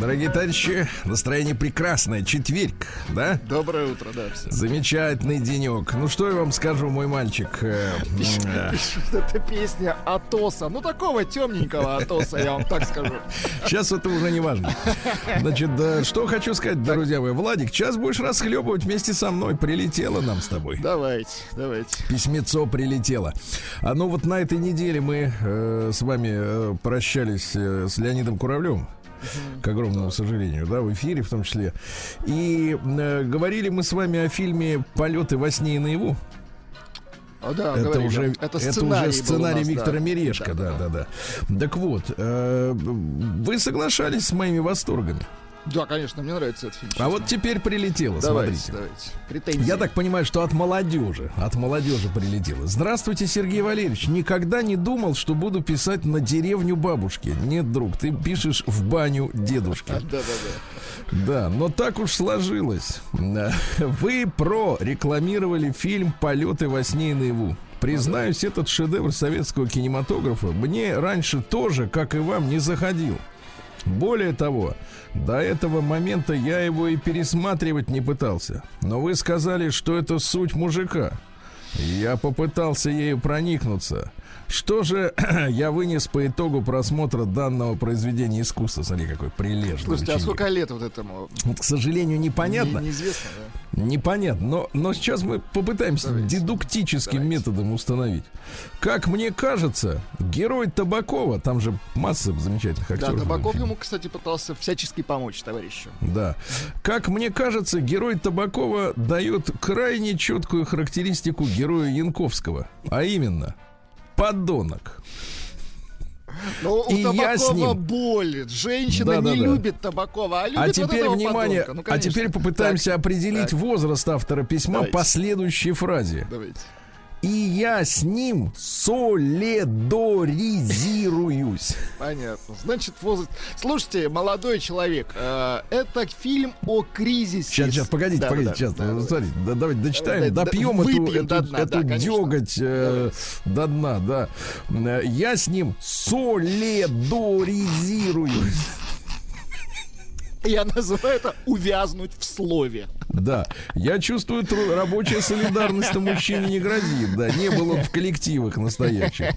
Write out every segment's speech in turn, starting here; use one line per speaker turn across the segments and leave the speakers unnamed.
Дорогие товарищи, настроение прекрасное. Четверг, да?
Доброе утро, да. Всем.
Замечательный денек. Ну что я вам скажу, мой мальчик? Э,
Пишут,
э,
песня Атоса. Ну, такого темненького Атоса, я вам так скажу.
Сейчас это уже не важно. Значит, да, что хочу сказать, друзья мои. Владик, сейчас будешь расхлебывать вместе со мной. Прилетело нам с тобой.
Давайте, давайте.
Письмецо прилетело. А ну вот на этой неделе мы э, с вами э, прощались э, с Леонидом Куравлевым. К огромному сожалению, да, в эфире в том числе. И э, говорили мы с вами о фильме Полеты во сне и наяву.
А, да,
это,
говорили.
уже,
это
это
сценарий,
уже сценарий
нас,
Виктора
да.
Мирешка, да, да, да. Так вот, э, вы соглашались с моими восторгами.
Да, конечно, мне нравится этот фильм.
А вот теперь прилетело,
давайте,
смотрите.
давайте. Претензии.
Я так понимаю, что от молодежи, от молодежи прилетело. Здравствуйте, Сергей Валерьевич. Никогда не думал, что буду писать на деревню бабушки. Нет, друг, ты пишешь в баню дедушки.
Да, да, да.
Да, но так уж сложилось. Вы прорекламировали фильм «Полеты во сне и наяву». Признаюсь, этот шедевр советского кинематографа мне раньше тоже, как и вам, не заходил. Более того, до этого момента я его и пересматривать не пытался. Но вы сказали, что это суть мужика. Я попытался ею проникнуться. Что же я вынес по итогу просмотра данного произведения искусства? Смотри, какой прилежный
Слушайте, а
ученик.
сколько лет вот этому?
Вот, к сожалению, непонятно.
Не- неизвестно, да?
Непонятно. Но, но сейчас мы попытаемся
Давайте.
дедуктическим
Давайте.
методом установить. Как мне кажется, герой Табакова, там же масса замечательных
Да,
актеров. этом
Табаков ему, кстати, пытался всячески помочь товарищу.
Да. Как мне кажется, герой Табакова дает крайне четкую характеристику героя Янковского. А именно, подонок.
Но
И
у
я с
Табакова
ним.
болит. Женщина не
Да-да-да.
любит Табакова, а любит
А
вот
теперь,
этого
внимание,
подонка. Ну,
а теперь попытаемся
Так,
определить
так.
возраст автора письма
Давайте.
по следующей фразе.
Давайте.
И я с ним солидаризируюсь.
Понятно. Значит, возраст... Слушайте, молодой человек, э, это фильм о кризисе.
Сейчас, сейчас, погодите,
Да,
погодите,
да,
сейчас.
да,
ну,
да.
смотрите, да, давайте дочитаем,
Да, да,
допьем эту,
выпьем до
эту,
дна,
эту
да,
деготь э, до дна, да. Э, Я с ним солидаризируюсь.
Я называю это увязнуть в слове.
Да, я чувствую, тру- рабочая солидарность мужчине не грозит. Да, не был он в коллективах настоящих.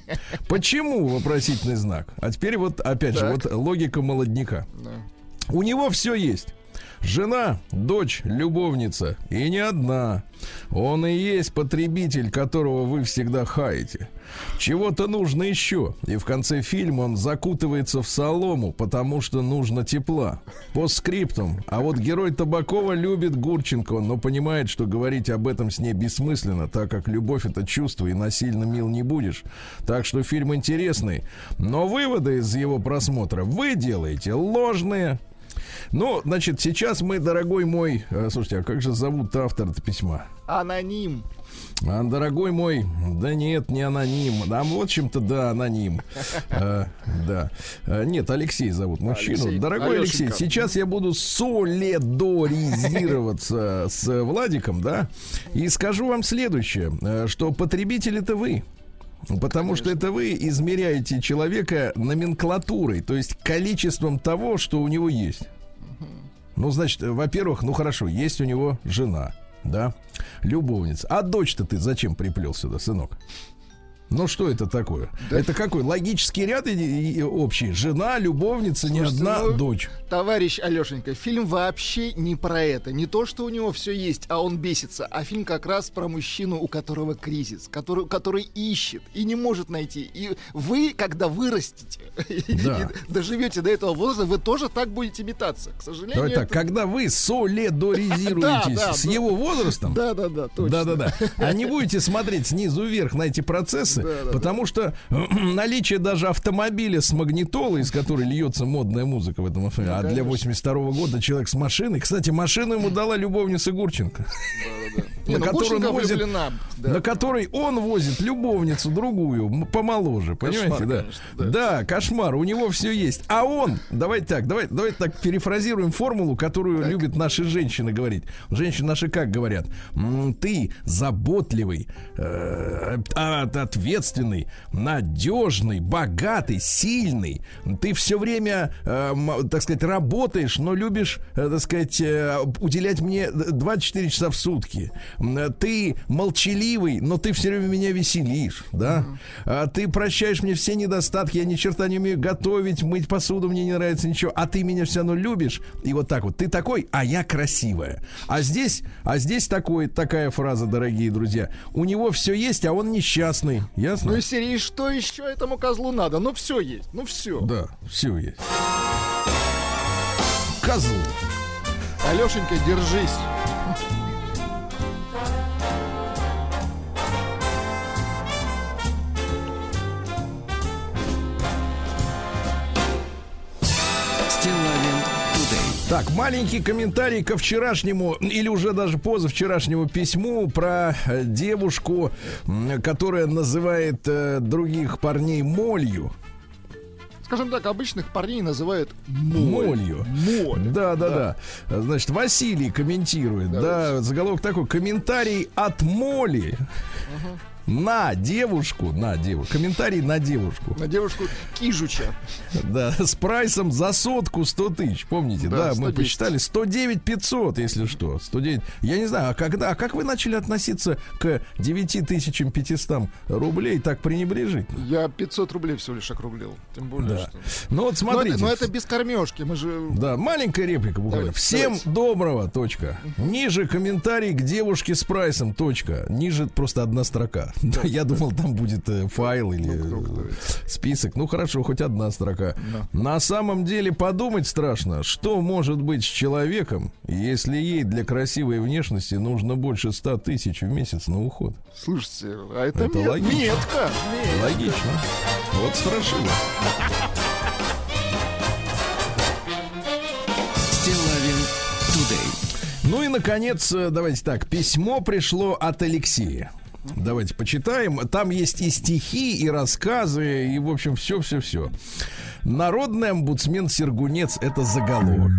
Почему вопросительный знак? А теперь вот, опять же,
Так.
вот логика молодняка. У него все есть. Жена, дочь, любовница. И не одна. Он и есть потребитель, которого вы всегда хаете. Чего-то нужно еще. И в конце фильма он закутывается в солому, потому что нужно тепла. По скриптум. А вот герой Табакова любит Гурченко, но понимает, что говорить об этом с ней бессмысленно, так как любовь это чувство, и насильно мил не будешь. Так что фильм интересный. Но выводы из его просмотра вы делаете ложные. Ну, значит, сейчас мы, дорогой мой... э, Слушайте, а как же зовут автор этого письма?
Аноним.
А, дорогой мой, да нет, не аноним. А вот чем-то, да, аноним. Э, да. Э, Нет, Алексей зовут мужчину.
Алексей.
Дорогой Алексей,
Алешенька.
сейчас я буду солидаризироваться с Владиком, да, и скажу вам следующее, что потребитель это вы. Потому что это вы измеряете человека номенклатурой, то есть количеством того, что у него есть. Ну, значит, э, во-первых, ну хорошо, есть у него жена, да, любовница. А дочь-то ты зачем приплел сюда, сынок? Ну что это такое? Это какой логический ряд и- и- общий? Жена, любовница, не
Слушайте,
одна
ну,
дочь.
Товарищ Алешенька, фильм вообще не про это. Не то, что у него все есть, а он бесится, а фильм как раз про мужчину, у которого кризис, который, который ищет и не может найти. И вы, когда вырастете
Да.
и доживете до этого возраста, вы тоже так будете метаться. К сожалению,
Давай так,
это-
когда вы солидаризируетесь
Да, да,
с
да.
его возрастом,
Да, да, да, точно.
Да-да-да. А не будете смотреть снизу вверх на эти процессы,
Да-да-да.
потому что наличие даже автомобиля с магнитолой, из которой льется модная музыка в этом автомобиле, а для
конечно.
82 года человек с машиной, кстати, машину ему дала любовница Гурченко.
Да-да-да. Не,
на,
ну,
который он возит,
влюблена, да.
на который он возит любовницу другую, помоложе, понимаете,
Кошмар,
да?
конечно, да.
да. кошмар, у него все есть. А он, давайте так, давайте, давайте так перефразируем формулу, которую любят наши женщины говорить. Женщины наши как говорят? Ты заботливый, э, от- ответственный, надежный, богатый, сильный. Ты все время, э, так сказать, работаешь, но любишь, э, так сказать, э, уделять мне 24 часа в сутки. Ты молчаливый, но ты все время меня веселишь, да? А Ты прощаешь мне все недостатки, я ни черта не умею готовить, мыть посуду, мне не нравится ничего, а ты меня все равно любишь. И вот так вот, ты такой, а я красивая. А здесь, а здесь такой, такая фраза, дорогие друзья. У него все есть, а он несчастный. Ясно?
Ну из серии, что еще этому козлу надо? Ну все есть, ну все.
Да, все есть. Козл.
Алешенька, держись.
Так, маленький комментарий ко вчерашнему или уже даже позавчерашнему письму про э, девушку, которая называет э, других парней молью.
Скажем так, обычных парней называют моль.
Молью.
Моль.
Да, да, да, Значит, Василий комментирует. Да, заголовок такой. Комментарий от Моли. На девушку, на девушку. Комментарий на девушку.
На девушку Кижуча.
Да, с прайсом за сотку 100 тысяч. Помните,
Да,
да, мы
110.
посчитали 109 500, если что. 109. Я не знаю, а когда, а как вы начали относиться к 9500 рублей так пренебрежительно?
Я 500 рублей всего лишь округлил. Тем более,
Да.
что...
Ну вот
Но
смотрите.
это, но это без кормежки. Мы же...
Да, маленькая реплика буквально.
Давайте,
Всем
давайте.
доброго, точка. Ниже комментарий к девушке с прайсом, точка. Ниже просто одна строка. Да, я думал, там будет э, файл или
Ну, кто, кто это?
список. Ну хорошо, хоть одна строка. На самом деле подумать страшно, что может быть с человеком, если ей для красивой внешности нужно больше 100 тысяч в месяц на уход.
Слушайте, а это,
Это
мет-
логично.
метка. метка.
Логично. Вот страшило. Ну и, наконец, э, давайте так, письмо пришло от Алексея. Давайте почитаем. Там есть и стихи, и рассказы, и, в общем, все-все-все. Народный омбудсмен Сергунец – это заголовок.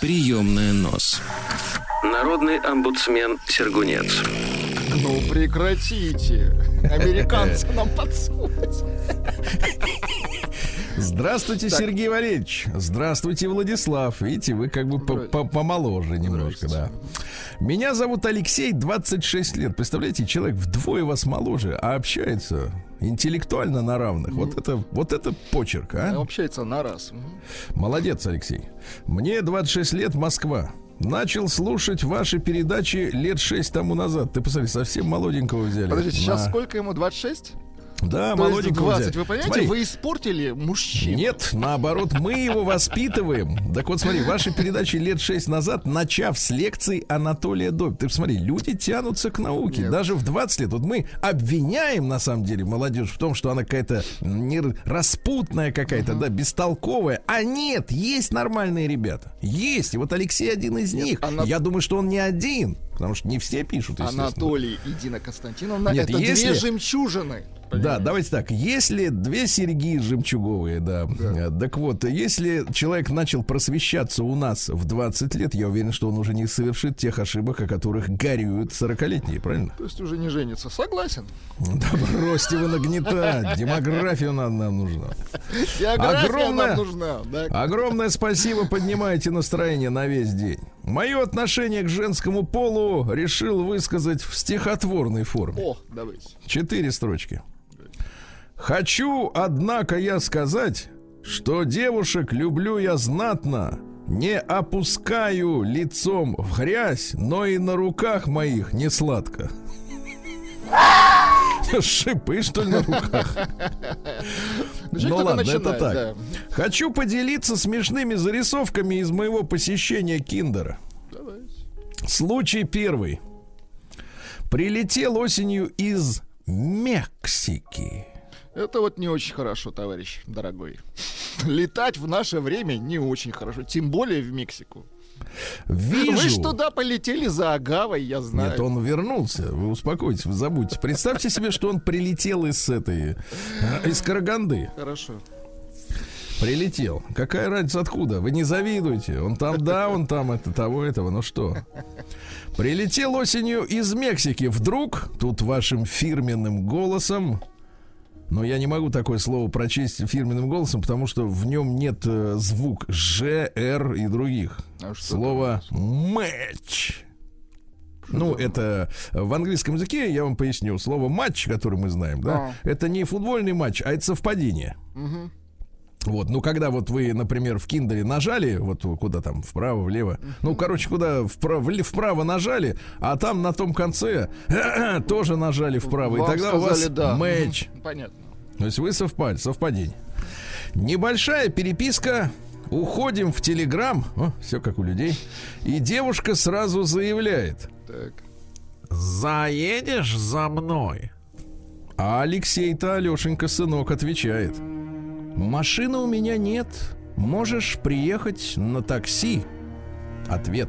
Приемная нос. Народный омбудсмен Сергунец.
Ну прекратите. Американцы нам подсунуть.
Здравствуйте, Сергей Валерьевич. Здравствуйте, Владислав. Видите, вы как бы по- по- помоложе немножко, да. Меня зовут Алексей, 26 лет. Представляете, человек вдвое вас моложе, а общается интеллектуально на равных. Вот это, вот это почерк, а?
Общается на раз.
Молодец, Алексей. Мне 26 лет, Москва. Начал слушать ваши передачи лет 6 тому назад. Ты посмотри, совсем молоденького взяли.
Подождите, сейчас
На.
сколько ему? 26?
Да,
То
молоденького
20.
взяли.
Вы понимаете,
Смотри,
вы испортили мужчин.
Нет, наоборот, мы его воспитываем. Так вот, смотри, ваши передачи лет шесть назад, начав с лекций Анатолия Добь. Ты посмотри, люди тянутся к науке.
Нет.
Даже в 20 лет. Вот мы обвиняем, на самом деле, молодежь в том, что она какая-то не распутная какая-то, да, бестолковая. А нет, есть нормальные ребята. Есть. И вот Алексей один из них.
Ана-
Я думаю, что он не один. Потому что не все пишут.
Анатолий и Дина Константиновна
Нет,
это
если-
две жемчужины.
Да, давайте так. Если две серьги жемчуговые, да. э, Так вот, если человек начал просвещаться у нас в 20 лет, я уверен, что он уже не совершит тех ошибок, о которых горюют 40-летние, правильно?
То есть уже не женится. Согласен.
Да бросьте вы нагнетать. Демография нам, нам нужна.
География
Огромное-
нам нужна. да.
Огромное спасибо, поднимаете настроение на весь день. Мое отношение к женскому полу решил высказать в стихотворной форме.
О, давайте.
Четыре строчки. Хочу, однако, я сказать, что девушек люблю я знатно, не опускаю лицом в грязь, но и на руках моих не сладко. Шипы, что ли, на руках?
Ну,
Ну ладно, это так.
да.
Хочу поделиться смешными зарисовками из моего посещения Киндера.
Давайте.
Случай первый. Прилетел осенью из Мексики.
Это вот не очень хорошо, товарищ дорогой. Летать в наше время не очень хорошо, тем более в Мексику.
Вижу.
Вы ж туда полетели за Агавой, я знаю.
Нет, он вернулся. Вы успокойтесь, вы забудьте. Представьте себе, что он прилетел из этой, э, из Караганды.
Хорошо.
Прилетел. Какая разница откуда? Вы не завидуйте. Он там, да, он там, это того, этого. Ну что? Прилетел осенью из Мексики. Вдруг тут вашим фирменным голосом но я не могу такое слово прочесть фирменным голосом, потому что в нем нет э, звук Ж, Р и других.
А
Слово матч. Ну, это в английском языке, я вам поясню, слово матч, который мы знаем, да, это не футбольный матч, а это совпадение.
Мгм.
Вот, ну, когда вот вы, например, в киндере нажали, вот куда там, вправо, влево, ну, короче, куда вправо, вправо нажали, а там на том конце тоже нажали вправо,
Вам
и тогда у вас
сказали да.
матч.
Понятно.
То есть вы совпали, совпадение. Небольшая переписка. Уходим в Телеграм. Все как у людей. И девушка сразу заявляет.
Так.
Заедешь за мной? А Алексей-то, Алешенька, сынок, отвечает. Машины у меня нет. Можешь приехать на такси. Ответ.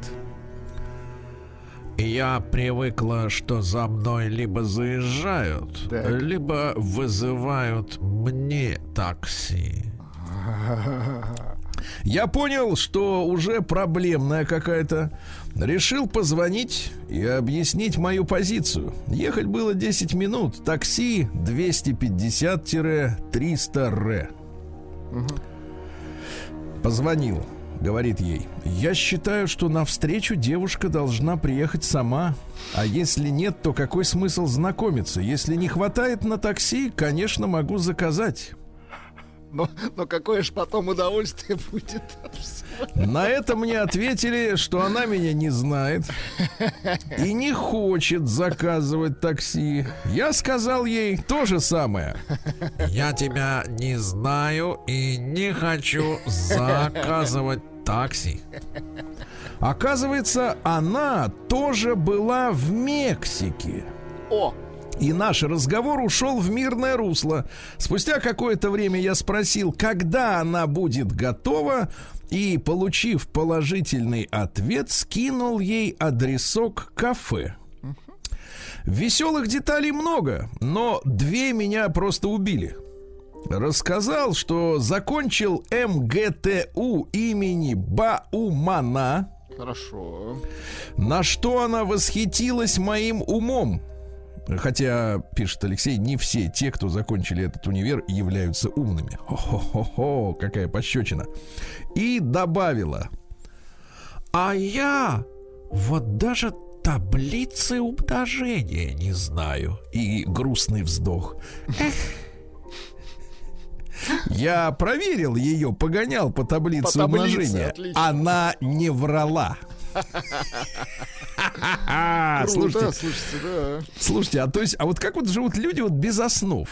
Я привыкла, что за мной либо заезжают,
Так.
либо вызывают мне такси. Я понял, что уже проблемная какая-то. Решил позвонить и объяснить мою позицию. Ехать было 10 минут. Такси 250-300 р. Позвонил. Говорит ей, я считаю, что навстречу девушка должна приехать сама. А если нет, то какой смысл знакомиться? Если не хватает на такси, конечно, могу заказать.
Но, но какое ж потом удовольствие будет.
На это мне ответили, что она меня не знает и не хочет заказывать такси. Я сказал ей то же самое. Я тебя не знаю и не хочу заказывать такси. Оказывается, она тоже была в Мексике.
О,
И наш разговор ушел в мирное русло. Спустя какое-то время я спросил, когда она будет готова, и, получив положительный ответ, скинул ей адресок кафе. Веселых деталей много, но две меня просто убили. Рассказал, что закончил МГТУ имени Баумана,
хорошо.
на что она восхитилась моим умом. Хотя, пишет Алексей, не все те, кто закончили этот универ, являются умными. Хо-хо-хо, какая пощечина. И добавила. А я вот даже таблицы умножения не знаю. И грустный вздох. Эх. Я проверил ее, погонял по таблице
По таблице,
умножения.
отлично.
Она не врала.
Круто,
Слушайте,
слушайте, да.
слушайте, а то есть, а вот как вот живут люди вот без основ?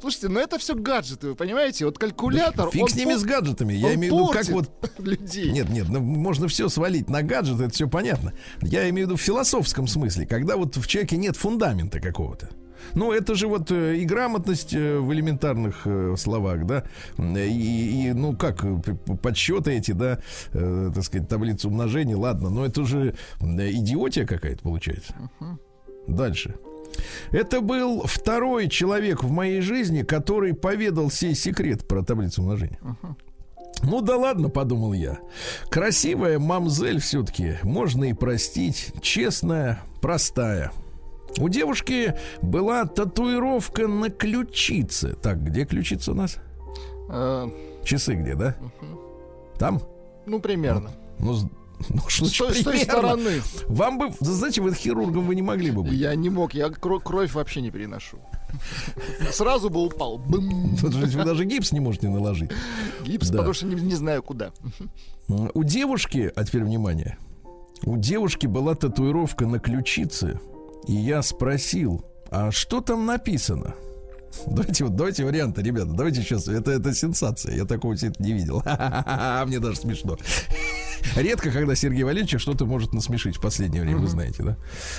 Слушайте, ну это все гаджеты, вы понимаете? Вот калькулятор,
Фиг
он
с ними
пор-
с гаджетами. Я имею в виду, как вот
людей.
Нет, нет, ну, можно все свалить на гаджет, это все понятно. Я имею в виду в философском смысле, когда вот в человеке нет фундамента какого-то. Ну, это же вот э, и грамотность э, в элементарных э, словах, да, и, и, ну, как, подсчеты эти, да, э, так сказать, таблицы умножения, ладно, но это же идиотия какая-то получается. Дальше. Это был второй человек в моей жизни, который поведал сей секрет про таблицу умножения. Ну да ладно, подумал я. Красивая мамзель все-таки можно и простить. Честная, простая. У девушки была татуировка на ключице. Так, где ключица у нас?
Э,
Часы где, да? Там?
ну, примерно.
Ну, с- ну что
С с той стороны.
Вам бы, знаете, вы хирургом вы не могли бы быть.
Я не мог, я кро- кровь вообще не переношу. Сразу бы упал. Бым.
Же вы даже гипс не можете наложить.
Гипс,
Да.
потому что не, не знаю куда.
У девушки, а теперь внимание, у девушки была татуировка на ключице, и я спросил, а что там написано? Давайте, вот, давайте варианты, ребята, давайте сейчас, это, это сенсация, я такого не видел. Мне даже смешно. Редко, когда Сергей Валерьевич что-то может насмешить в последнее время, вы знаете, да?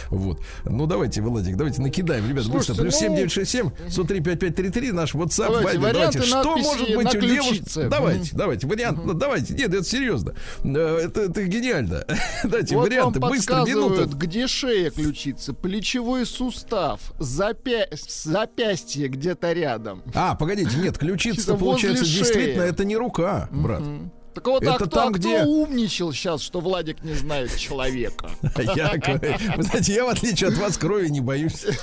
Вот. Ну, давайте, Владик, давайте накидаем, ребят, быстро. Плюс 7967 103 5533 наш WhatsApp.
Давайте,
давайте. Что может быть у девушки? Давайте, давайте, вариант, давайте. Нет, это серьезно. Э, Это, это гениально. Дайте
Вот
варианты,
вам
быстро, минута.
где шея ключицы, плечевой сустав, запя... запястье где-то рядом.
А, погодите, нет, ключица получается действительно, это не рука, брат.
Так вот, а
Это
кто,
там,
а кто
где-
умничал сейчас, что Владик не знает человека?
А Я, вы знаете, я в отличие от вас крови не боюсь.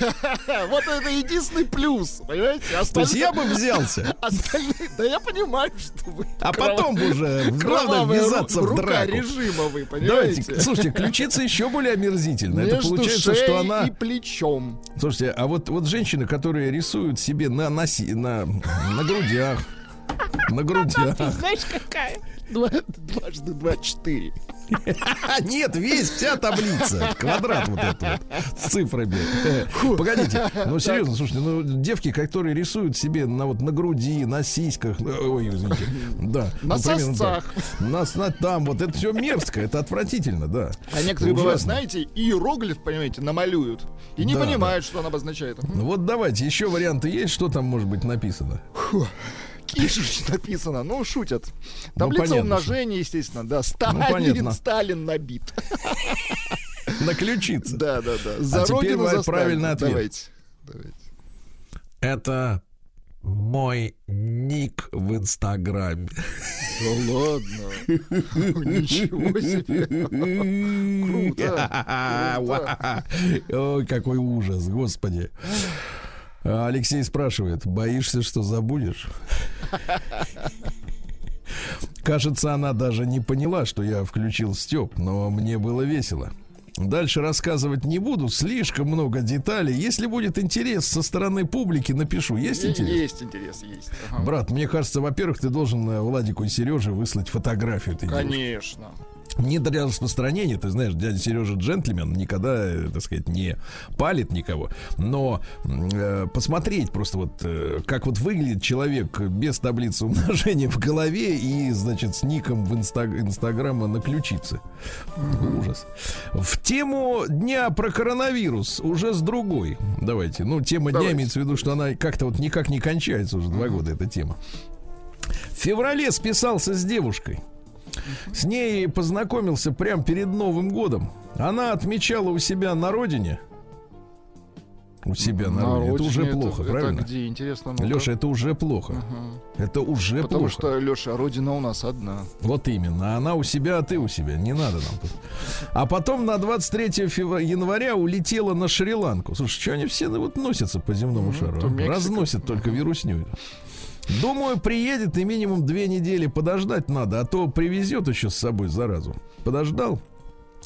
Вот это единственный плюс, понимаете?
То есть я бы взялся,
Остальные, да я понимаю, что вы
а потом бы уже главное ввязаться в
рука
драку.
режима вы,
Давайте,
понимаете?
слушайте, ключица еще более омерзительна. Это получается, что она...
и плечом.
Слушайте, а вот, вот женщины, которые рисуют себе на, носи, на, на грудях, на грудях.
Знаешь, какая? Два- Дважды два четыре.
Нет, весь, вся таблица. Квадрат вот этот вот с цифрами. Погодите, ну серьезно, слушайте, ну девки, которые рисуют себе на вот на груди, на сиськах, э, ой, извините, да.
На
ну,
сосцах.
так. На, там, вот это все мерзко, это отвратительно, да.
А некоторые, бывают, знаете, иероглиф, понимаете, намалюют. И не
Да,
понимают, что он обозначает.
Ну вот давайте, еще варианты есть, что там может быть написано?
Кишуч написано. Ну, шутят.
Ну,
Таблица
понятно,
умножения, естественно, да. Сталин,
понятно.
Сталин набит.
На ключице.
Да, да, да. За
А теперь,
за
правильный ответ.
Давайте. Давайте.
Это мой ник в Инстаграме.
Да ладно. Ничего себе. Круто.
Ой, какой ужас, господи. А Алексей спрашивает, боишься, что забудешь? Кажется, она даже не поняла, что я включил Степ, но мне было весело. Дальше рассказывать не буду, слишком много деталей. Если будет интерес со стороны публики, напишу. Есть интерес?
Есть интерес, есть. Ага.
Брат, мне кажется, во-первых, ты должен э, Владику и Сереже выслать фотографию этой девушки. Не для распространения, ты знаешь, дядя Сережа джентльмен, никогда, э, так сказать, не палит никого. Но э, посмотреть просто вот, э, как вот выглядит человек без таблицы умножения в голове и, значит, с ником в инста- Инстаграма на ключице. Ужас. В тему дня про коронавирус уже с другой. Давайте. Ну, тема дня
Давайте.
имеется в виду, что она как-то вот никак не кончается уже два года, эта тема. В феврале списался с девушкой. С ней познакомился прямо перед Новым годом. Она отмечала у себя на родине. У себя на, родине. Это уже
родине
плохо,
это
правильно?
где? Интересно. ну-ка.
Леша, это уже плохо.
Ага.
Это уже
Потому
плохо.
что, Леша, родина у нас одна.
Вот именно. Она у себя, а ты у себя. Не надо нам тут. А потом на 23 февра- января улетела на Шри-Ланку. Слушай, что они все вот носятся по земному шару? а? Разносят только вирусню. Думаю, приедет и минимум две недели подождать надо, а то привезет еще с собой заразу. Подождал?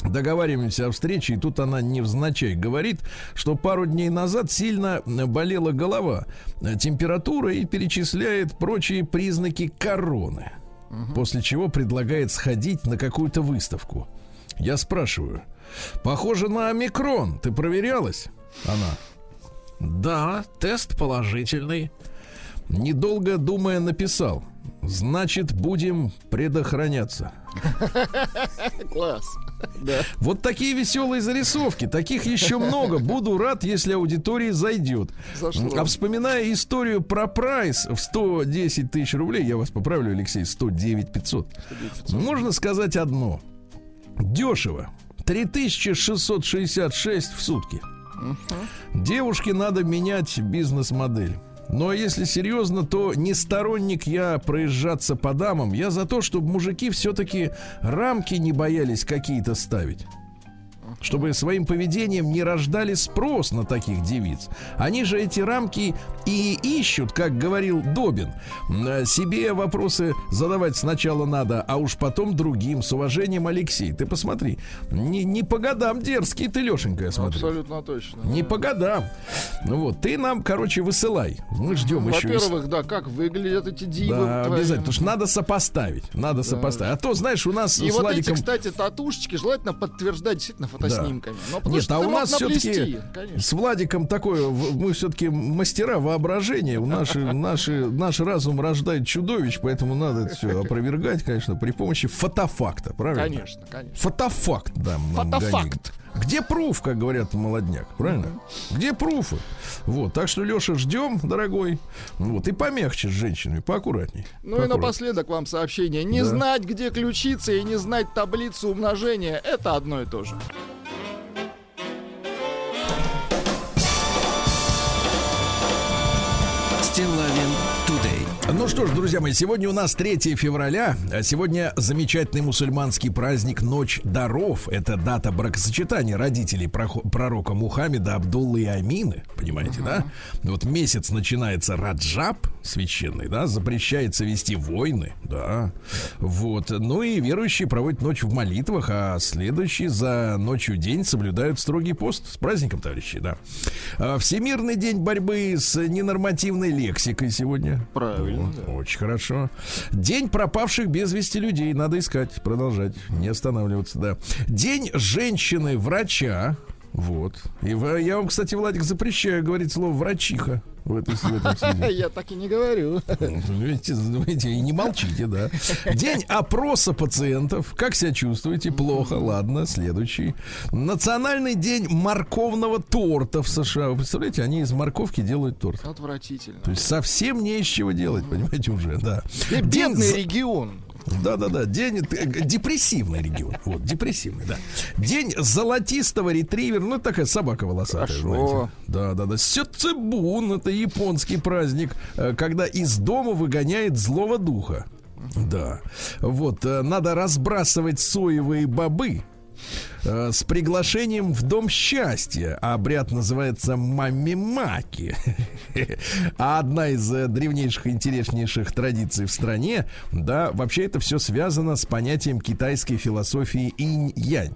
Договариваемся о встрече, и тут она невзначай говорит, что пару дней назад сильно болела голова, температура и перечисляет прочие признаки короны. После чего предлагает сходить на какую-то выставку. Я спрашиваю, похоже на омикрон, ты проверялась? Она. Да, тест положительный. Недолго думая написал. Значит, будем предохраняться.
Класс. Да.
Вот такие веселые зарисовки. Таких еще много. Буду рад, если аудитории зайдет.
Зашло.
А вспоминая историю про прайс в 110 тысяч рублей, я вас поправлю, Алексей, 109 500. Можно сказать одно. Дешево. 3666 в сутки. Девушке надо менять бизнес-модель. А если серьезно, то не сторонник я проезжаться по дамам. Я за то, чтобы мужики все-таки рамки не боялись какие-то ставить. Чтобы своим поведением не рождали спрос на таких девиц. Они же эти рамки и ищут, как говорил Добин. М, Себе вопросы задавать сначала надо, а уж потом другим. С уважением, Алексей. Ты посмотри. Не, не по годам дерзкий ты, Лешенька, я смотрю.
Абсолютно точно.
Не по годам. Ну вот, ты нам, короче, высылай. Мы ждем еще. из-
Во-первых, да, как выглядят эти дивы.
Да, обязательно. Потому что надо сопоставить. Надо сопоставить. А то, знаешь, у нас
И
с
вот
Владиком...
эти, кстати, татушечки желательно подтверждать действительно фотоснимками.
Да.
снимками. Но потому
Нет,
что
а у нас все-таки с Владиком такое, мы все-таки мастера воображения, у наши, наши, наш разум рождает чудовищ, поэтому надо это все опровергать, конечно, при помощи фотофакта, правильно?
Конечно, конечно.
Фотофакт, да.
Фотофакт.
Где пруф, как говорят молодняк, правильно? Где пруфы? Вот, так что, Леша, ждем, дорогой. Вот, и помягче с женщинами, поаккуратней.
Ну и
Поаккуратней.
напоследок вам сообщение. Не
Да.
знать, где ключица и не знать таблицу умножения, это одно и то же.
Ну что ж, друзья мои, сегодня у нас 3 февраля. а Сегодня замечательный мусульманский праздник Ночь даров. Это дата бракосочетания родителей пророка Мухаммеда Абдуллы и Амины. Понимаете, да? Вот месяц начинается Раджаб священный, да? Запрещается вести войны, да. Вот. Ну и верующие проводят ночь в молитвах, а следующий за ночью день соблюдают строгий пост. С праздником, товарищи, да. А, Всемирный день борьбы с ненормативной лексикой сегодня.
Правильно,
Очень хорошо. День пропавших без вести людей. Надо искать, продолжать, не останавливаться, да. День женщины-врача. Вот. И я вам, кстати, Владик, запрещаю говорить слово врачиха в, этой, в этом.
Я так и не говорю.
Ну, Видите, видите, и не молчите, да. День опроса пациентов. Как себя чувствуете? Плохо. Ладно, следующий. Национальный день морковного торта в США. Вы представляете, они из морковки делают торт.
Отвратительно.
То есть совсем не из чего делать, понимаете, уже, да.
Бедный регион.
Да-да-да, день э, депрессивный регион. Вот, депрессивный, да. День золотистого ретривера. Ну, это такая собака волосатая, знаете. Да-да-да. Сёцебун, это японский праздник, э, когда из дома выгоняет злого духа. Да. Вот, э, надо разбрасывать соевые бобы э, с приглашением в Дом счастья. Обряд называется мамимаки. А одна из э, древнейших интереснейших традиций в стране, да, вообще это все связано с понятием китайской философии инь-янь.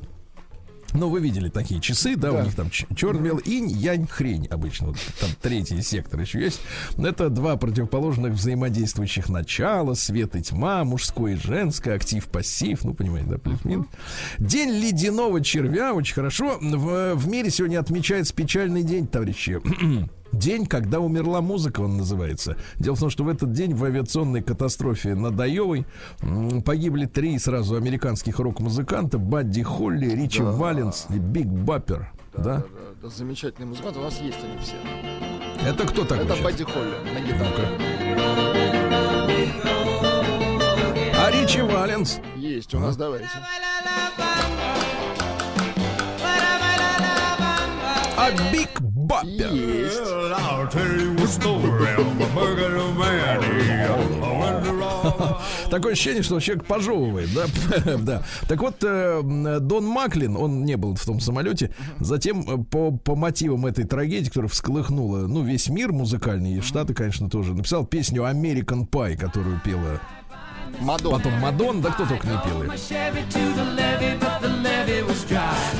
Ну, вы видели такие часы, да, у них там черный белый инь, янь, хрень обычно. Вот там третий сектор еще есть. Это два противоположных взаимодействующих начала, свет и тьма, мужское и женское, актив, пассив, ну, понимаете, да, плюс-минус. День ледяного червя, очень хорошо. В, в мире сегодня отмечается печальный день, товарищи. День, когда умерла музыка, он называется. Дело в том, что в этот день в авиационной катастрофе над Айовой погибли три сразу американских рок-музыканта. Бадди Холли, Ричи
Да.
Валенс и Биг Баппер. Да?
Да, да, замечательный музыкант. У нас есть они все.
Это кто такой?
Это
сейчас?
Бадди Холли на гитаре.
А Ричи Валенс?
Есть у нас, давайте.
А Биг Баппер?
Есть.
Такое ощущение, что человек пожевывает, да? да. Так вот, э, Дон Маклин, он не был в том самолете, затем э, по, по мотивам этой трагедии, которая всколыхнула, ну, весь мир музыкальный, и Штаты, конечно, тоже, написал песню American Pie, которую пела
Мадонна.
потом Мадон, да кто только не пел.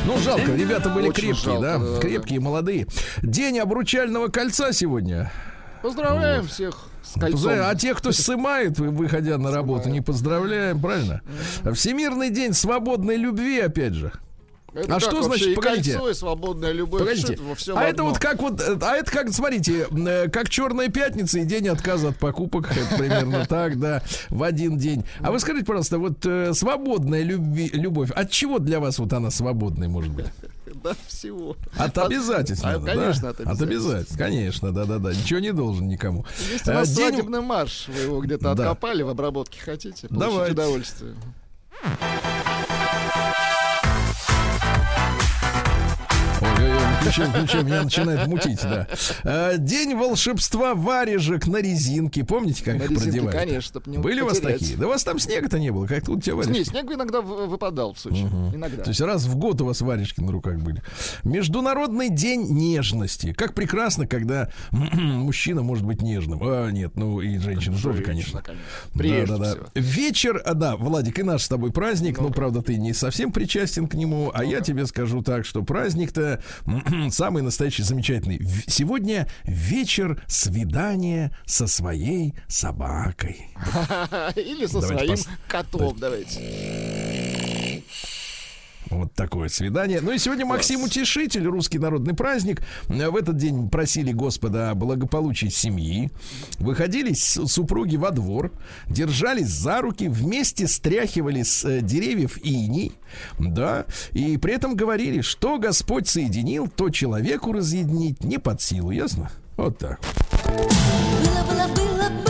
Ну, жалко, ребята были
Очень
крепкие,
жалко,
да?
да, да.
крепкие, молодые. День обручального кольца сегодня.
Поздравляем всех с кольцом.
А те, кто сымает, вы- выходя на работу, не поздравляем, правильно? Всемирный день свободной любви, опять же.
Это
А что значит, погодите?
кольцо, и свободная любовь.
Погодите,
всем
а это вот как вот, а это как, смотрите, э, как Черная пятница и день отказа от покупок, это примерно так, да, в один день. А вы скажите, пожалуйста, вот э, свободная любви, любовь, от чего для вас вот она свободной может быть?
Да, всего.
От обязательств,
а,
надо, да?
конечно, от
От
обязательств.
обязательств, конечно, да-да-да. Ничего не должен никому.
Есть у нас
Э, день-
свадебный марш. Вы его где-то
Да.
откопали, в обработке хотите? Получить
Давайте.
удовольствие.
Включай, включай, меня начинает мутить, да. Э, День волшебства варежек на резинке. Помните, как
На
их
резинке,
продевали?
конечно,
Были у вас такие? Да у вас там снега-то не было. Как тут у тебя варежки?
Не, снег иногда выпадал в Сочи. Иногда.
То есть раз в год у вас варежки на руках были. Международный день нежности. Как прекрасно, когда мужчина может быть нежным. А, нет, ну и женщина тоже, конечно.
Прежде
да, да, да. Вечер, а, да, Владик, и наш с тобой праздник. Ну, правда, ты не совсем причастен к нему. А я тебе скажу так, что праздник-то самый настоящий, замечательный. Сегодня вечер свидания со своей собакой.
Или со
Давайте
своим
пос-
котом, давайте.
Вот такое свидание. Ну и сегодня Максим Утешитель, русский народный праздник. В этот день просили Господа о благополучии семьи. Выходили супруги во двор, держались за руки, вместе стряхивали с э, деревьев иней, да, и при этом говорили, что Господь соединил, то человеку разъединить не под силу, ясно? Вот так. Было, было, было, было,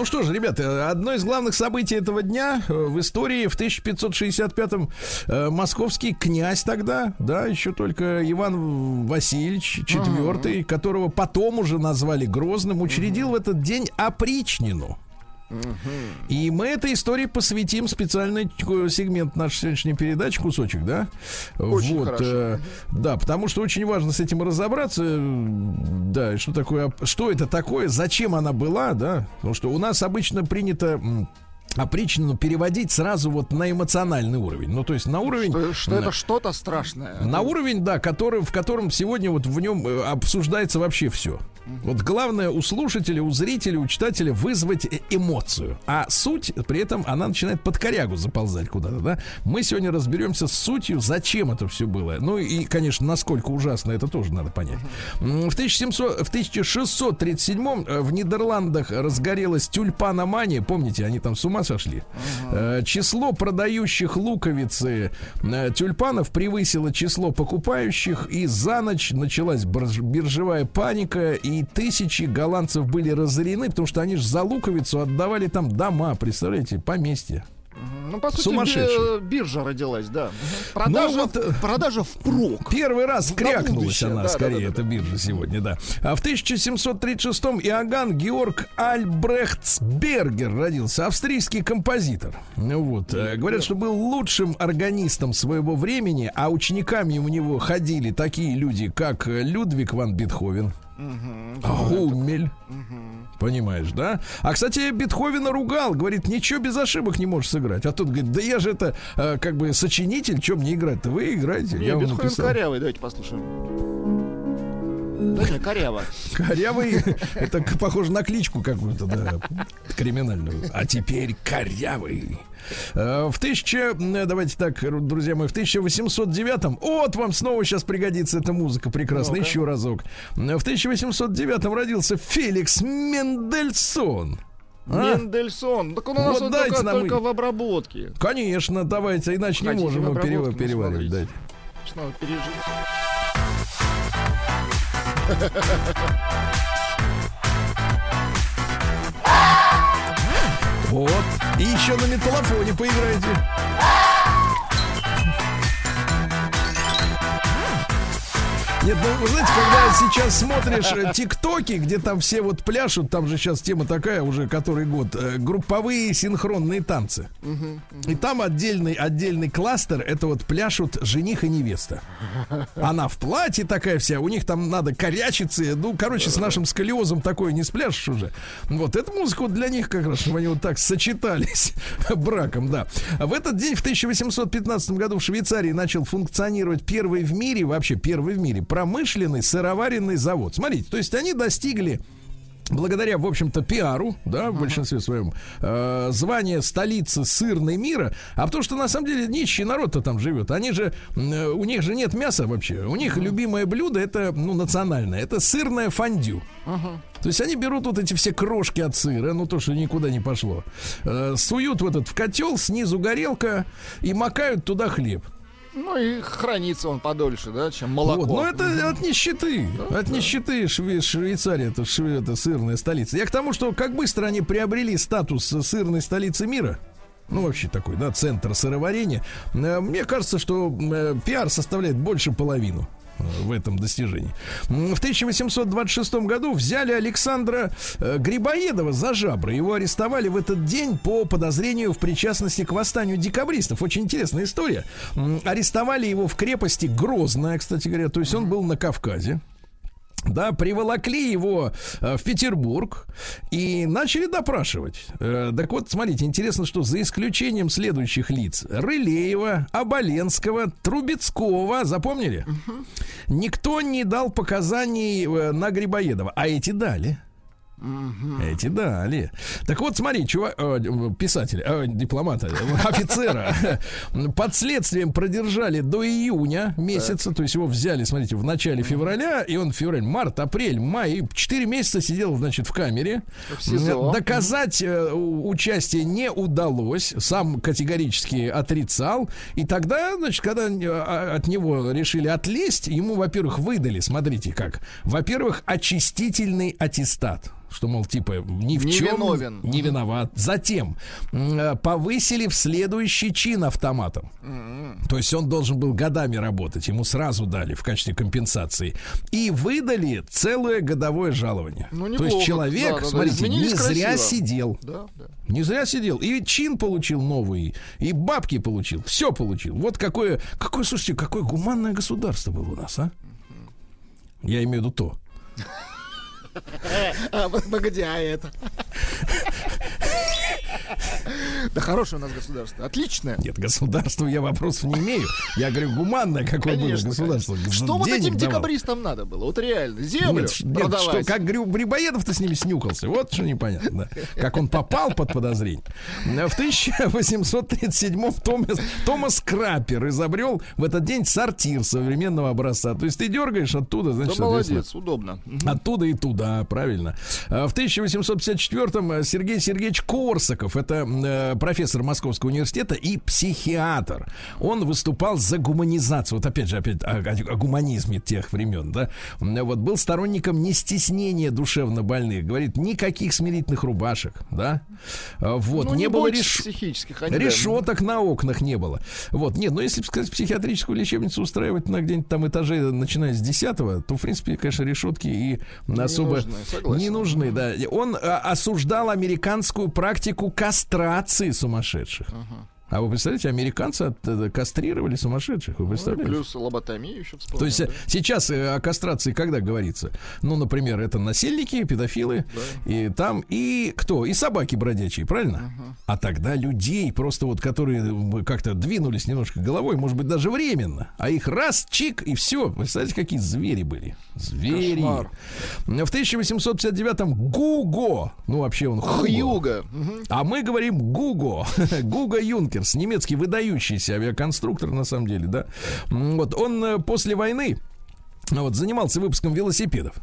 ну что же, ребята, одно из главных событий этого дня э, в истории в 1565-м э, московский князь тогда, да, еще только Иван Васильевич IV, uh-huh. которого потом уже назвали Грозным, учредил uh-huh. в этот день опричнину. И мы этой истории посвятим специальный сегмент нашей сегодняшней передачи, кусочек, да?
Очень вот, хорошо. Э,
да, потому что очень важно с этим разобраться, да, что такое, что это такое, зачем она была, да? Потому что у нас обычно принято опричнину переводить сразу вот на эмоциональный уровень. Ну, то есть на уровень...
Что, что это что-то страшное.
На уровень, да, который, в котором сегодня вот в нем э, обсуждается вообще все. Вот главное у слушателя, у зрителя, у читателя вызвать э, эмоцию. А суть, при этом, она начинает под корягу заползать куда-то, да? Мы сегодня разберемся с сутью, зачем это все было. Ну и, конечно, насколько ужасно, это тоже надо понять. В, 1700, в 1637 э, в Нидерландах разгорелась тюльпаномания. Помните, они там с ума сошли? Uh-huh. Число продающих луковицы тюльпанов превысило число покупающих, и за ночь началась биржевая паника, и тысячи голландцев были разорены, потому что они же за луковицу отдавали там дома, представляете, поместье.
Ну, по сути, биржа родилась, да. Продажа, ну, вот, э, продажа впрок.
Первый раз крякнулась она, да, скорее, да, да, эта биржа сегодня, да. А в 1736-м Иоганн Георг Альбрехтсбергер родился, австрийский композитор. Вот. Э, говорят, что был лучшим органистом своего времени, а учениками у него ходили такие люди, как Людвиг ван Бетховен, Гуммель. Понимаешь, да? А, кстати, Бетховена ругал, говорит, ничего без ошибок не можешь сыграть. А тут говорит, да я же это э, как бы сочинитель, чем мне играть-то? Вы играете. Не,
я Бетховен корявый, давайте послушаем. Да не, коряво.
Корявый, это похоже на кличку какую-то, да, криминальную. А теперь корявый. Э, в 1000, давайте так, друзья мои, в 1809, вот вам снова сейчас пригодится эта музыка прекрасная, ну еще разок. В 1809 родился Феликс Мендельсон.
А? Мендельсон. Так он у нас вот, вот только, нам только в обработке.
Конечно, давайте, иначе Хотите не можем его перев... переваривать. Дайте. Что надо пережить. Вот. И еще на металлофоне поиграйте. Нет, ну вы знаете, когда сейчас смотришь э, тиктоки, где там все вот пляшут, там же сейчас тема такая уже который год, э, групповые синхронные танцы. И там отдельный, отдельный кластер, это вот пляшут жених и невеста. Она в платье такая вся, у них там надо корячиться, ну, короче, с нашим сколиозом такое не спляшешь уже. Вот, эта музыка вот для них как раз, чтобы они вот так сочетались браком, да. В этот день, в 1815 году в Швейцарии начал функционировать первый в мире, вообще первый в мире, промышленный сыроваренный завод. Смотрите, то есть они достигли благодаря, в общем-то, пиару, да, в большинстве своем, э, звание столицы сырной мира, а потому что, на самом деле, нищий народ-то там живет. Они же, э, у них же нет мяса вообще. У них любимое блюдо, это, ну, национальное, это сырное фондю. То есть они берут вот эти все крошки от сыра, ну то, что никуда не пошло, э, суют в этот в котел, снизу горелка и макают туда хлеб.
Ну и хранится он подольше, да, чем молоко. Вот,
но это от нищеты. Да, от да. нищеты Шве- Швейцария, это, шве- это сырная столица. Я к тому, что как быстро они приобрели статус сырной столицы мира. Ну, вообще такой, да, центр сыроварения. Э, мне кажется, что э, пиар составляет больше половину в этом достижении. В 1826 году взяли Александра э, Грибоедова за жабры. Его арестовали в этот день по подозрению в причастности к восстанию декабристов. Очень интересная история. Арестовали его в крепости Грозная, кстати говоря. То есть он был на Кавказе да, приволокли его э, в Петербург и начали допрашивать. Э, так вот, смотрите, интересно, что за исключением следующих лиц Рылеева, Оболенского, Трубецкого, запомнили? Угу. Никто не дал показаний э, на Грибоедова, а эти дали. Эти дали. Так вот, смотри, чувак, э, писатель, э, дипломата, э, офицера. Под следствием продержали до июня месяца, то есть его взяли, смотрите, в начале февраля, и он февраль, март, апрель, май, 4 месяца сидел, значит, в камере. Доказать э, участие не удалось, сам категорически отрицал, и тогда, значит, когда а, от него решили отлезть, ему, во-первых, выдали, смотрите как, во-первых, очистительный аттестат что, мол, типа, ни в
Не
чем
виновен.
не виноват. Затем э, повысили в следующий чин автоматом. То есть он должен был годами работать, ему сразу дали в качестве компенсации. И выдали целое годовое жалование.
Ну,
То
неплохо.
есть человек,
Да, да, да,
смотрите, не
изменились
зря
красиво.
сидел.
Да, да.
Не зря сидел. И чин получил новый, и бабки получил. Все получил. Вот какое, какое, слушайте, какое гуманное государство было у нас, а? Я имею в виду то.
А, погоди, а это? Да хорошее у нас государство. Отличное.
Нет, государству я вопросов не имею. Я говорю, гуманное какое было государство.
Что вот этим декабристам надо было? Вот реально. Землю продавать.
как Грибоедов-то с ними снюкался. Вот что непонятно. да. Как он попал под подозрение. В 1837-м Томас, Томас Краппер изобрел в этот день сортир современного образца. То есть ты дергаешь оттуда,
Да
значит, соответственно,
молодец, удобно.
Оттуда и туда, правильно. В 1854-м Сергей Сергеевич Корсаков, это э, профессор Московского университета и психиатр. Он выступал за гуманизацию. Вот опять же, опять о, о- о гуманизме тех времен, да. Вот был сторонником не стеснения душевно больных. Говорит, никаких смирительных рубашек, да. А, Вот,
Ну,
не, было
бойтесь
реш...
психических. они, да.
Решеток на окнах не было. Вот, нет, но если, бы сказать, психиатрическую лечебницу устраивать на где-нибудь там этаже, начиная с 10 то, в принципе, конечно, решетки и особо
нужны, согласен.
не нужны, да. Он а, осуждал американскую практику кастрации сумасшедших. А вы представляете, американцы от- э, кастрировали сумасшедших, вы
Ну,
представляете?
плюс лоботомию еще вспомнил.
То есть э,
да.
сейчас э, о кастрации когда говорится? Ну, например, это насильники, педофилы, и там и кто? И собаки бродячие, правильно? А тогда людей просто вот, которые м, как-то двинулись немножко головой, может быть, даже временно, а их раз, чик, и все. Представляете, какие звери были? Звери.
Кошмар.
В 1859-м Гуго, ну вообще он Хуго.
Хьюга. Мгм.
А мы говорим Гуго. Гуго Юнкерс, немецкий выдающийся авиаконструктор, на самом деле, да. Вот он э, после войны ну, вот, занимался выпуском велосипедов.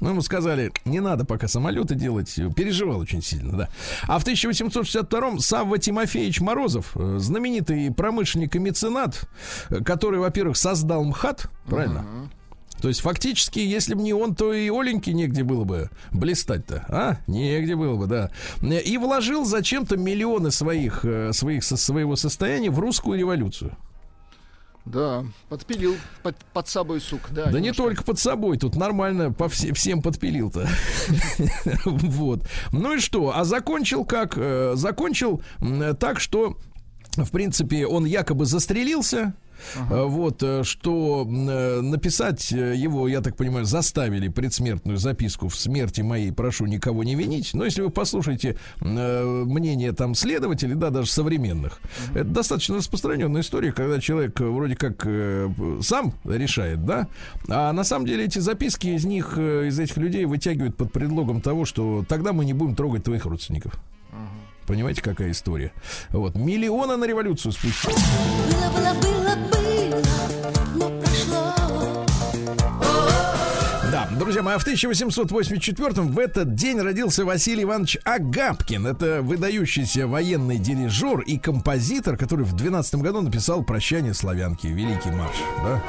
Ну, ему сказали, не надо пока самолеты делать. Переживал очень сильно, да. А в 1862-м Савва Тимофеевич Морозов, э, знаменитый промышленник и меценат, э, который, во-первых, создал МХАТ, правильно? То есть фактически, если бы не он, то и Оленьке негде было бы блистать-то, а? Негде было бы, да. И вложил зачем-то миллионы своих, э, своих своего состояния в русскую революцию.
Да, подпилил под, под собой сук. Да,
Да не
немножко.
только под собой, тут нормально по все- всем подпилил-то. Вот. Ну и что? А закончил как? Э, Закончил так, что в принципе, он якобы застрелился. Э, Вот, э, что э, написать его, я так понимаю, заставили предсмертную записку в смерти моей, прошу никого не винить. Но если вы послушаете мнение там следователей, да, даже современных, это достаточно распространенная история, когда человек вроде как сам решает, да, а на самом деле эти записки из них, из этих людей вытягивают под предлогом того, что тогда мы не будем трогать твоих родственников. Понимаете, какая история? Вот, миллионы на революцию спустили.
Было, было, было, было, но прошло.
Да, друзья мои, а в 1884 в этот день родился Василий Иванович Агапкин. Это выдающийся военный дирижер и композитор, который в 12 году написал «Прощание славянки», великий марш, да?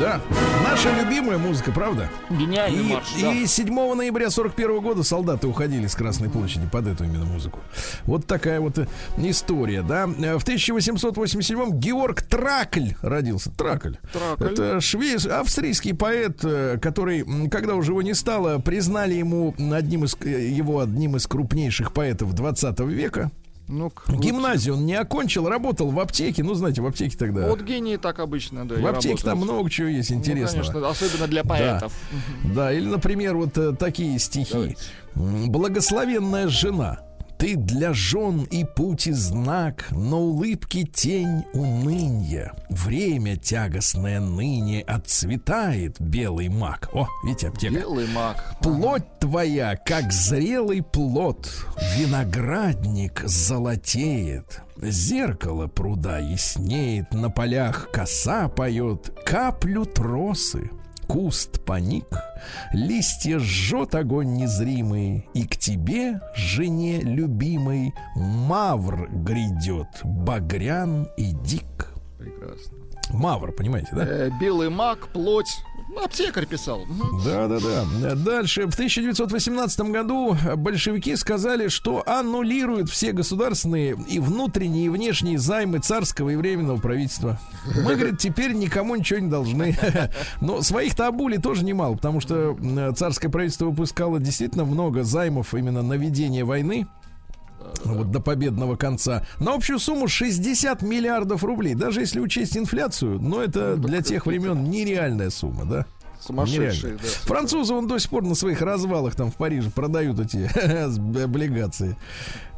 Да, наша любимая музыка, правда?
Гениальный
И,
марш, да.
и 7 ноября 41 года солдаты уходили с Красной площади под эту именно музыку. Вот такая вот э, история, да. Э, В 1887 Георг Тракль родился. Тракль.
Тракль.
Это швейц, австрийский поэт, э, который, когда уже его не стало, признали ему одним из, его одним из крупнейших поэтов 20 века.
Ну-ка,
Гимназию он не окончил, работал в аптеке. Ну, знаете, в аптеке тогда...
Вот гении так обычно, да.
в аптеке там много чего есть
Ну,
интересного.
конечно, особенно для поэтов.
Да, или, например, вот э, такие стихи.
Давайте.
Благословенная жена, Ты для жен и пути знак, но улыбки тень уныния. Время тягостное ныне отцветает белый мак. О, видите, аптека.
Белый маг.
Плоть твоя, как зрелый плод, виноградник золотеет. Зеркало пруда яснеет, на полях коса поет, каплю тросы. Куст паник, листья жжет огонь незримый, И к тебе, жене любимой, Мавр грядет, багрян и дик.
Прекрасно.
Мавр, понимаете, да?
Э, белый маг, плоть. Аптекарь писал.
Да, да, да. Дальше. В 1918 году большевики сказали, что аннулируют все государственные и внутренние, и внешние займы царского и временного правительства. Мы, говорит, теперь никому ничего не должны. Но своих-то обули тоже немало, потому что царское правительство выпускало действительно много займов именно на ведение войны. Вот до победного конца. На общую сумму 60 миллиардов рублей. Даже если учесть инфляцию, но это для тех времен нереальная сумма, да?
Сумасшедшие, да.
Французы, он до сих пор на своих развалах там в Париже продают эти облигации.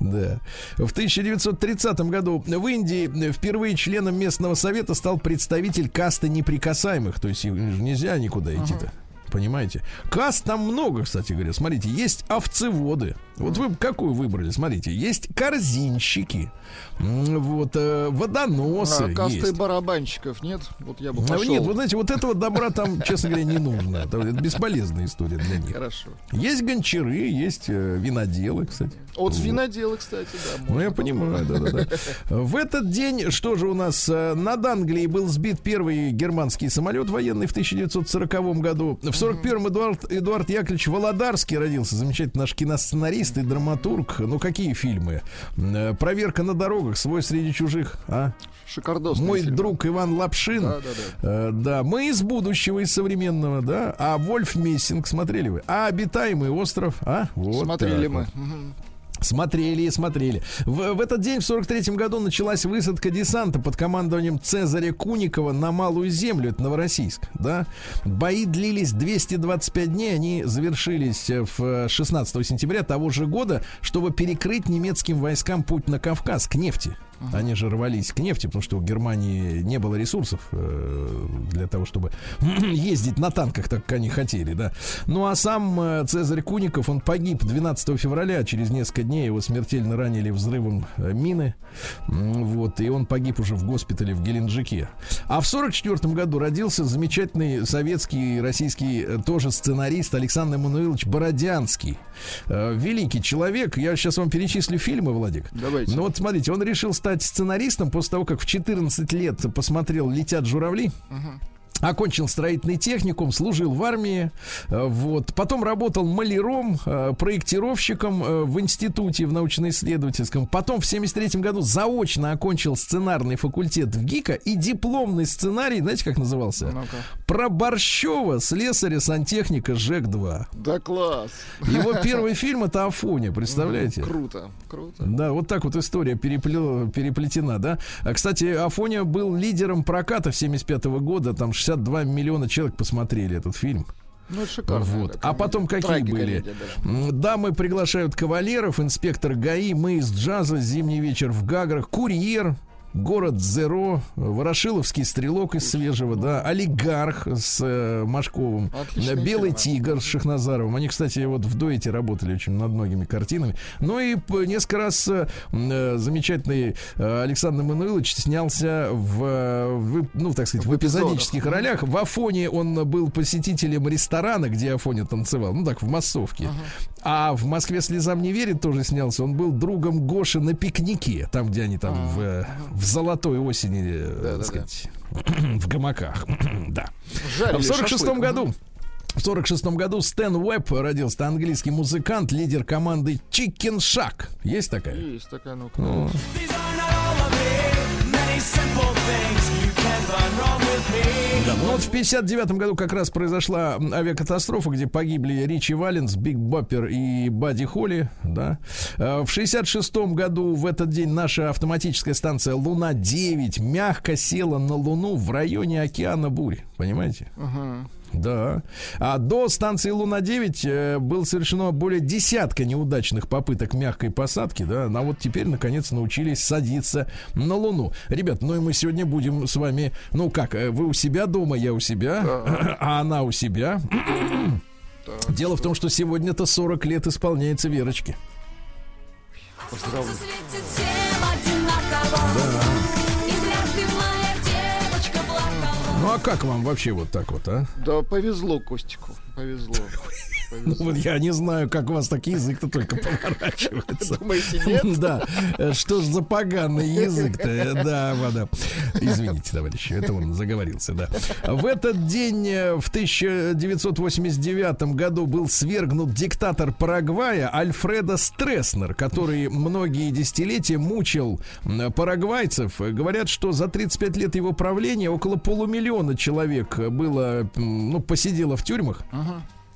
Да. В 1930 году в Индии впервые членом местного совета стал представитель касты неприкасаемых. То есть нельзя никуда идти-то. Понимаете? Каст там много, кстати говоря. Смотрите, есть овцеводы. Вот вы какую выбрали? Смотрите, есть корзинщики, вот э, водоносы.
А, касты
есть.
барабанщиков нет? Вот я бы
А,
пошел.
Нет, вы знаете, вот этого добра там, честно говоря, не нужно. Это, это бесполезная история для них.
Хорошо.
Есть гончары, есть э, виноделы, кстати.
Вот виноделы, кстати, да.
Ну, я понимаю, да-да-да. В этот день, что же у нас, э, над Англией был сбит первый германский самолет военный в 1940 году. В 41-м Эдуард, Эдуард Яковлевич Володарский родился, замечательный наш киносценарист и драматург. Ну, какие фильмы? Э, «Проверка на дорогах», «Свой среди чужих», а?
Шикардосный
Мой
фильм.
друг Иван Лапшин.
Да, да, да.
Э, да, мы из будущего, из современного, да. А Вольф Мессинг смотрели вы? А обитаемый остров, а? Вот
Смотрели мы.
вот. Смотрели и смотрели. В, в этот день, в 43 году, началась высадка десанта под командованием Цезаря Куникова на Малую Землю, это Новороссийск, да. Бои длились 225 дней, они завершились э, в 16 сентября того же года, чтобы перекрыть немецким войскам путь на Кавказ к нефти. Они же рвались к нефти, потому что у Германии не было ресурсов э, для того, чтобы ездить на танках, так как они хотели, да. Ну а сам э, Цезарь Куников, он погиб 12 февраля, через несколько дней его смертельно ранили взрывом э, мины, вот, и он погиб уже в госпитале в Геленджике. А в 44 году родился замечательный советский, российский тоже сценарист Александр Эммануилович Бородянский. Великий человек. Я сейчас вам перечислю фильмы, Владик.
Давайте.
Ну вот смотрите, он решил стать сценаристом после того, как в 14 лет посмотрел «Летят журавли». Окончил строительный техникум, служил в армии, э, вот. Потом работал маляром, э, проектировщиком э, в институте, в научно-исследовательском. Потом в 73 году заочно окончил сценарный факультет в ГИКа и дипломный сценарий, знаете, как назывался?
Ну-ка.
Про Борщева, слесаря, сантехника ЖЭК-2.
Да класс.
Его первый фильм это Афоня, представляете?
Круто, круто.
Да, вот так вот история перепле- переплетена, да. А, кстати, Афоня был лидером проката в 75 года, там 62 миллиона человек посмотрели этот фильм.
Ну, это шикарно.
вот. а потом какие были?
Да.
Дамы приглашают кавалеров, инспектор ГАИ, мы из джаза, зимний вечер в Гаграх, курьер, Город Зеро, Ворошиловский стрелок из свежего, да, олигарх с э, Машковым,
Отличные
э, Белый тигр с Шахназаровым. Они, кстати, вот в дуэте работали очень над многими картинами. Ну и несколько раз э, э, замечательный э, Александр Мануилович снялся в, в, ну, так сказать, в,
В эпизодах.
эпизодических ролях. В Афоне он был посетителем ресторана, где Афоня танцевал, ну так, в массовке. А в Москве слезам не верит тоже снялся. Он был другом Гоши на пикнике, там, где они там в, э, в золотой осени, э,
Да-да-да.
так сказать, в гамаках. да.
Жарили
В 46
шашлык.
году в 46 году Стэн Уэбб родился, английский музыкант, лидер команды Chicken Shack. Есть такая?
Есть такая, ну-ка.
Ну вот в 59 году как раз произошла авиакатастрофа, где погибли Ричи Валенс, Биг Боппер и Бадди Холли, да. Э, В 66 году в этот день наша автоматическая станция Луна-9 мягко села на Луну в районе океана Бурь, понимаете?
Ага.
Да. А до станции Луна-9 э, было совершено более десятка неудачных попыток мягкой посадки, да, а вот теперь, наконец, научились садиться на Луну. Ребят, ну и мы сегодня будем с вами, ну как, э, вы у себя дома, я у себя, а она у себя. Дело в том, что сегодня-то 40 лет исполняется Верочке.
Поздравляю.
Ну а как вам вообще вот так вот, а?
Да повезло Костику, повезло.
Ну,
повезло.
вот я не знаю, как у вас так язык-то только поворачивается.
Думаете, нет?
Да, Э, что ж за поганый язык-то? Э, Да, вода. Извините, товарищи, это он заговорился, да. В этот день, э, в 1989 году, был свергнут диктатор Парагвая Альфредо Стресснер, который многие десятилетия мучил парагвайцев. Говорят, что за 35 лет его правления около полумиллиона человек было, ну, посидело в тюрьмах.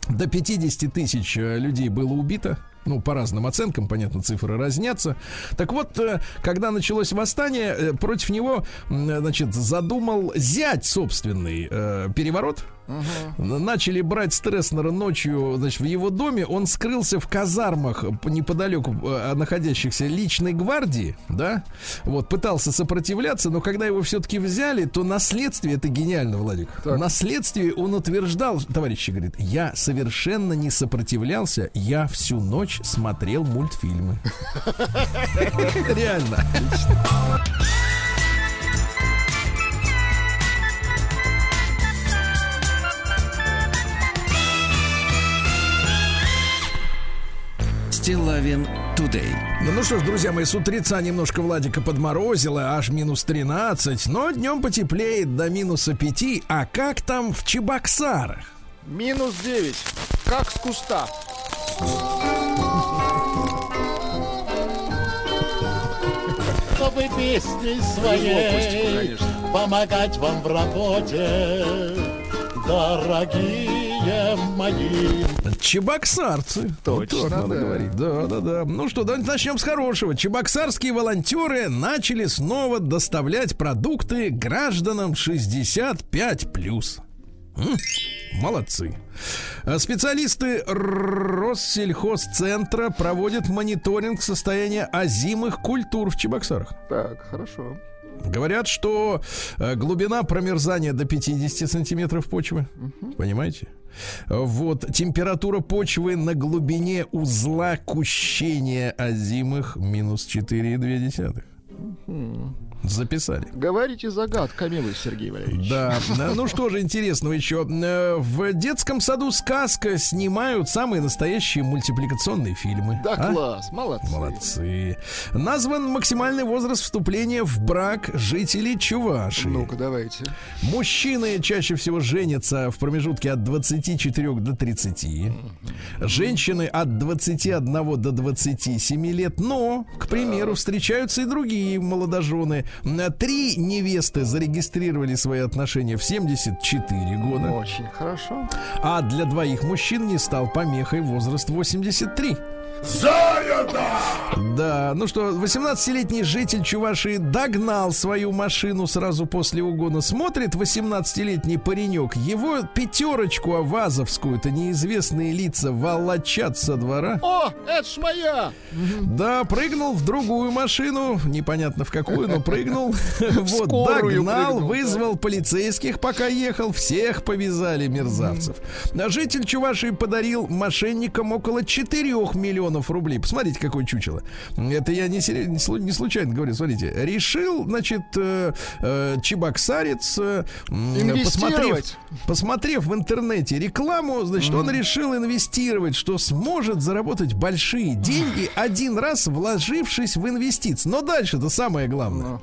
До 50 тысяч э, людей было убито. Ну, по разным оценкам, понятно, цифры разнятся. Так вот, э, когда началось восстание, э, против него, значит, задумал зять собственный переворот. Н- Начали брать Стресснера ночью, значит, в его доме. Он скрылся в казармах неподалеку э, находящихся личной гвардии, да. Вот, пытался сопротивляться, но когда его все-таки взяли, то на следствии, это гениально, Владик,
Так.
на следствии он утверждал, товарищи, говорит, я совершенно не сопротивлялся, я всю ночь смотрел мультфильмы. Реально.
Стилавин Тудей.
Ну, ну что ж, друзья мои, с утреца немножко Владика подморозило, аж минус 13, но днем потеплеет до минуса 5. А как там в Чебоксарах?
Минус 9. Как с куста.
чтобы песней своей помогать вам в работе, дорогие мои.
Чебоксарцы.
Точно,
Вот так надо
да.
говорить. Да, да, да. Ну что, давайте начнем с хорошего. Чебоксарские волонтеры начали снова доставлять продукты гражданам 65 плюс. Молодцы. А Специалисты Россельхозцентра проводят мониторинг состояния озимых культур в Чебоксарах.
Так, хорошо.
Говорят, что э, глубина промерзания до 50 сантиметров почвы. Понимаете? Вот температура почвы на глубине узла кущения озимых минус 4,2. Записали.
Говорите загадками вы, Сергей Валерьевич.
Да, ну что же интересного еще. Э, В детском саду «Сказка» снимают самые настоящие мультипликационные фильмы.
Да,
А?
класс, молодцы.
Молодцы. Назван максимальный возраст вступления в брак жителей Чувашии.
Ну-ка, давайте.
Мужчины чаще всего женятся в промежутке от 24 до 30. Женщины от 21 до 27 лет. Но, к примеру, встречаются и другие молодожены. Три невесты зарегистрировали свои отношения в 74 года.
Очень хорошо.
А для двоих мужчин не стал помехой возраст 83. Да, ну что, 18-летний житель Чувашии догнал свою машину сразу после угона. Смотрит 18-летний паренек, его пятерочку авазовскую, это неизвестные лица волочат со двора.
О, это ж моя!
Да, прыгнул в другую машину, непонятно в какую, но прыгнул. Вот, догнал, вызвал полицейских, пока ехал, всех повязали мерзавцев. А житель Чувашии подарил мошенникам около 4 миллионов рублей. Посмотрите, какое чучело. Это я не, сери- не слу- не случайно говорю, смотрите. Решил, значит, э, э, чебоксарец, э, посмотрев, посмотрев в интернете рекламу, значит, он решил инвестировать, что сможет заработать большие деньги, один раз вложившись в инвестиции. Но дальше это самое главное.
Ну,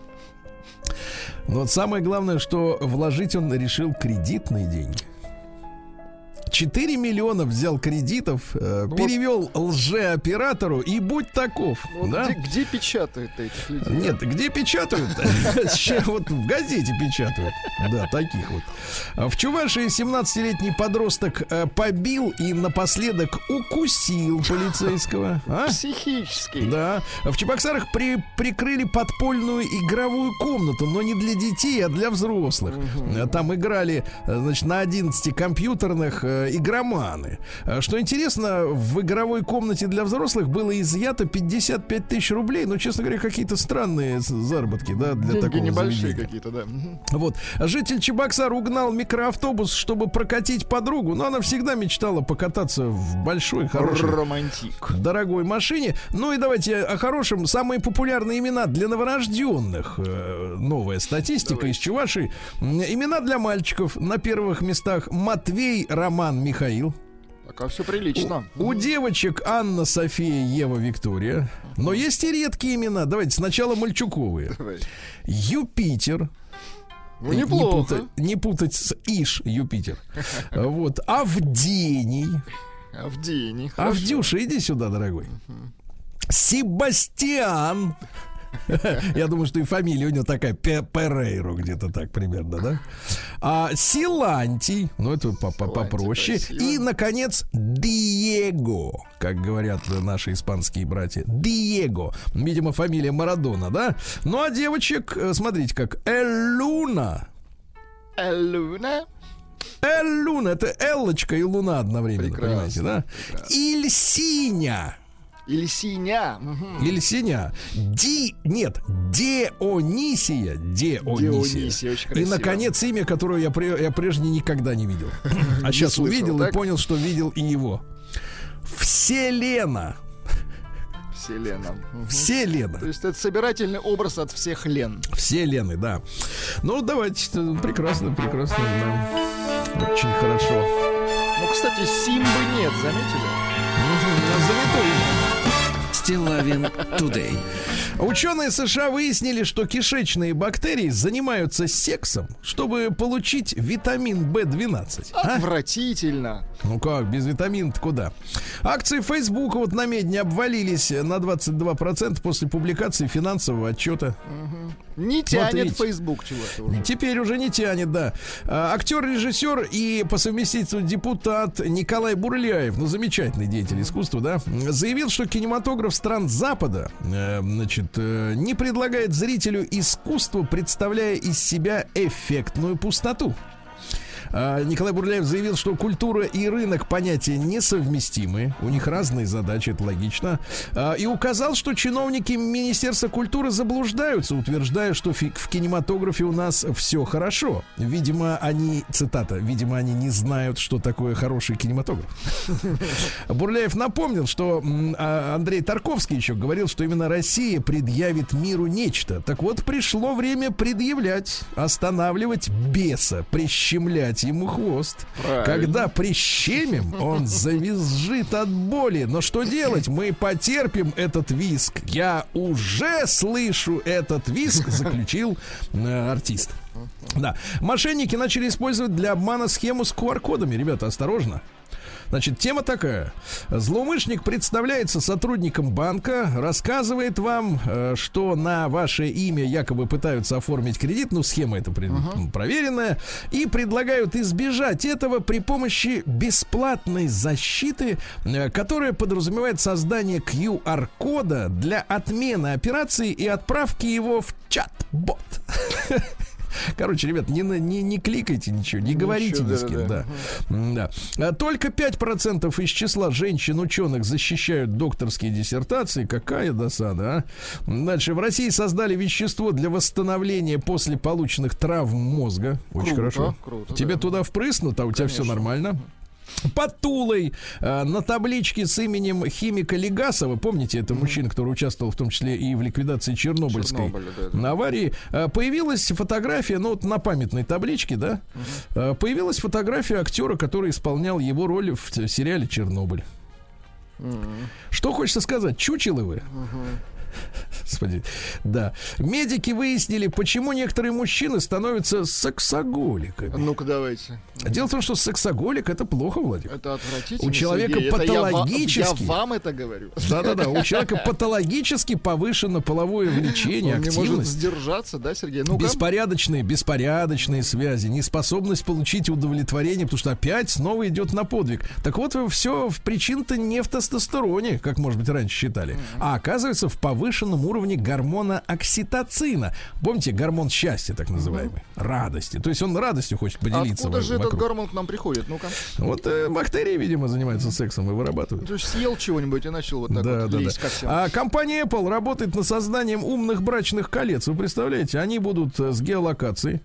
Но вот самое главное, что вложить он решил кредитные деньги. 4 миллиона взял кредитов, э, перевел лжеоператору и будь таков.
Вот
да?
где, где печатают этих людей?
Нет, где печатают? Вот в газете печатают. Да, таких вот. А В Чувашии 17-летний подросток э, побил и напоследок укусил полицейского. А?
Психический.
Да. В Чебоксарах при, прикрыли подпольную игровую комнату, но не для детей, а для взрослых. Э, Там играли, э, значит, на 11 компьютерных э, игроманы. Э, Что интересно, в игровой комнате для взрослых было изъято 55 тысяч рублей. Ну, честно говоря, какие-то странные заработки, да, для
Деньги
такого
небольшие какие-то, да.
Вот. Житель Чебоксар угнал микроавтобус, чтобы прокатить подругу, но она всегда мечтала покататься в большой, хорошей
Романтик.
дорогой машине. Ну и давайте о хорошем. Самые популярные имена для новорожденных. Э, Новая статистика из Чувашии. М, Имена для мальчиков на первых местах Матвей, Роман, Михаил.
Пока все прилично.
У девочек Анна, София, Ева, Виктория. Но есть и редкие имена. Давайте сначала мальчуковые.
Давай.
Юпитер.
Ну,
Не
неплохо.
путать, не путать с Иш, Юпитер. Вот. Авдений.
Авдений. хорошо.
Авдюша, иди сюда, дорогой. Себастьян. Я думаю, что и фамилия у него такая Пе- Перейро где-то так примерно, да? А Силантий, ну это по- по- попроще. И, наконец, Диего, как говорят наши испанские братья. Диего. Видимо, фамилия Марадона, да? Ну а девочек, э, смотрите, как Эллуна.
Эллуна.
Эллуна, это Эллочка и Луна одновременно,
Прекрасно,
понимаете, да? Ильсиня.
Или синя. Мгм.
Ильсиня. Ди... Нет, Дионисия. Дионисия.
Дионисия, очень
И, наконец, имя, которое я, я прежде никогда не видел. А сейчас
слышал,
увидел и понял, что видел и его. Вселена.
Вселена. Мгм.
Вселена.
То есть это собирательный образ от всех Лен.
Вселены, да. Ну, давайте. э, Прекрасно, прекрасно. да. Очень хорошо.
Ну, кстати, Симбы нет, заметили?
Стилавин Today.
Ученые США выяснили, что кишечные бактерии занимаются сексом, чтобы получить витамин В12. А?
Отвратительно.
Ну как, без витамина куда? Акции Facebook вот на медне обвалились на 22% после публикации финансового отчета.
Не тянет
Смотрите.
Facebook чего-то уже.
Теперь уже не тянет, да. А, Актер, режиссер и по совместительству депутат Николай Бурляев, ну замечательный деятель искусства, да, заявил, что кинематограф стран Запада, э, значит, э, не предлагает зрителю искусство, представляя из себя эффектную пустоту. А, Николай Бурляев заявил, что культура и рынок понятия несовместимы. У них разные задачи, это логично. А, И указал, что чиновники Министерства культуры заблуждаются, утверждая, что в кинематографе у нас все хорошо. Видимо, они, цитата, видимо, они не знают, что такое хороший кинематограф. Бурляев напомнил, что а, Андрей Тарковский еще говорил, что именно Россия предъявит миру нечто. Так вот, пришло время предъявлять, останавливать беса, прищемлять ему хвост.
Правильно.
Когда прищемим, он завизжит от боли. Но что делать? Мы потерпим этот виск. Я уже слышу этот виск, заключил э, артист. Да. Мошенники начали использовать для обмана схему с QR-кодами. Ребята, осторожно. Значит, тема такая. Злоумышленник представляется сотрудником банка, рассказывает вам, э, что на ваше имя якобы пытаются оформить кредит, ну, схема это при- проверенная, и предлагают избежать этого при помощи бесплатной защиты, э, которая подразумевает создание QR-кода для отмены операции и отправки его в чат-бот. Короче, ребят, не, не, не кликайте ничего, не говорите ни с кем. Да. Да. А Только 5% из числа женщин-ученых защищают докторские диссертации. Какая досада, а? Дальше. В России создали вещество для восстановления после полученных травм мозга. Очень
Круто,
хорошо.
круто,
Тебе
да.
туда впрыснут, а у тебя все
Конечно.
нормально. Под Тулой э, на табличке с именем химика Легасова, помните, это мужчина, который участвовал в том числе и в ликвидации Чернобыльской
да, да.
аварии, э, появилась фотография, ну вот на памятной табличке, да, э, появилась фотография актера, который исполнял его роль в сериале Чернобыль. Что хочется сказать? Чучелы вы? Господи, да. Медики выяснили, почему некоторые мужчины становятся сексоголиками.
Ну-ка, давайте.
Дело в том, что сексоголик это плохо, Владимир.
Это отвратительно.
У человека
Сергей. Это я ва-
патологически-
Я вам это говорю.
Да-да-да, у человека патологически повышено половое влечение,
Он не может
активность.
сдержаться, да, Сергей? Ну-ка.
Беспорядочные, беспорядочные связи, неспособность получить удовлетворение, потому что опять снова идет на подвиг. Так вот, все в причин-то не в тестостероне, как, может быть, раньше считали, а оказывается в повышенном уровне гормона окситоцина. Помните, гормон счастья, так называемый, радости. То есть он радостью хочет поделиться.
Откуда
во-
же этот
вокруг.
гормон к нам приходит? Ну-ка.
Вот э, бактерии, видимо, занимаются сексом и вырабатывают.
То есть съел чего-нибудь и начал вот так
Да,
вот
да,
лезть
да.
ко всем.
А компания Apple работает над созданием умных брачных колец. Вы представляете, они будут э, с геолокацией.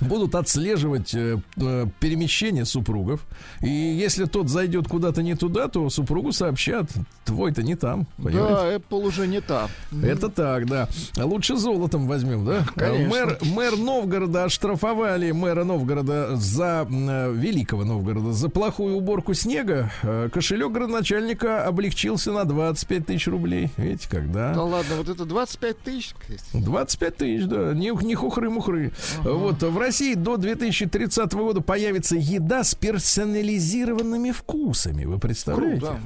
Будут отслеживать э, э, перемещение супругов. И если тот зайдет куда-то не туда, то супругу сообщат, твой-то не там. Понимаете?
Да, Apple уже не та.
Это так, да. Лучше золотом возьмем, да?
Конечно.
Мэр, мэр Новгорода оштрафовали мэра Новгорода за э, великого Новгорода за плохую уборку снега. Э, Кошелек градоначальника облегчился на 25 тысяч рублей. Видите, когда?
Да ладно, вот это 25 тысяч.
25 тысяч, да, не, не хухры-мухры. Вот, в России до 2030 года появится еда с персонализированными вкусами. Вы представляете?
Круто.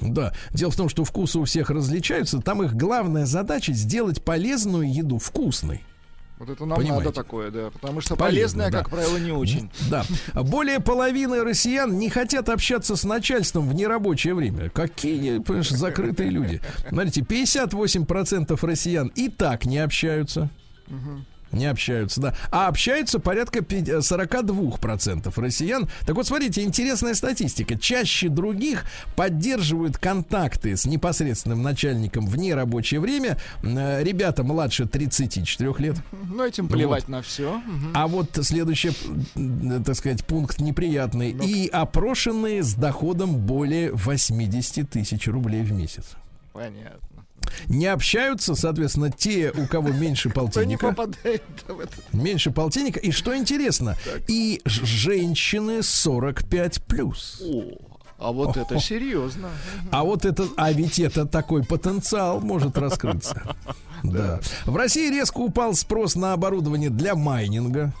Да. Дело в том, что вкусы у всех различаются. Там их главная задача сделать полезную еду вкусной.
Вот это нам
Понимаете.
надо такое, да. Потому что
Полезно,
полезное,
да.
как правило, не очень.
Да. Более половины россиян не хотят общаться с начальством в нерабочее время. Какие, понимаешь, закрытые люди. Смотрите, 58% россиян и так не общаются. Не общаются, да. А общаются порядка пи- э, 42% россиян. Так вот, смотрите, интересная статистика. Чаще других поддерживают контакты с непосредственным начальником в нерабочее время э, ребята младше 34 лет.
Ну, этим плевать на все.
А вот следующий, м, так сказать, пункт неприятный. И опрошенные с доходом более 80 тысяч рублей в месяц.
Понятно.
Не общаются, соответственно, те, у кого меньше полтинника. Меньше полтинника. И что интересно, и женщины 45 плюс.
О, а вот это серьезно.
А вот это, а ведь это такой потенциал может раскрыться. Да. В России резко упал спрос на оборудование для майнинга.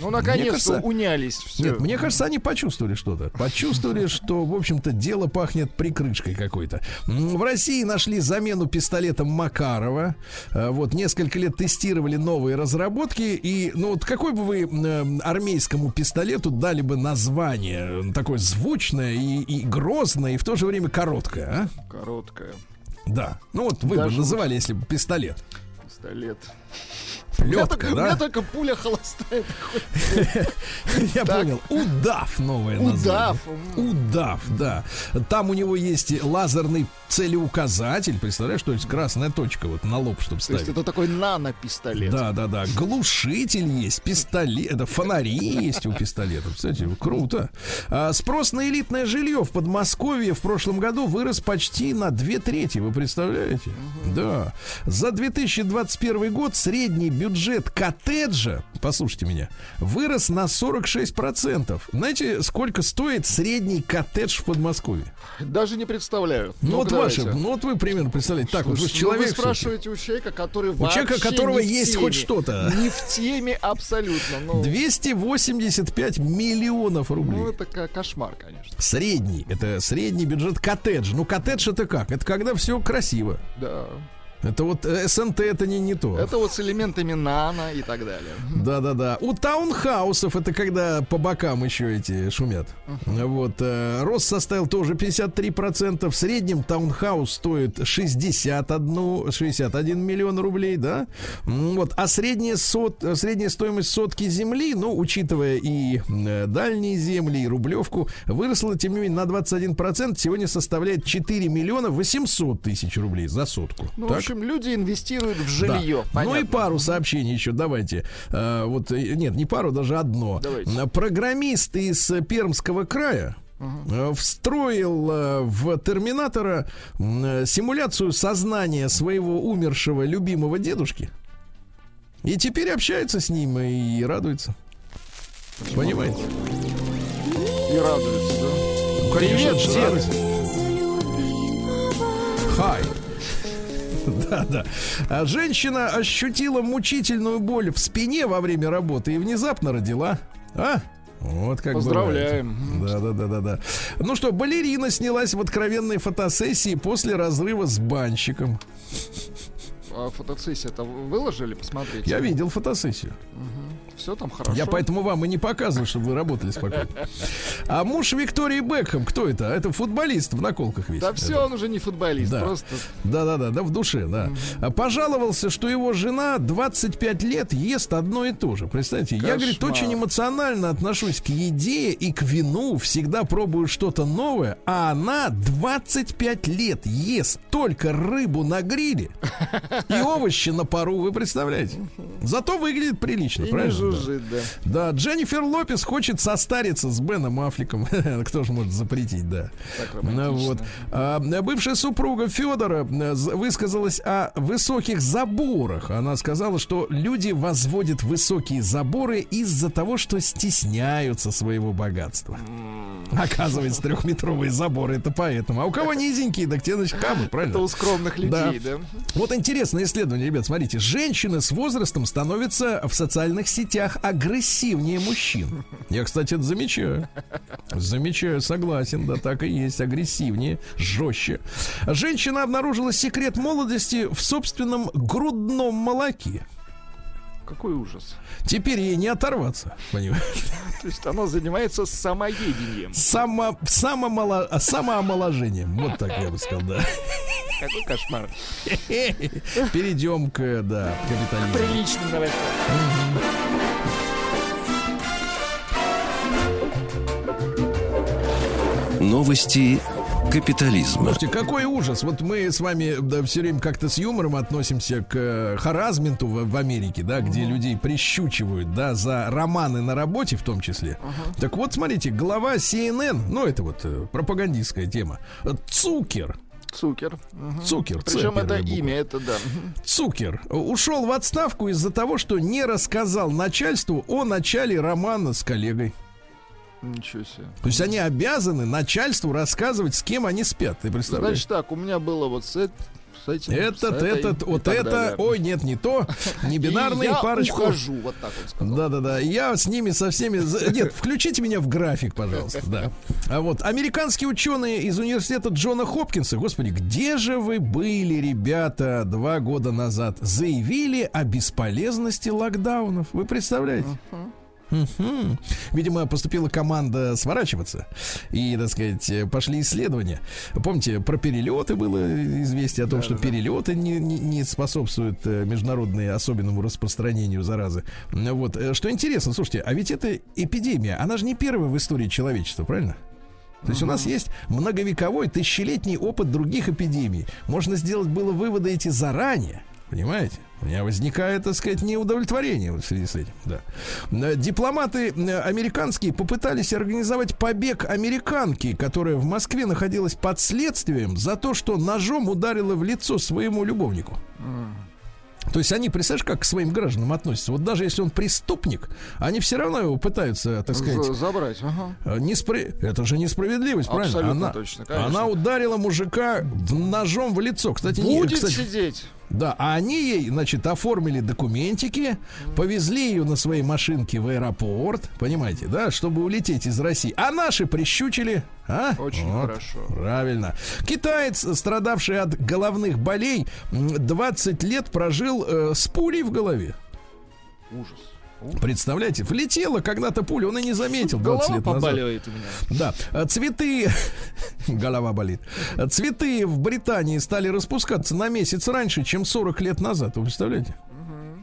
Ну, наконец-то
кажется-
унялись все.
Нет, мне кажется, они почувствовали что-то. Почувствовали, что, в общем-то, дело пахнет прикрышкой какой-то. В России нашли замену пистолетом Макарова. А, Вот, несколько лет тестировали новые разработки. И, ну, вот какой бы вы м, армейскому пистолету дали бы название э, такое звучное и, и грозное, и в то же время короткое, а?
Короткая.
Да. Ну, вот вы
Даже
бы называли, если бы пистолет.
Пистолет.
Плетка,
только- У меня
да?
только пуля холостая.
Я понял. Удав новое
Удав.
название. Удав, да. Там у него есть лазерный целеуказатель. Представляешь, то есть красная точка вот на лоб, чтобы
То есть
ставить.
это такой нано-пистолет.
Да, да, да. Глушитель есть, пистолет, это фонари есть у пистолета. Кстати, круто. А, спрос на элитное жилье в Подмосковье в прошлом году вырос почти на две трети. Вы представляете? Да. За 2021 год средний бюджет коттеджа, послушайте меня, вырос на 46%. Знаете, сколько стоит средний коттедж в Подмосковье?
Даже не представляю.
Ну, вот
Ну-ка,
ваше, ну вот вы примерно представляете. Так, вот вы
Слушайте,
человек.
ну, вы спрашиваете у человека, который
У человека, которого есть
теме.
хоть что-то.
Не в теме абсолютно. Ну,
285 миллионов рублей.
ну, это кошмар, конечно.
Средний, это средний бюджет коттедж. Ну, коттедж это как? Это когда все красиво.
Да.
Это вот э, СНТ это не, не то.
Это вот с элементами нано и так далее.
Да-да-да. У таунхаусов это когда по бокам еще эти шумят. Вот. э, рост составил тоже 53%. В среднем таунхаус стоит 61, 61 миллион рублей, да? Вот. А средняя, сот, э, средняя стоимость сотки земли, ну, учитывая и э, дальние земли, и рублевку, выросла, тем не менее, на 21%. Сегодня составляет 4 миллиона 800 тысяч рублей за сотку.
Ну,
Так?
Общем, люди инвестируют в
Да.
жилье.
Ну и пару сообщений еще давайте. Э, вот э, нет, не пару, даже одно.
Давайте.
Э, Программист из Пермского края э, встроил в терминатора симуляцию сознания своего умершего любимого дедушки. И теперь общается с ним и радуется. Понимаете?
И радуются, да?
Конечно,
Привет, дед.
радуется. Хай. Да, да. А женщина ощутила мучительную боль в спине во время работы и внезапно родила. А? Вот как
Поздравляем.
Да, да, да, да, да. Ну что, балерина снялась в откровенной фотосессии после разрыва с банщиком.
А фотосессия это выложили, посмотрите.
Я видел фотосессию.
Все там хорошо.
Я поэтому вам и не показываю, чтобы вы работали спокойно. А муж Виктории Бекхэм, кто это? Это футболист в наколках ведь.
Да
Это-
все, он уже не футболист,
Да.
просто
Да, да, да, да, в душе, да. А Пожаловался, что его жена 25 лет ест одно и то же. Представьте, я, говорит,
Кошмар.
очень эмоционально отношусь к еде и к вину, всегда пробую что-то новое, а она 25 лет ест только рыбу на гриле и овощи на пару, вы представляете? Зато выглядит прилично,
и
правильно? Да.
жужжит, да.
Да, Дженнифер Лопес хочет состариться с Беном Аффлеком. Кто же может запретить, да. Ну, вот. А, бывшая супруга Федора э, высказалась о высоких заборах. Она сказала, что люди возводят высокие заборы из-за того, что стесняются своего богатства. Оказывается, трехметровые заборы это поэтому. А у кого низенькие, так те, значит, камы,
Это
правильно?
у скромных людей, да.
Вот интересное исследование, ребят, смотрите. Женщины с возрастом становятся в социальных сетях агрессивнее мужчин. Я, кстати, это замечаю. Замечаю, согласен, да, так и есть. Агрессивнее, жестче. Женщина обнаружила секрет молодости в собственном грудном молоке.
Какой ужас.
Теперь ей не оторваться, понимаешь?
То есть она занимается самоедением.
Само, самомоло- самоомоложением. Вот так я бы сказал, да.
Какой кошмар.
Перейдем к, да, капитализму.
Приличным новостям.
Новости капитализма.
Слушайте, какой ужас. Вот мы с вами да, все время как-то с юмором относимся к э, харазменту в, в Америке, да, где людей прищучивают, да, за романы на работе в том числе. Так вот, смотрите, глава CNN, ну, это вот э, пропагандистская тема, Цукер,
Цукер. Мгм.
Цукер, Ц
Причем это
буква.
имя, это да.
Цукер ушел в отставку из-за того, что не рассказал начальству о начале романа с коллегой.
Ничего себе.
То есть они обязаны начальству рассказывать, с кем они спят. Ты представляешь?
Значит так, у меня было вот с, эт- с этим. с
Этот,
этой
этот, вот это,
далее.
ой, нет, не то, не бинарные
я
парочку.
ухожу, вот так сказал.
Да-да-да, я с ними со всеми... Нет, включите меня в график, пожалуйста, да. А вот американские ученые из университета Джона Хопкинса, господи, где же вы были, ребята, два года назад? Заявили о бесполезности локдаунов. Вы представляете? Видимо, поступила команда сворачиваться. И, так сказать, пошли исследования. Помните, про перелеты было известие о том, что перелеты не, не- не способствуют э, международной особенному распространению заразы. Вот. э, Что интересно, слушайте, а ведь эта эпидемия, она же не первая в истории человечества, правильно? То есть у нас есть многовековой, тысячелетний опыт других эпидемий. Можно сделать было выводы эти заранее. Понимаете? У меня возникает, так сказать, неудовлетворение в связи с этим. Да. Э, Дипломаты э, американские попытались организовать побег американки, которая в Москве находилась под следствием за то, что ножом ударила в лицо своему любовнику. То есть они, представляешь, как к своим гражданам относятся? Вот даже если он преступник, они все равно его пытаются, так сказать,
За- Забрать, ага.
Э, неспро- Это же несправедливость, правильно?
Абсолютно
Она,
точно, конечно.
она ударила мужика ножом в лицо. Кстати, не,
Будет
кстати,
сидеть.
Да, а они ей, значит, оформили документики, повезли ее на своей машинке в аэропорт, понимаете, да, чтобы улететь из России. А наши прищучили, а?
Очень
Вот,
хорошо.
Правильно. Китаец, страдавший от головных болей, м, 20 лет прожил э, с пулей в голове.
Ужас.
Представляете, влетела когда-то пуля, он и не заметил 20
Голова
лет назад.
побаливает у меня.
Да, а цветы, голова болит. А Цветы в Британии стали распускаться на месяц раньше, чем 40 лет назад. Вы представляете?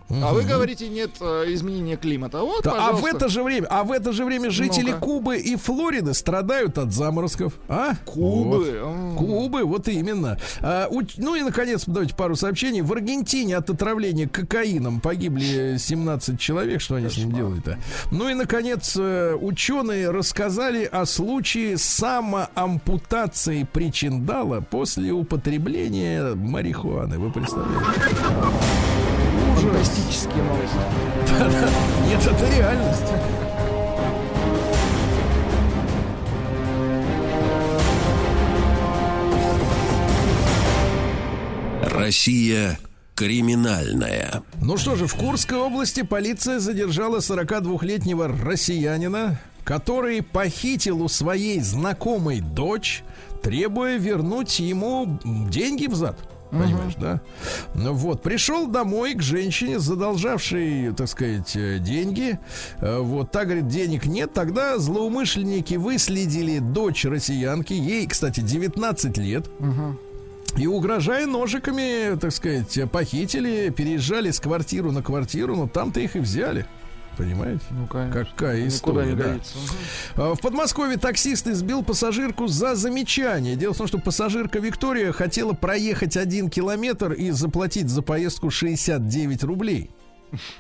А вы говорите, нет э, изменения климата. Вот,
Да, а в это же время, а в это же время жители
Ну-ка.
Кубы и Флориды страдают от заморозков. А?
Кубы.
Вот. Кубы, вот именно. А, уч- ну и, наконец, давайте пару сообщений. В Аргентине от отравления кокаином погибли 17 человек. Что они с ним делают-то? Ну и, наконец, э, ученые рассказали о случае самоампутации причиндала после употребления марихуаны. Вы представляете?
Фантастические новости.
Нет, это реальность.
Россия криминальная.
Ну что же, в Курской области полиция задержала 42-летнего россиянина, который похитил у своей знакомой дочь, требуя вернуть ему деньги взад. Понимаешь, да? Ну вот, пришел домой к женщине, задолжавшей, так сказать, э, деньги. Э, Вот, та говорит, денег нет. Тогда злоумышленники выследили дочь россиянки. Ей, кстати, 19 лет. И угрожая ножиками, так сказать, похитили, переезжали с квартиру на квартиру, но там-то их и взяли. Понимаете?
Ну, конечно.
Какая
Никуда
история,
не
да. А, В Подмосковье таксист избил пассажирку за замечание. Дело в том, что пассажирка Виктория хотела проехать один километр и заплатить за поездку 69 рублей.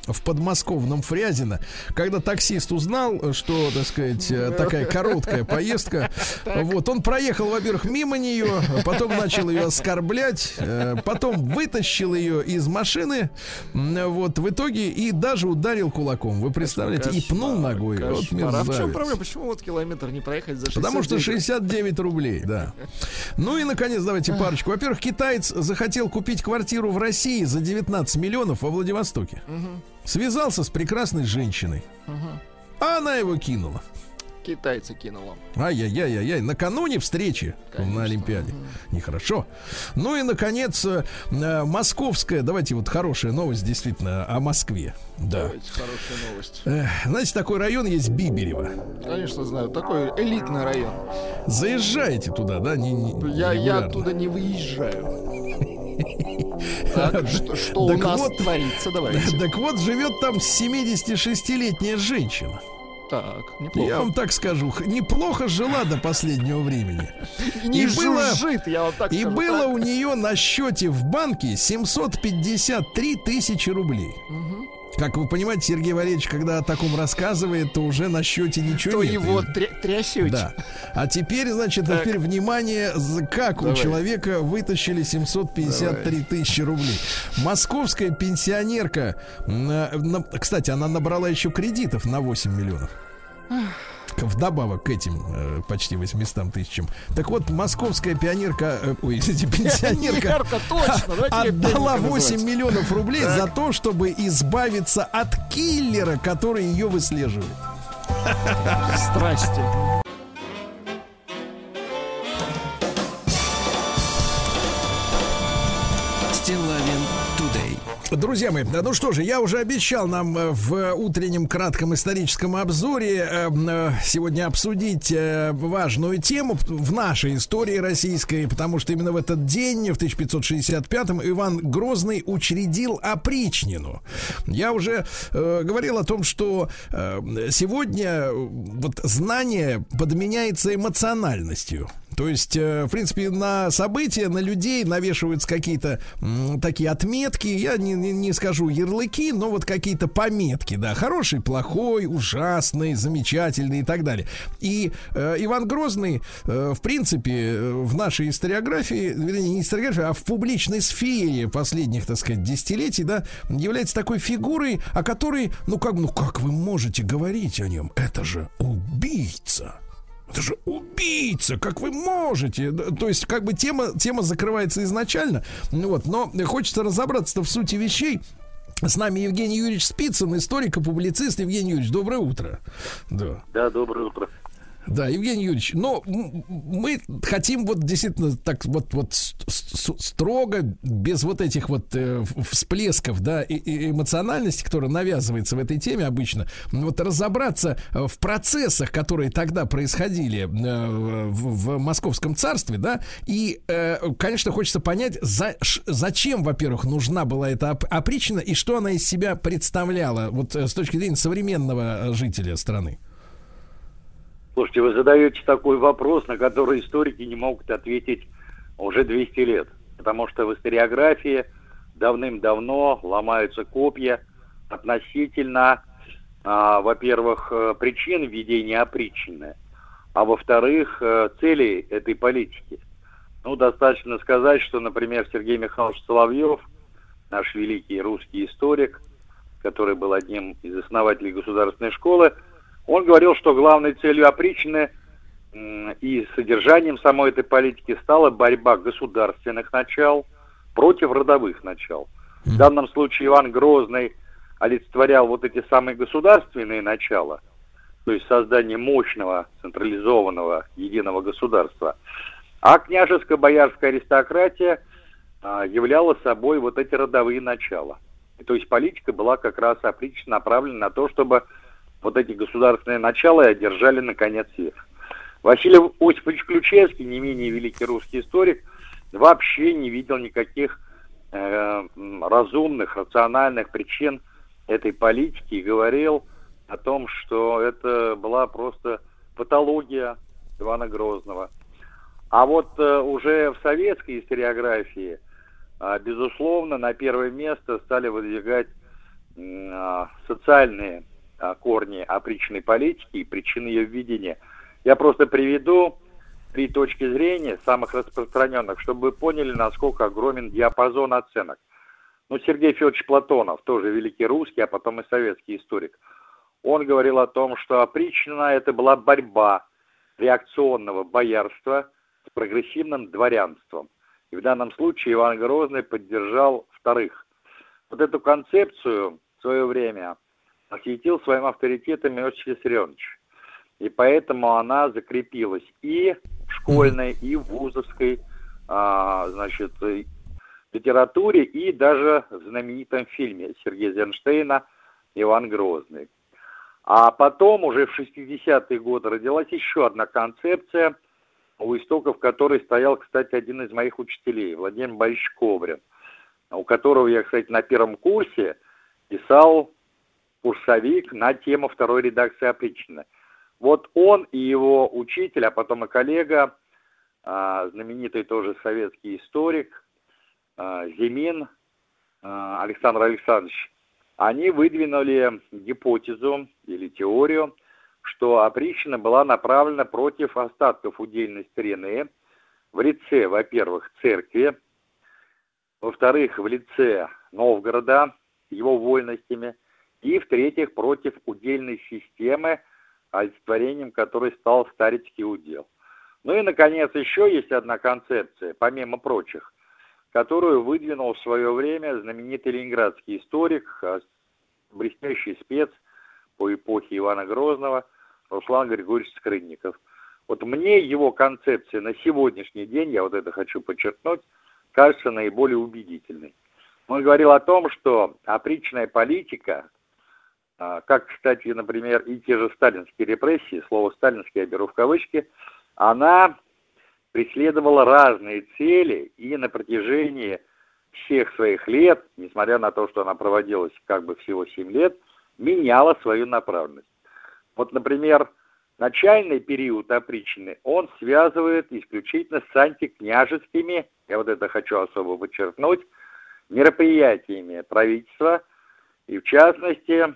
В подмосковном Фрязино, когда таксист узнал, что, так сказать, э, такая короткая поездка, вот он проехал, во-первых, мимо нее, потом начал ее оскорблять, э, потом вытащил ее из машины, вот в итоге и даже ударил кулаком. Вы представляете? И пнул ногой. Вот.
А в чем проблема? Почему вот километр не проехать за 69?
Потому что 69 рублей, да. Ну и, наконец, давайте парочку. Во-первых, китаец захотел купить квартиру в России за 19 миллионов во Владивостоке. Связался с прекрасной женщиной. А она его кинула.
Китайца кинул он.
Ай-яй-яй-яй. Накануне встречи
Конечно.
на Олимпиаде. Нехорошо. Ну и, наконец, э, э, московская, давайте вот хорошая новость действительно о Москве. Да.
Давайте, хорошая новость.
Знаете, такой район есть Биберево.
Конечно, знаю. Такой элитный район.
Заезжаете туда, да? Не, не-
Я, я оттуда не выезжаю. Так, что, что у
Так
нас
вот.
творится? Давайте.
Так вот, живет там 76-летняя женщина.
Так,
Я
неплохо.
вам так скажу, неплохо жила до последнего времени.
Не
и было-
жужжит, я вам так
И
скажу.
было
Так.
у нее на счете в банке 753 тысячи рублей. Как вы понимаете, Сергей Валерьевич, когда о таком рассказывает, то уже на счете ничего
То
нет.
его тря- трясете.
Да. А теперь, значит,
Так.
теперь внимание, как у
Давай.
человека вытащили 753 тысячи рублей. Московская пенсионерка, на- кстати, она набрала еще кредитов на 8 миллионов. Вдобавок к этим э, почти 800 тысячам. Так вот, московская пионерка, э, ой, извините, пенсионерка
Пионерка, точно.
Отдала
пионерка
8
называть.
миллионов рублей за то, чтобы избавиться от киллера, который ее выслеживает.
Страсти.
Друзья мои, ну что же, я уже обещал нам э, в утреннем кратком историческом обзоре э, э, сегодня обсудить э, важную тему в нашей истории российской, потому что именно в этот день, в 1565-м, Иван Грозный учредил опричнину. Я уже говорил о том, что сегодня вот знание подменяется эмоциональностью. То есть, э, в принципе, на события, на людей навешиваются какие-то такие отметки. Я не, не- не скажу ярлыки, но вот какие-то пометки, да. Хороший, плохой, ужасный, замечательный и так далее. И э, Иван Грозный, э, в принципе, э, в нашей историографии, вернее, не историографии, а в публичной сфере последних, так сказать, десятилетий, да, является такой фигурой, о которой, ну как, ну как вы можете говорить о нем? Это же убийца. Это же убийца, как вы можете? То есть, как бы тема, тема закрывается изначально. Вот, но хочется разобраться в сути вещей. С нами Евгений Юрьевич Спицын, историк и публицист. Евгений Юрьевич, доброе утро. Да.
Да, доброе утро.
Да, Евгений Юрьевич, но мы хотим вот действительно так вот, вот строго, без вот этих вот э, всплесков, да, эмоциональности, которая навязывается в этой теме обычно, вот разобраться э, в процессах, которые тогда происходили э, в, в Московском царстве, да, и, э, конечно, хочется понять, за, зачем, во-первых, нужна была эта оп- опричнина и что она из себя представляла, вот э, с точки зрения современного э, жителя страны.
Слушайте, вы задаете такой вопрос, на который историки не могут ответить уже 200 лет. Потому что в историографии давным-давно ломаются копья относительно, а, во-первых, э, причин введения опричнины, а во-вторых, э, целей этой политики. Ну, достаточно сказать, что, например, Сергей Михайлович Соловьев, наш великий русский историк, который был одним из основателей государственной школы, он говорил, что главной целью опричнины м, и содержанием самой этой политики стала борьба государственных начал против родовых начал. В данном случае Иван Грозный олицетворял вот эти самые государственные начала, то есть создание мощного, централизованного, единого государства. А княжеская боярская аристократия а, являла собой вот эти родовые начала. И то есть политика была как раз опрична направлена на то, чтобы вот эти государственные начала одержали наконец верх. Василий Осипович Ключевский, не менее великий русский историк, вообще не видел никаких э, разумных, рациональных причин этой политики и говорил о том, что это была просто патология Ивана Грозного. А вот э, уже в советской историографии, а, безусловно, на первое место стали выдвигать а, социальные а, корни опричной политики и причины ее введения. Я просто приведу три точки зрения, самых распространенных, чтобы вы поняли, насколько огромен диапазон оценок. Ну, Сергей Федорович Платонов, тоже великий русский, а потом и советский историк, он говорил о том, что опричнина это была борьба реакционного боярства с прогрессивным дворянством. И в данном случае Иван Грозный поддержал вторых. Вот эту концепцию в свое время осветил своим авторитетом Иосиф Виссарионович. И поэтому она закрепилась и в школьной, и в вузовской, а, значит, э, литературе, и даже в знаменитом фильме Сергея Зенштейна «Иван Грозный». А потом, уже в 60-е годы, родилась еще одна концепция, у истоков которой стоял, кстати, один из моих учителей, Владимир Борисович Коврин, у которого я, кстати, на первом курсе писал курсовик на тему второй редакции опричнины. Вот он и его учитель, а потом и коллега, а, знаменитый тоже советский историк а, Зимин а, Александр Александрович, они выдвинули гипотезу или теорию, что опричнина была направлена против остатков удельной старины в лице, во-первых, церкви, во-вторых, в лице Новгорода, его вольностями, и, в-третьих, против удельной системы, олицетворением которой стал старецкий удел. Ну и, наконец, еще есть одна концепция, помимо прочих, которую выдвинул в свое время знаменитый ленинградский историк, а, блестящий спец по эпохе Ивана Грозного Руслан Григорьевич Скрынников. Вот мне его концепция на сегодняшний день, я вот это хочу подчеркнуть, кажется наиболее убедительной. Он говорил о том, что опричная политика, а, как, кстати, например, и те же сталинские репрессии, слово «сталинский» я беру в кавычки, она преследовала разные цели и на протяжении всех своих лет, несмотря на то, что она проводилась как бы всего 7 лет, меняла свою направленность. Вот, например, начальный период опричнины он связывает исключительно с антикняжескими, я вот это хочу особо подчеркнуть, мероприятиями правительства, и в частности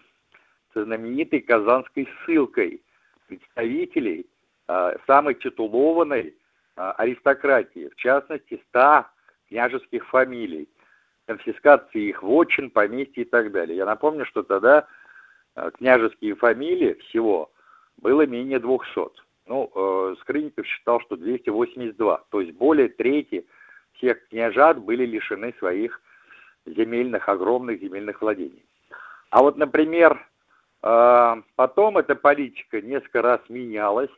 со знаменитой казанской ссылкой представителей а, самой титулованной а, аристократии, в частности 100 княжеских фамилий, конфискации их вотчин, поместья и так далее. Я напомню, что тогда а, княжеские фамилии всего было менее 200. Ну, э, Скрынников считал, что 282, то есть более трети всех княжат были лишены своих земельных, огромных земельных владений. А вот, например, э, потом эта политика несколько раз менялась,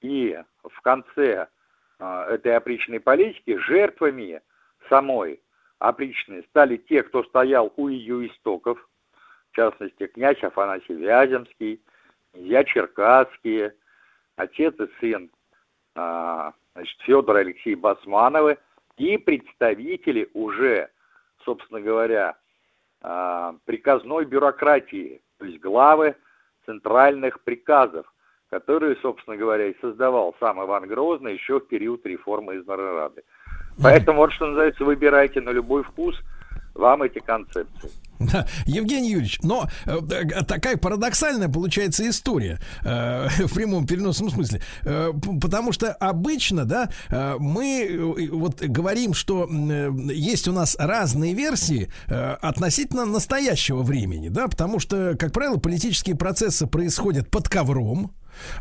и в конце э, этой опричной политики жертвами самой опричной стали те, кто стоял у ее истоков, в частности, князь Афанасий Вяземский, князья Черкасские, отец и сын а, значит, Федор Алексей Басмановы и представители уже, собственно говоря, а, приказной бюрократии, то есть главы центральных приказов, которые, собственно говоря, и создавал сам Иван Грозный еще в период реформы из Рады. Поэтому вот что называется, выбирайте на любой вкус вам эти концепции.
Да, Евгений Юрьевич, но э, такая парадоксальная получается история э, в прямом переносном смысле, э, потому что обычно, да, э, мы э, вот говорим, что э, есть у нас разные версии э, относительно настоящего времени, да, потому что, как правило, политические процессы происходят под ковром.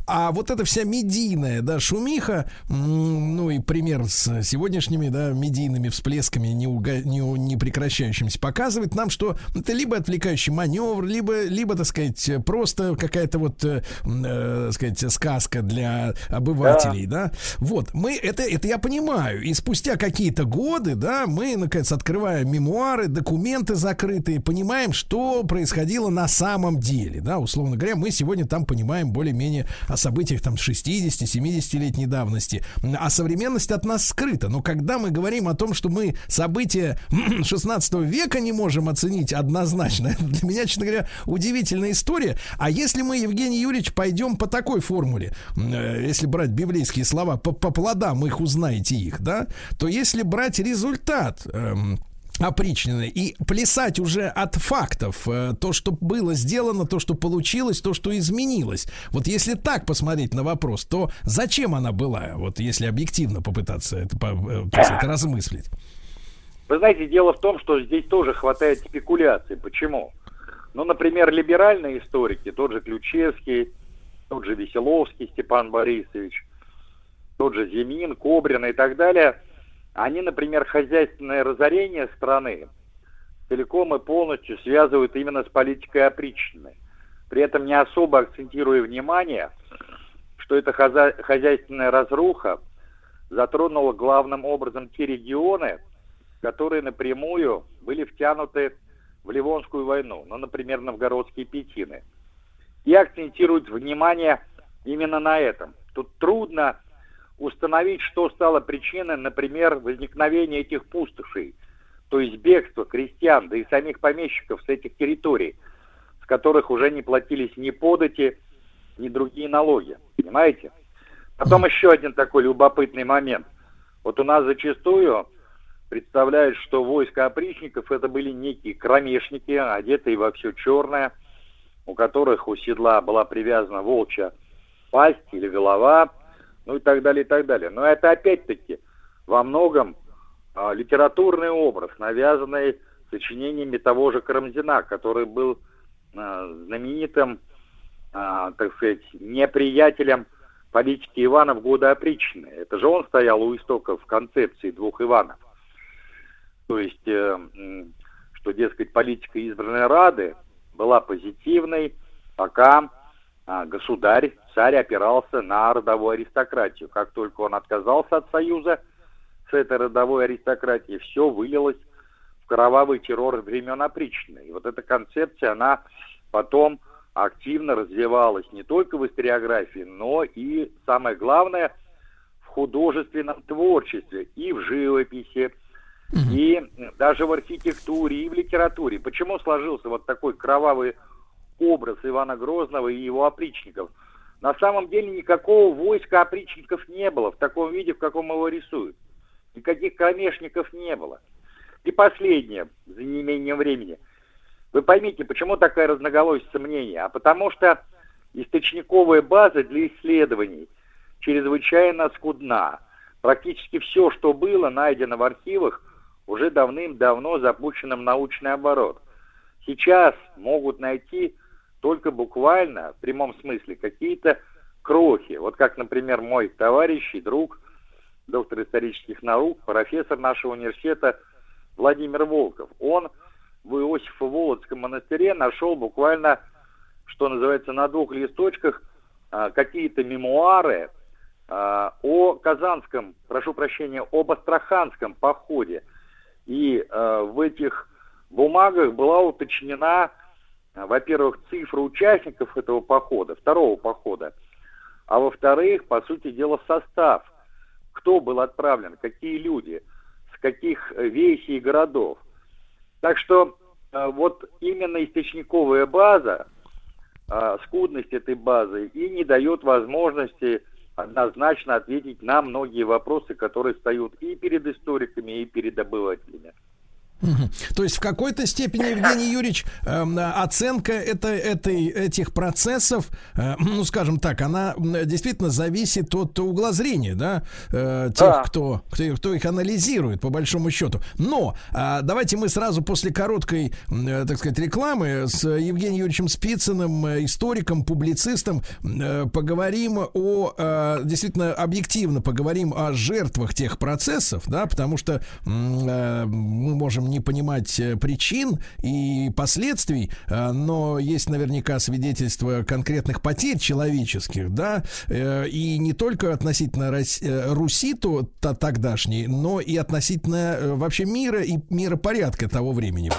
А вот эта вся медийная, да, шумиха, ну и пример с сегодняшними, да, медийными всплесками, не, уга- не, не прекращающимся, показывает нам, что это либо отвлекающий маневр, либо, либо, так сказать, просто какая-то вот, э, э, так сказать, сказка для обывателей, да. Вот, мы, это, это я понимаю. И спустя какие-то годы, да, мы, наконец, открываем мемуары, документы закрытые, понимаем, что происходило на самом деле, да, условно говоря, мы сегодня там понимаем более-менее о событиях там 60-70-летней давности, а современность от нас скрыта. Но когда мы говорим о том, что мы события 16 века не можем оценить однозначно, для меня, честно говоря, удивительная история. А если мы, Евгений Юрьевич, пойдем по такой формуле, э, если брать библейские слова, по, по плодам их узнаете их, да, то если брать результат эм, опричнины и плясать уже от фактов э, то, что было сделано, то, что получилось, то, что изменилось. Вот если так посмотреть на вопрос, то зачем она была? Вот если объективно попытаться это, э, сказать, размыслить.
Вы знаете, дело в том, что здесь тоже хватает спекуляций. Почему? Ну, например, либеральные историки, тот же Ключевский, тот же Веселовский Степан Борисович, тот же Зимин, Кобрин и так далее, они, например, хозяйственное разорение страны целиком и полностью связывают именно с политикой опричнины. При этом не особо акцентируя внимание, что эта хозя- хозяйственная разруха затронула главным образом те регионы, которые напрямую были втянуты в Ливонскую войну, ну, например, новгородские пятины. И акцентируют внимание именно на этом. Тут трудно установить, что стало причиной, например, возникновения этих пустошей, то есть бегства крестьян, да и самих помещиков с этих территорий, с которых уже не платились ни подати, ни другие налоги. Понимаете? Потом еще один такой любопытный момент. Вот у нас зачастую представляют, что войско опричников это были некие кромешники, одетые во все черное, у которых у седла была привязана волчья пасть или голова, ну и так далее, и так далее. Но это опять-таки во многом а, литературный образ, навязанный сочинениями того же Карамзина, который был а, знаменитым, а, так сказать, неприятелем политики Ивана в годы опричнины. Это же он стоял у истоков концепции двух Иванов. То есть, э, что, дескать, политика избранной Рады была позитивной, пока государь, царь опирался на родовую аристократию. Как только он отказался от союза с этой родовой аристократией, все вылилось в кровавый террор времен опричнины. И вот эта концепция, она потом активно развивалась не только в историографии, но и, самое главное, в художественном творчестве и в живописи, и даже в архитектуре, и в литературе. Почему сложился вот такой кровавый образ Ивана Грозного и его опричников? На самом деле никакого войска опричников не было в таком виде, в каком его рисуют. Никаких кромешников не было. И последнее, за неимением времени. Вы поймите, почему такая разноголосица мнений? А потому что источниковая база для исследований чрезвычайно скудна. Практически все, что было найдено в архивах, уже давным-давно запущено в научный оборот. Сейчас могут найти только буквально, в прямом смысле, какие-то крохи. Вот как, например, мой товарищ и друг, доктор исторических наук, профессор нашего университета Владимир Волков. Он в Иосифо-Володском монастыре нашел буквально, что называется, на двух листочках а, какие-то мемуары а, о Казанском, прошу прощения, об Астраханском походе. И а, в этих бумагах была уточнена, во-первых, цифра участников этого похода, второго похода, а во-вторых, по сути дела, состав, кто был отправлен, какие люди, с каких весей и городов. Так что э, вот именно источниковая база, э, скудность этой базы и не дает возможности однозначно ответить на многие вопросы, которые встают и перед историками, и перед обывателями.
То есть в какой-то степени, Евгений Юрьевич, эм, оценка это, этой, этих процессов, э, ну, скажем так, она действительно зависит от угла зрения, да, э, тех,
Да.
кто, кто, кто их анализирует, по большому счету. Но а, давайте мы сразу после короткой, э, так сказать, рекламы с Евгением Юрьевичем Спицыным, э, историком, публицистом, э, поговорим о, э, действительно, объективно поговорим о жертвах тех процессов, да, потому что э, мы можем не понимать э, причин и последствий, э, но есть наверняка свидетельства конкретных потерь человеческих, да, э, и не только относительно Руси то, то тогдашней, но и относительно вообще мира и миропорядка того времени.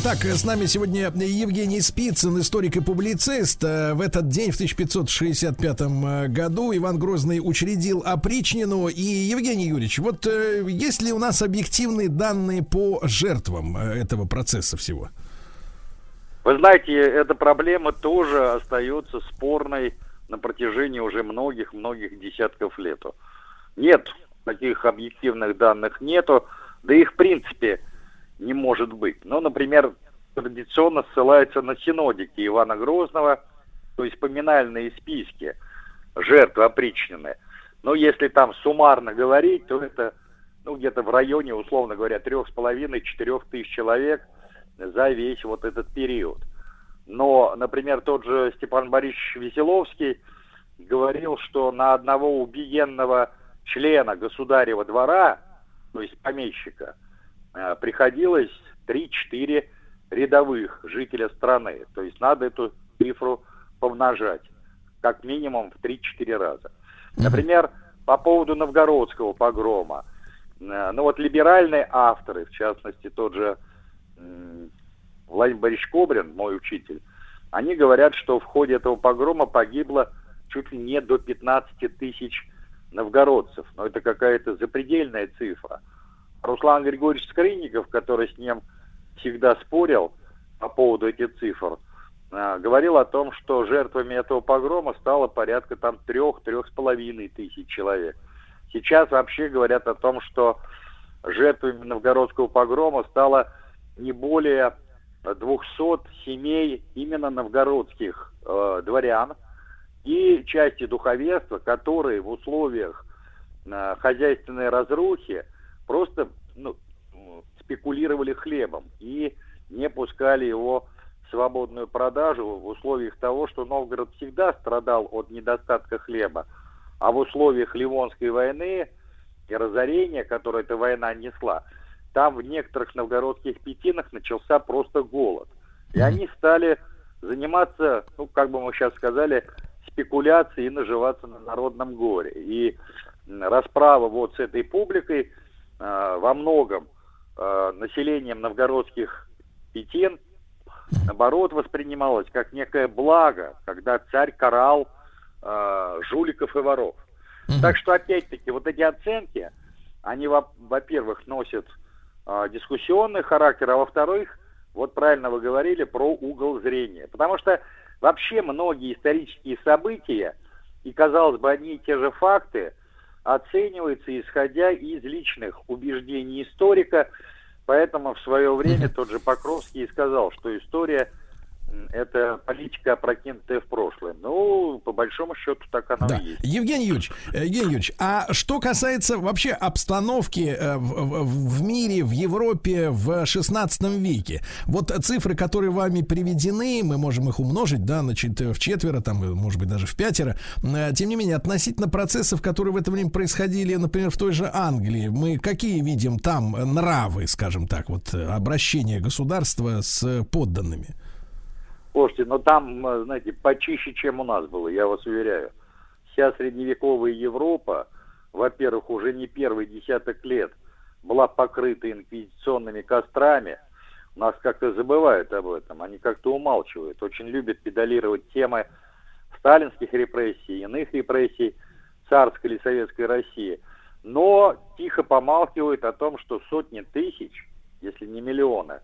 Итак, с нами сегодня Евгений Спицын, историк и публицист. Э, В этот день, в 1565 э, году, Иван Грозный учредил опричнину. И, Евгений Юрьевич, вот э, есть ли у нас объективные данные по жертвам этого процесса всего?
Вы знаете, эта проблема тоже остается спорной на протяжении уже многих-многих десятков лет. Нет, таких объективных данных нету, да и в принципе не может быть. Ну, например, традиционно ссылается на синодики Ивана Грозного, то есть поминальные списки жертв опричнины. Но если там суммарно говорить, то это ну, где-то в районе, условно говоря, трех с половиной, четырех тысяч человек за весь вот этот период. Но, например, тот же Степан Борисович Веселовский говорил, что на одного убиенного члена государева двора, то есть помещика, приходилось 3-4 рядовых жителя страны. То есть надо эту цифру помножать как минимум в 3-4 раза. Например, по поводу новгородского погрома. Э, Ну вот либеральные авторы, в частности тот же Владимир Борисович Кобрин, мой учитель, они говорят, что в ходе этого погрома погибло чуть ли не до 15 тысяч новгородцев. Но это какая-то запредельная цифра. Руслан Григорьевич Скрынников, который с ним всегда спорил по поводу этих цифр, э, говорил о том, что жертвами этого погрома стало порядка там трех-трех с половиной тысяч человек. Сейчас вообще говорят о том, что жертвами новгородского погрома стало не более 200 семей именно новгородских э, дворян и части духовенства, которые в условиях э, хозяйственной разрухи просто ну, спекулировали хлебом и не пускали его в свободную продажу в условиях того, что Новгород всегда страдал от недостатка хлеба, а в условиях Ливонской войны и разорения, которое эта война несла, там в некоторых новгородских пятинах начался просто голод. И они стали заниматься, ну, как бы мы сейчас сказали, спекуляцией и наживаться на народном горе. И расправа вот с этой публикой во многом э, населением новгородских пятин наоборот воспринималось как некое благо, когда царь карал э, жуликов и воров. Так что, опять-таки, вот эти оценки, они, во- во-первых, носят э, дискуссионный характер, а во-вторых, вот правильно вы говорили про угол зрения. Потому что вообще многие исторические события, и, казалось бы, одни и те же факты, оцениваются исходя из личных убеждений историка, поэтому в свое время тот же Покровский и сказал, что история это политика, опрокинутая в прошлое. Ну, по большому счету, так оно
Да.
и есть.
Евгений Юрьевич, э, Евгений Юрьевич, а что касается вообще обстановки э, в, в- в мире, в Европе в 16 веке, вот цифры, которые вами приведены, мы можем их умножить, да, значит, в четверо, там, может быть, даже в пятеро, Э, тем не менее, относительно процессов, которые в это время происходили, например, в той же Англии, мы какие видим там нравы, скажем так, вот обращение государства с подданными?
Слушайте, ну там, э, знаете, почище, чем у нас было, я вас уверяю. Вся средневековая Европа, во-первых, уже не первый десяток лет была покрыта инквизиционными кострами. У нас как-то забывают об этом, они как-то умалчивают. Очень любят педалировать темы сталинских репрессий, иных репрессий царской или советской России. Но тихо помалкивают о том, что сотни тысяч, если не миллионы,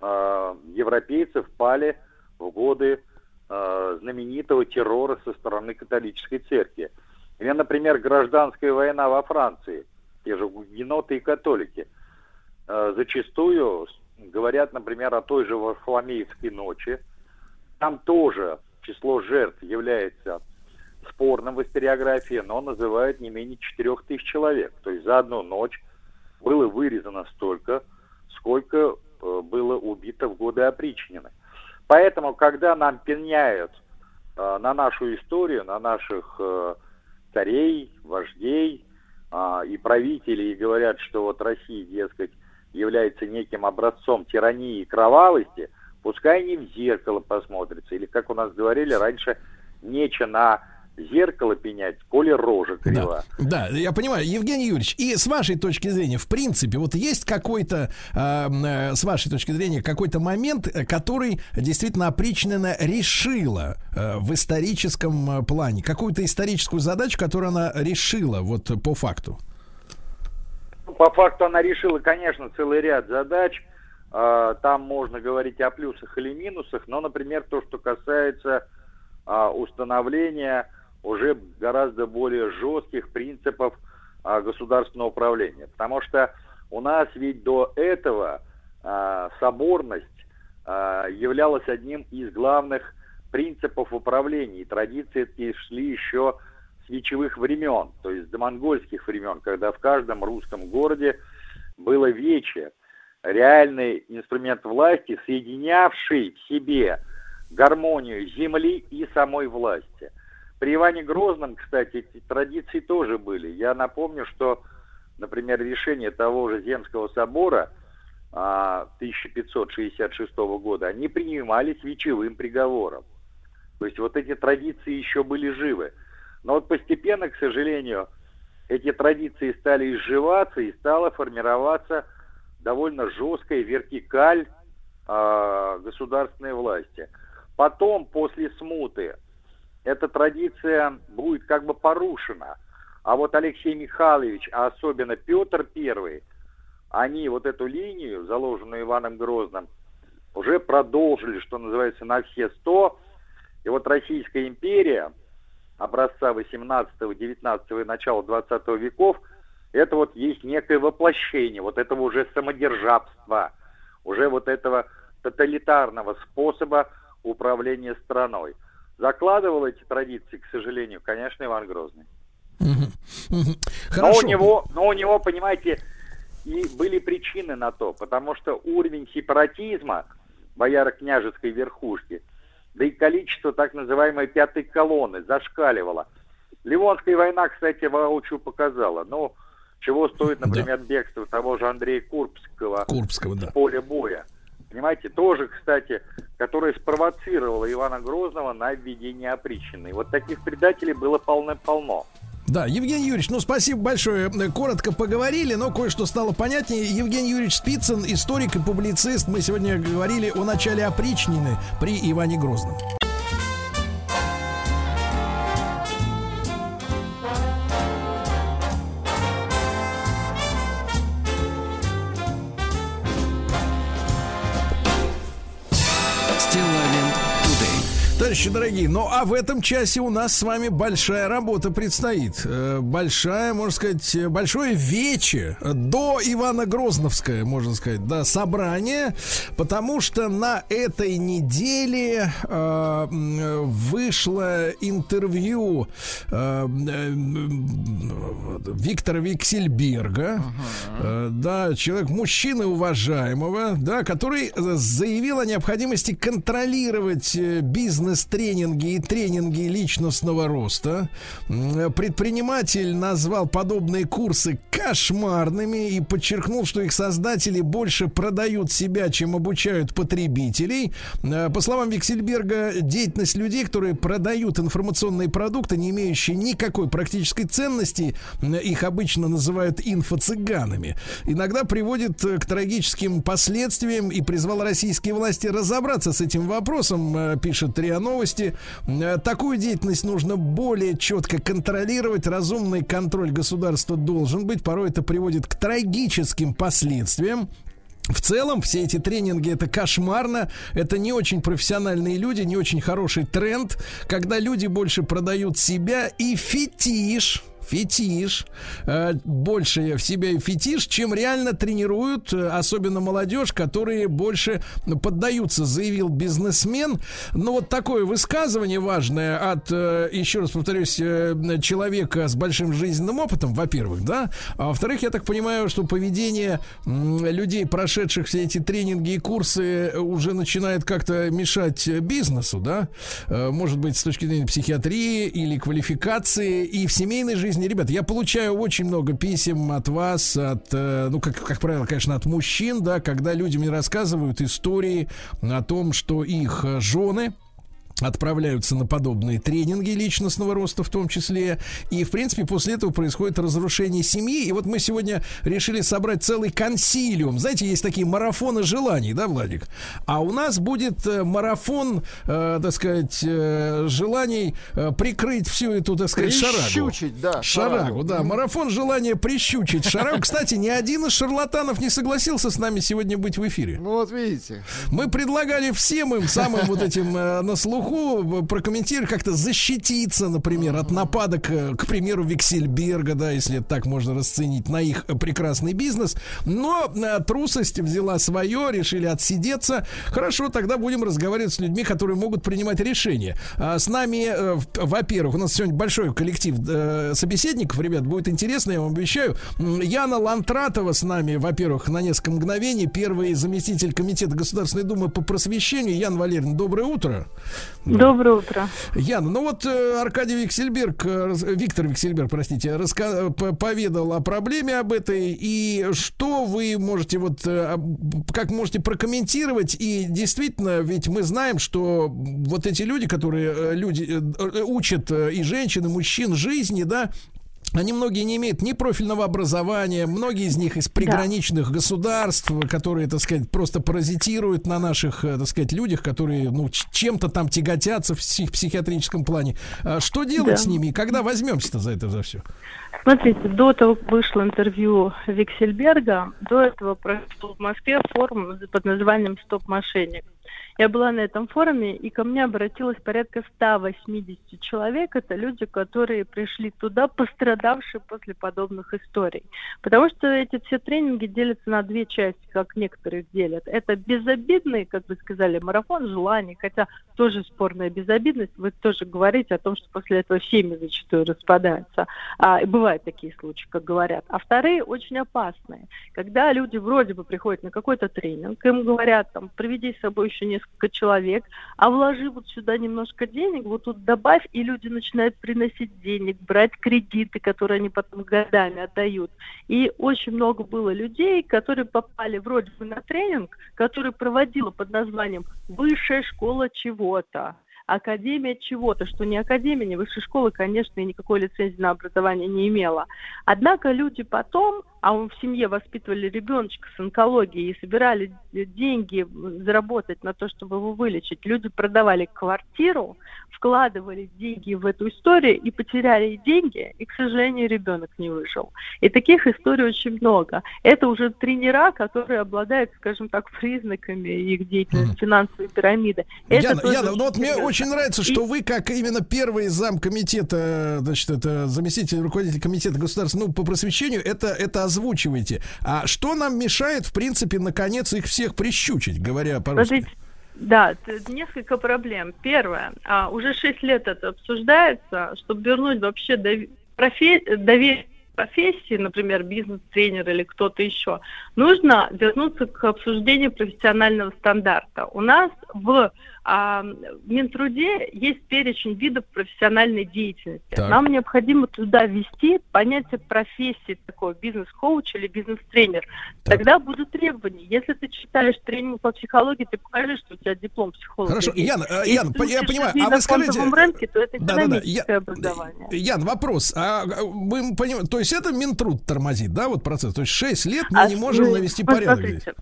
э, европейцев пали в годы э, знаменитого террора со стороны католической церкви. Или, например, гражданская война во Франции, те же гугеноты и католики. Э, зачастую говорят, например, о той же Варфоломеевской ночи. Там тоже число жертв является спорным в историографии, но называют не менее 4 тысяч человек. То есть за одну ночь было вырезано столько, сколько э, было убито в годы опричнины. Поэтому, когда нам пеняют э, на нашу историю, на наших э, царей, вождей а, и правителей, и говорят, что вот Россия, дескать, является неким образцом тирании и кровавости, пускай они в зеркало посмотрятся. Или, как у нас говорили раньше, нече на зеркало пенять, коли рожа крива.
Да, я понимаю, Евгений Юрьевич, и с вашей точки зрения, в принципе, вот есть какой-то, э, э, с вашей точки зрения, какой-то момент, э, который действительно опричнина решила э, в историческом э, плане, какую-то историческую задачу, которую она решила вот по факту.
Ну, По факту она решила, конечно, целый ряд задач. А, Там можно говорить о плюсах или минусах, но, например, то, что касается а, установления уже гораздо более жестких принципов а, государственного управления. Потому что у нас ведь до этого а, соборность а, являлась одним из главных принципов управления. И традиции эти шли еще с вечевых времен, то есть до монгольских времен, когда в каждом русском городе было вече, реальный инструмент власти, соединявший в себе гармонию земли и самой власти. При Иване Грозном, кстати, эти традиции тоже были. Я напомню, что, например, решение того же Земского собора а, 1566 года, они принимались вечевым приговором. То есть вот эти традиции еще были живы. Но вот постепенно, к сожалению, эти традиции стали изживаться и стала формироваться довольно жесткая вертикаль а, государственной власти. Потом, после смуты, эта традиция будет как бы порушена. А вот Алексей Михайлович, а особенно Петр Первый, они вот эту линию, заложенную Иваном Грозным, уже продолжили, что называется, на все сто. И вот Российская империя образца 18, 19 и начала 20 веков, это вот есть некое воплощение вот этого уже самодержавства, уже вот этого тоталитарного способа управления страной. Закладывал эти традиции, к сожалению, конечно, Иван Грозный.
Мгм.
Но
Хорошо.
у него, но у него, понимаете, и были причины на то, потому что уровень сепаратизма бояро-княжеской верхушки, да и количество так называемой пятой колонны зашкаливало. Ливонская война, кстати, воочию показала. Ну, чего стоит, например, бегство того же Андрея Курбского
Курбского, да.
с поля боя. Понимаете, тоже, кстати, которое спровоцировало Ивана Грозного на введение опричнины. И Вот таких предателей было полно-полно.
Да, Евгений Юрьевич, ну спасибо большое. Коротко поговорили, но кое-что стало понятнее. Евгений Юрьевич Спицын, историк и публицист. Мы сегодня говорили о начале опричнины при Иване Грозном. Товарищи дорогие, ну а в этом часе у нас с вами большая работа предстоит. Э, Большая, можно сказать, э, большое вече до Ивана Грозновское, можно сказать, да, собрание, потому что на этой неделе э, вышло интервью э, э, Виктора Виксельберга, э, да, человек, мужчины уважаемого, да, который заявил о необходимости контролировать э, бизнес-тренинги и тренинги личностного роста. Предприниматель назвал подобные курсы кошмарными и подчеркнул, что их создатели больше продают себя, чем обучают потребителей. Э, По словам Виксельберга, деятельность людей, которые продают информационные продукты, не имеющие никакой практической ценности, их обычно называют инфо-цыганами, иногда приводит э, к трагическим последствиям и призвал российские власти разобраться с этим вопросом, э, пишет РИА Новости. Э, Такую деятельность нужно более четко контролировать. Разумный контроль государства должен быть. Порой это приводит к трагическим последствиям. в целом все эти тренинги это кошмарно, это не очень профессиональные люди, не очень хороший тренд, когда люди больше продают себя и фетиш, фетиш, э, больше в себя и фетиш, чем реально тренируют, э, особенно молодежь, которые больше поддаются, заявил бизнесмен. Но вот такое высказывание важное от, э, еще раз повторюсь, человека с большим жизненным опытом, во-первых, да, а во-вторых, я так понимаю, что поведение людей, прошедших все эти тренинги и курсы, уже начинает как-то мешать бизнесу, да, может быть, с точки зрения психиатрии или квалификации и в семейной жизни. Ребят, я получаю очень много писем от вас, от, э, ну, как, как правило, конечно, от мужчин, да, когда люди мне рассказывают истории о том, что их э, жены отправляются на подобные тренинги личностного роста в том числе. И, в принципе, после этого происходит разрушение семьи. И вот мы сегодня решили собрать целый консилиум. Знаете, есть такие марафоны желаний, да, Владик? А у нас будет э, марафон, э, так сказать, э, желаний э, прикрыть всю эту, так сказать, шарагу.
Прищучить, да,
Шарагу,
шарагу.
да. Марафон желания прищучить шарагу. Кстати, ни один из шарлатанов не согласился с нами сегодня быть в эфире.
Ну вот видите.
Мы предлагали всем им, самым вот этим э, на слуху, э, прокомментировать, как-то защититься, например, от нападок, э, к примеру, Виксельберга, да, если это так можно расценить, на их э, прекрасный бизнес. Но трусость взяла свое, решили отсидеться. Хорошо, тогда будем разговаривать с людьми, которые могут принимать решения. А С нами, во-первых, у нас сегодня большой коллектив собеседников, ребят, будет интересно, я вам обещаю. Яна Лантратова с нами, во-первых, на несколько мгновений, первый заместитель комитета Государственной Думы по просвещению. Ян Валерьевна, доброе утро.
Доброе утро.
Яна, ну вот э, Аркадий Виксельберг, э, рас- Виктор Виксельберг, простите, раска- поведал о проблеме об этой, и что вы можете вот, э, как можете прокомментировать, и действительно, ведь мы знаем, что вот эти люди, которые э, люди э, э, учат э, и женщин, и мужчин жизни, да, они многие не имеют ни профильного образования, многие из них из приграничных государств, которые, так сказать, просто паразитируют на наших, э, так сказать, людях, которые, ну, чем-то там тяготятся в псих- психиатрическом плане. А Что делать
Да.
с ними и когда возьмемся-то за это за все?
Смотрите, до того, как вышло интервью Виксельберга, до этого прошел в Москве форум под названием «Стоп мошенник». Я была на этом форуме, и ко мне обратилось порядка 180 человек. Это люди, которые пришли туда, пострадавшие после подобных историй. Потому что эти все тренинги делятся на две части, как некоторые делят. Это безобидный, как вы сказали, марафон желаний, хотя тоже спорная безобидность. Вы тоже говорите о том, что после этого семьи зачастую распадаются. А, и бывают такие случаи, как говорят. А вторые очень опасные. Когда люди вроде бы приходят на какой-то тренинг, им говорят, там, приведи с собой еще несколько человек, а вложи вот сюда немножко денег, вот тут добавь, и люди начинают приносить денег, брать кредиты, которые они потом годами отдают. И очень много было людей, которые попали вроде бы на тренинг, который проводила под названием «Высшая школа чего-то». Академия чего-то, что не академия, не высшая школа, конечно, и никакой лицензии на образование не имела. Однако люди потом, а он в семье воспитывали ребеночка с онкологией и собирали деньги заработать на то, чтобы его вылечить, люди продавали квартиру, вкладывали деньги в эту историю и потеряли деньги, и, к сожалению, ребенок не выжил. И таких историй очень много. Это уже тренера, которые обладают, скажем так, признаками их деятельности финансовой пирамиды. Это
Яна, Яна, ну вот мне
серьезно.
очень нравится, что
И-
вы, как именно первый зам комитета, значит, это заместитель руководителя комитета государства ну, по просвещению, это, это озвучиваете. А что нам мешает, в принципе, наконец их всех прищучить, говоря по-русски?
Да, несколько проблем. Первое, а, уже 6 лет это обсуждается, чтобы вернуть вообще доверие профессии, например, бизнес-тренер или кто-то еще, нужно вернуться к обсуждению профессионального стандарта. У нас в а, в Минтруде есть перечень видов профессиональной деятельности.
Так.
Нам необходимо туда ввести понятие профессии такой бизнес-коуч или бизнес-тренер.
Так.
Тогда будут требования. Если ты читаешь тренинг по психологии, ты покажи, что у тебя диплом психолога.
Хорошо,
есть.
Ян, э,
Если
Ян,
ты
я понимаю, а вы скажите-
рынке, то это
Да-да-да,
экономическое
я-
образование.
Ян, вопрос. А а, мы понимаем, то есть это Минтруд тормозит, да, вот процесс? То есть 6 лет мы
А
не можем навести
вот
порядок
смотрите,
здесь.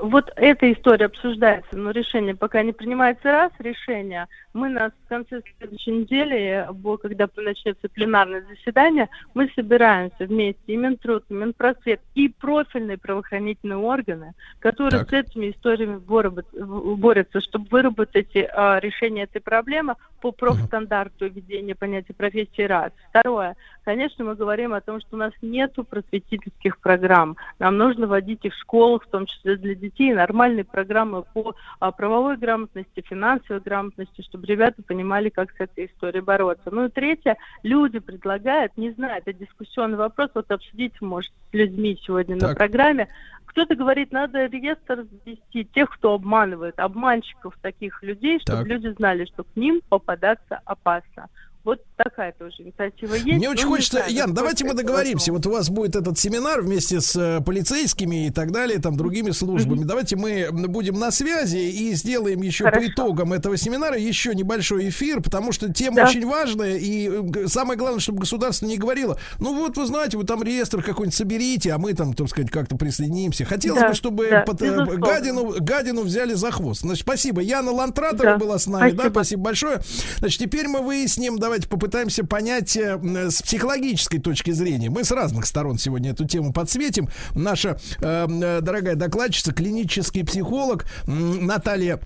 Вот эта история обсуждается, но решение пока не принимается раз, решение. Мы на в конце следующей недели, когда начнется пленарное заседание, мы собираемся вместе и Минтруд, и Минпросвет, и профильные правоохранительные органы, которые
Так.
с этими историями борются, чтобы выработать а, решение этой проблемы по профстандарту введения понятия профессии раз. Второе. Конечно, мы говорим о том, что у нас нету просветительских программ. Нам нужно вводить их в школах, в том числе для детей, нормальные программы по а, правовой грамотности, финансовой грамотности, чтобы ребята понимали, как с этой историей бороться. Ну и третье, люди предлагают, не знаю, это дискуссионный вопрос, вот обсудить, может, с людьми сегодня на
Так.
программе. Кто-то говорит, надо реестр ввести тех, кто обманывает, обманщиков таких людей, чтобы
Так.
люди знали, что к ним попадаться опасно. Вот такая тоже инициатива есть.
Мне очень хочется,
знаю,
Ян, давайте мы договоримся.
возможно.
Вот у вас будет этот семинар вместе с э, полицейскими и так далее, там другими службами. Давайте мы будем на связи и сделаем еще по
Хорошо.
итогам этого семинара еще небольшой эфир, потому что тема
Да.
очень важная. И э, самое главное, чтобы государство не говорило, ну вот вы знаете, вы там реестр какой-нибудь соберите, а мы там, так сказать, как-то присоединимся. Хотелось
Да,
бы, чтобы
да,
под- э, гадину, гадину взяли за хвост. Значит, спасибо. Яна Лантратова
Да,
была с нами, да,
спасибо.
спасибо большое. Значит, теперь мы выясним, давайте попытаемся понять э, м, с психологической точки зрения. Мы с разных сторон сегодня эту тему подсветим. Наша э, э, дорогая докладчица, клинический психолог Наталья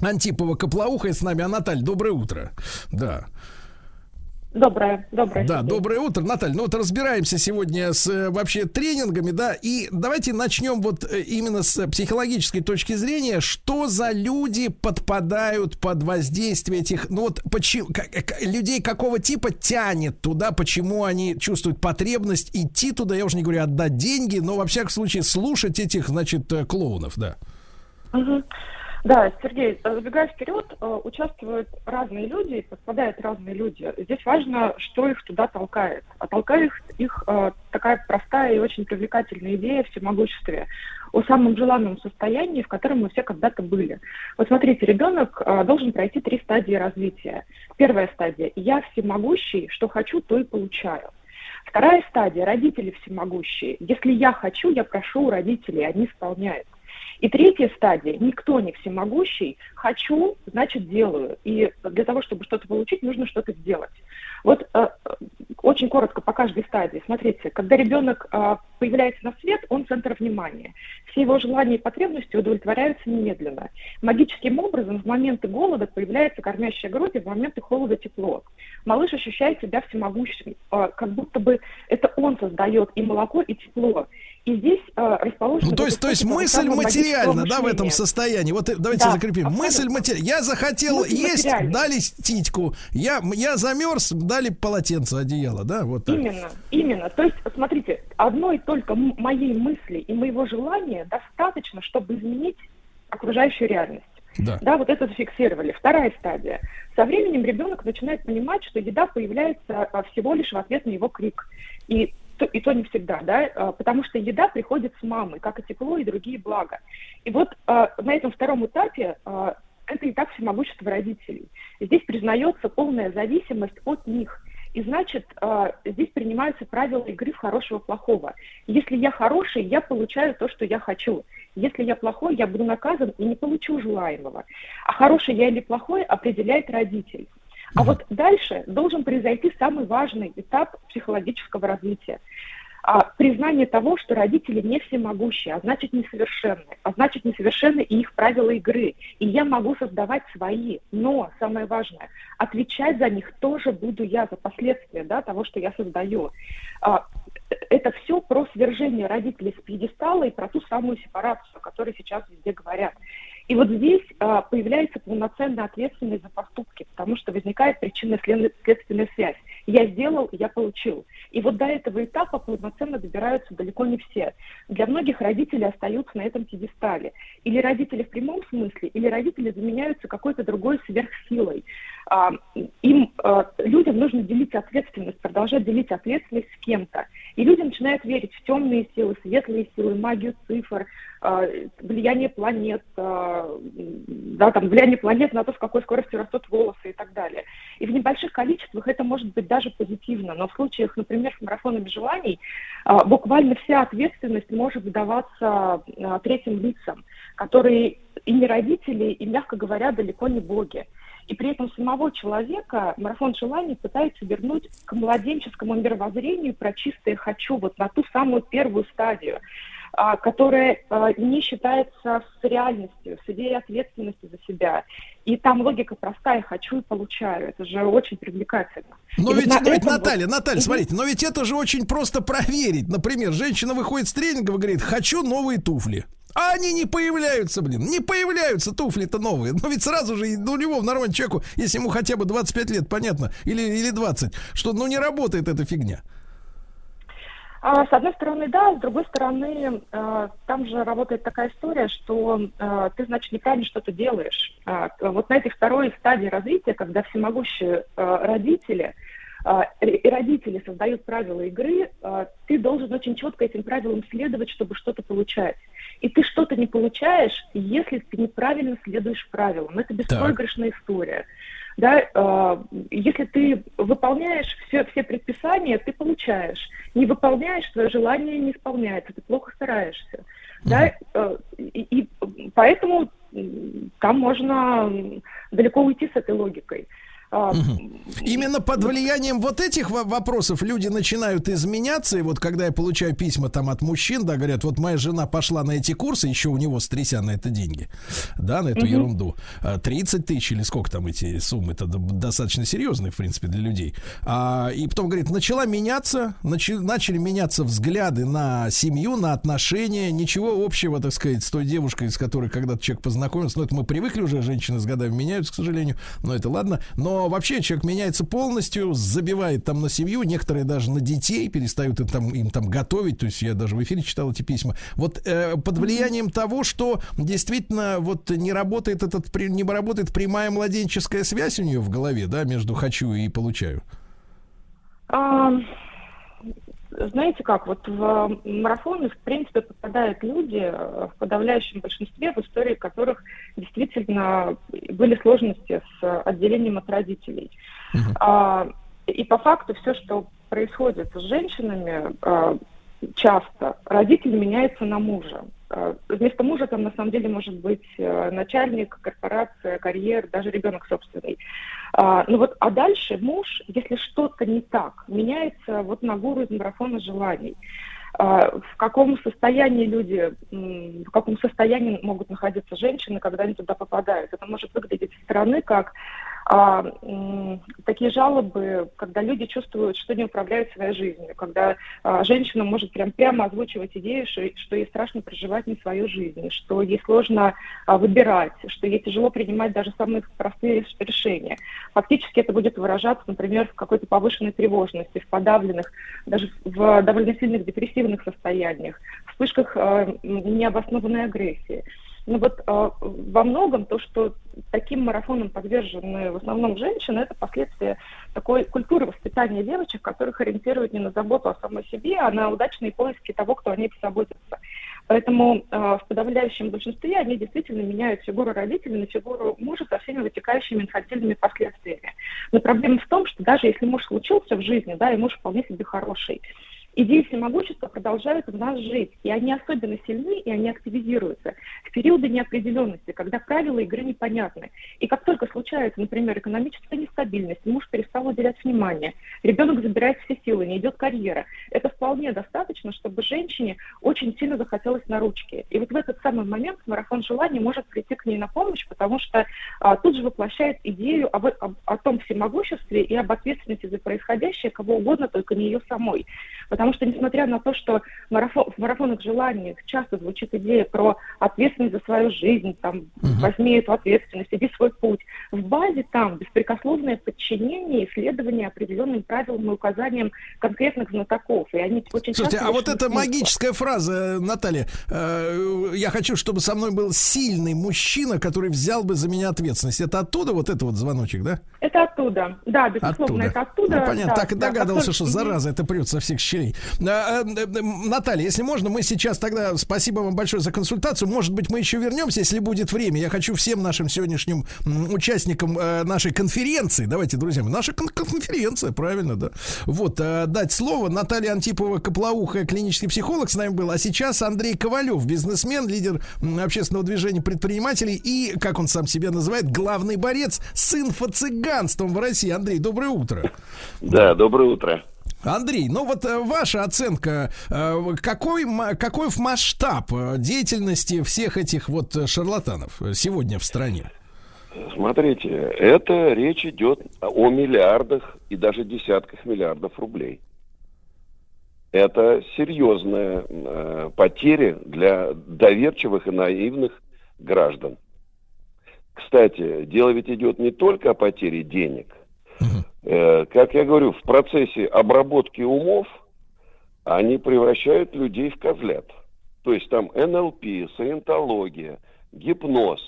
Антипова Коплоухая с нами. А Наталья, доброе утро. Да.
Доброе, доброе.
Да, доброе утро, Наталья. Ну вот разбираемся сегодня с э, вообще тренингами, да, и давайте начнем вот э, именно с психологической точки зрения, что за люди подпадают под воздействие этих, ну вот почему к- к- людей какого типа тянет туда, почему они чувствуют потребность идти туда, я уже не говорю отдать деньги, но во всяком случае слушать этих, значит, э, клоунов, да.
Мгм. Да, Сергей, э, забегая вперед, э, участвуют разные люди, подпадают разные люди. Здесь важно, что их туда толкает. А толкает их, э, такая простая и очень привлекательная идея всемогуществе о самом желанном состоянии, в котором мы все когда-то были. Вот смотрите, ребенок должен пройти три стадии развития. Первая стадия – я всемогущий, что хочу, то и получаю. Вторая стадия – родители всемогущие. Если я хочу, я прошу у родителей, они исполняют. И третья стадия – никто не всемогущий, хочу, значит делаю. И для того, чтобы что-то получить, нужно что-то сделать. Вот э, очень коротко по каждой стадии. Смотрите, когда ребенок э, появляется на свет, он центр внимания. Все его желания и потребности удовлетворяются немедленно. Магическим образом в моменты голода появляется кормящая грудь, и в моменты холода тепло. Малыш ощущает себя всемогущим, э, как будто бы это он создает и молоко, и тепло. И здесь э, расположено...
Ну, то есть, то есть мысль материальна, да, в этом состоянии. Вот э, давайте
Да,
закрепим.
абсолютно.
Мысль материальна. Я захотел
Мысль
есть, дали титьку. Я, я замерз, дали полотенце, одеяло, да, вот так.
Именно, именно. То есть, смотрите, одной только моей мысли и моего желания достаточно, чтобы изменить окружающую реальность.
Да.
Да, вот это зафиксировали. Вторая стадия. Со временем ребенок начинает понимать, что еда появляется а, всего лишь в ответ на его крик. И то, и то не всегда, да, а, потому что еда приходит с мамой, как и тепло и другие блага. И вот а, на этом втором этапе это этап всемогущества родителей. Здесь признается полная зависимость от них. И значит, а, здесь принимаются правила игры в хорошего-плохого. Если я хороший, я получаю то, что я хочу. Если я плохой, я буду наказан и не получу желаемого. А хороший я или плохой определяет родитель. А вот дальше должен произойти самый важный этап психологического развития. А, признание того, что родители не всемогущие, а значит несовершенны, а значит несовершенны и их правила игры. И я могу создавать свои, но самое важное, отвечать за них тоже буду я, за последствия да, того, что я создаю. А, это все про свержение родителей с пьедестала и про ту самую сепарацию, о которой сейчас везде говорят. И вот здесь а, появляется полноценная ответственность за поступки, потому что возникает причинно-следственная связь. Я сделал, я получил. И вот до этого этапа полноценно добираются далеко не все. Для многих родители остаются на этом пьедестале. Или родители в прямом смысле, или родители заменяются какой-то другой сверхсилой. А, им, а, людям нужно делить ответственность, продолжать делить ответственность с кем-то. И люди начинают верить в темные силы, светлые силы, магию цифр, а, влияние планет, а, да, там, влияние планет на то, с какой скоростью растут волосы и так далее. И в небольших количествах это может быть даже позитивно, но в случаях, например, с марафонами желаний, а, буквально вся ответственность может выдаваться а, третьим лицам, которые и не родители, и, мягко говоря, далеко не боги. И при этом самого человека марафон желаний пытается вернуть к младенческому мировоззрению про чистое «хочу», вот на ту самую первую стадию которая а, не считается с реальностью, с идеей ответственности за себя. И там логика простая «хочу и получаю». Это же очень привлекательно.
Но
И вот
ведь,
на
но ведь
этом вот-
Наталья, Наталья, смотрите, но ведь это же очень просто проверить. Например, женщина выходит с тренингов и говорит, хочу новые туфли. А они не появляются, блин, не появляются туфли-то новые. Но ведь сразу же, ну, любому нормальному человеку, если ему хотя бы 25 лет, понятно, или, или 20, что, ну, не работает эта фигня.
А, С одной стороны, да, с другой стороны, э, там же работает такая история, что э, ты, значит, неправильно что-то делаешь. А, Вот на этой второй стадии развития, когда всемогущие родители и родители создают правила игры, ты должен очень четко этим правилам следовать, чтобы что-то получать. И ты что-то не получаешь, если ты неправильно следуешь правилам. Это беспроигрышная история. Да, э, если ты выполняешь все, все предписания, ты получаешь. Не выполняешь, твое желание не исполняется, ты плохо стараешься. Да, э, и, и поэтому там можно далеко уйти с этой логикой. А,
Именно под влиянием вот этих во- вопросов люди начинают изменяться. И вот когда я получаю письма там от мужчин, да, говорят, вот моя жена пошла на эти курсы, еще у него стряся на это деньги, да, на эту ерунду. А, 30 тысяч или сколько там эти суммы, это достаточно серьезные, в принципе, для людей. А, и потом, говорит, начала меняться, начи- начали меняться взгляды на семью, на отношения. Ничего общего, так сказать, с той девушкой, с которой когда-то человек познакомился. Но это мы привыкли уже, женщины с годами меняются, к сожалению. Но это ладно. Но вообще человек меняется полностью, забивает там на семью, некоторые даже на детей, перестают им там, им там готовить. То есть я даже в эфире читал эти письма. Вот э, под влиянием того, что действительно вот не работает этот, не работает прямая младенческая связь у нее в голове, да, между хочу и получаю.
Знаете как, вот в марафоны, в принципе, попадают люди э, в подавляющем большинстве, в истории которых действительно были сложности с отделением от родителей. А, И по факту все, что происходит с женщинами, а, часто родитель меняется на мужа. А, Вместо мужа там на самом деле может быть э, начальник, корпорация, карьер, даже ребенок собственный. А, ну вот, а дальше муж, если что-то не так, меняется вот на гуру из марафона желаний. А, в каком состоянии люди, в каком состоянии могут находиться женщины, когда они туда попадают. Это может выглядеть со стороны как а, такие жалобы, когда люди чувствуют, что не управляют своей жизнью, когда а, женщина может прям прямо озвучивать идею, что, что ей страшно проживать не свою жизнь, что ей сложно а, выбирать, что ей тяжело принимать даже самые простые реш- решения. Фактически это будет выражаться, например, в какой-то повышенной тревожности, в подавленных, даже в довольно сильных депрессивных состояниях, вспышках э, м, необоснованной агрессии. Ну вот э, во многом то, что таким марафоном подвержены в основном женщины, это последствия такой культуры воспитания девочек, которых ориентируют не на заботу о самой себе, а на удачные поиски того, кто о ней позаботится. Поэтому э, в подавляющем большинстве они действительно меняют фигуру родителей на фигуру мужа со всеми вытекающими инфантильными последствиями. Но проблема в том, что даже если муж случился в жизни, да, и муж вполне себе хороший, идеи всемогущества продолжают в нас жить, и они особенно сильны, и они активизируются в периоды неопределенности, когда правила игры непонятны. И как только случается, например, экономическая нестабильность, муж перестал уделять внимание, ребенок забирает все силы, не идет карьера, это вполне достаточно, чтобы женщине очень сильно захотелось на ручки. И вот в этот самый момент марафон желаний может прийти к ней на помощь, потому что а, тут же воплощает идею об, об- о том всемогуществе и об ответственности за происходящее кого угодно, только не ее самой. Потому что, несмотря на то, что марафон, в марафонах желаний часто звучит идея про ответственность за свою жизнь, там, возьми эту ответственность, иди свой путь, в базе там беспрекословное подчинение следование определенным правилам и указаниям конкретных знатоков. И они очень
Слушайте,
часто
а вот эта
смысла.
магическая фраза, э, Наталья, э, я хочу, чтобы со мной был сильный мужчина, который взял бы за меня ответственность. Это оттуда вот это вот звоночек, да?
Это оттуда. Да, безусловно, это оттуда.
Ну, понятно,
да,
так и
да,
догадывался,
как
что зараза, это прет со всех щелей. А, а, Наталья, если можно, мы сейчас тогда, спасибо вам большое за консультацию. Может быть, мы еще вернемся, если будет время. Я хочу всем нашим сегодняшним участникам э, нашей конференции, давайте, друзья наша кон- конференция, правильно, да, вот, э, дать слово. Наталья Антипова, Коплоухая, клинический психолог с нами был, а сейчас Андрей Ковалев, бизнесмен, лидер общественного движения предпринимателей и, как он сам себя называет, главный борец с инфо-цыганством в России. Андрей, доброе утро.
Да, доброе утро.
Андрей, ну вот э, ваша оценка, э, какой, какой масштаб э, деятельности всех этих вот шарлатанов сегодня в стране?
Смотрите, это речь идет о миллиардах и даже десятках миллиардов рублей. Это серьезная э, потеря для доверчивых и наивных граждан. Кстати, дело ведь идет не только о потере денег. Э, как я говорю, в процессе обработки умов они превращают людей в козлят. То есть там НЛП, саентология, гипноз.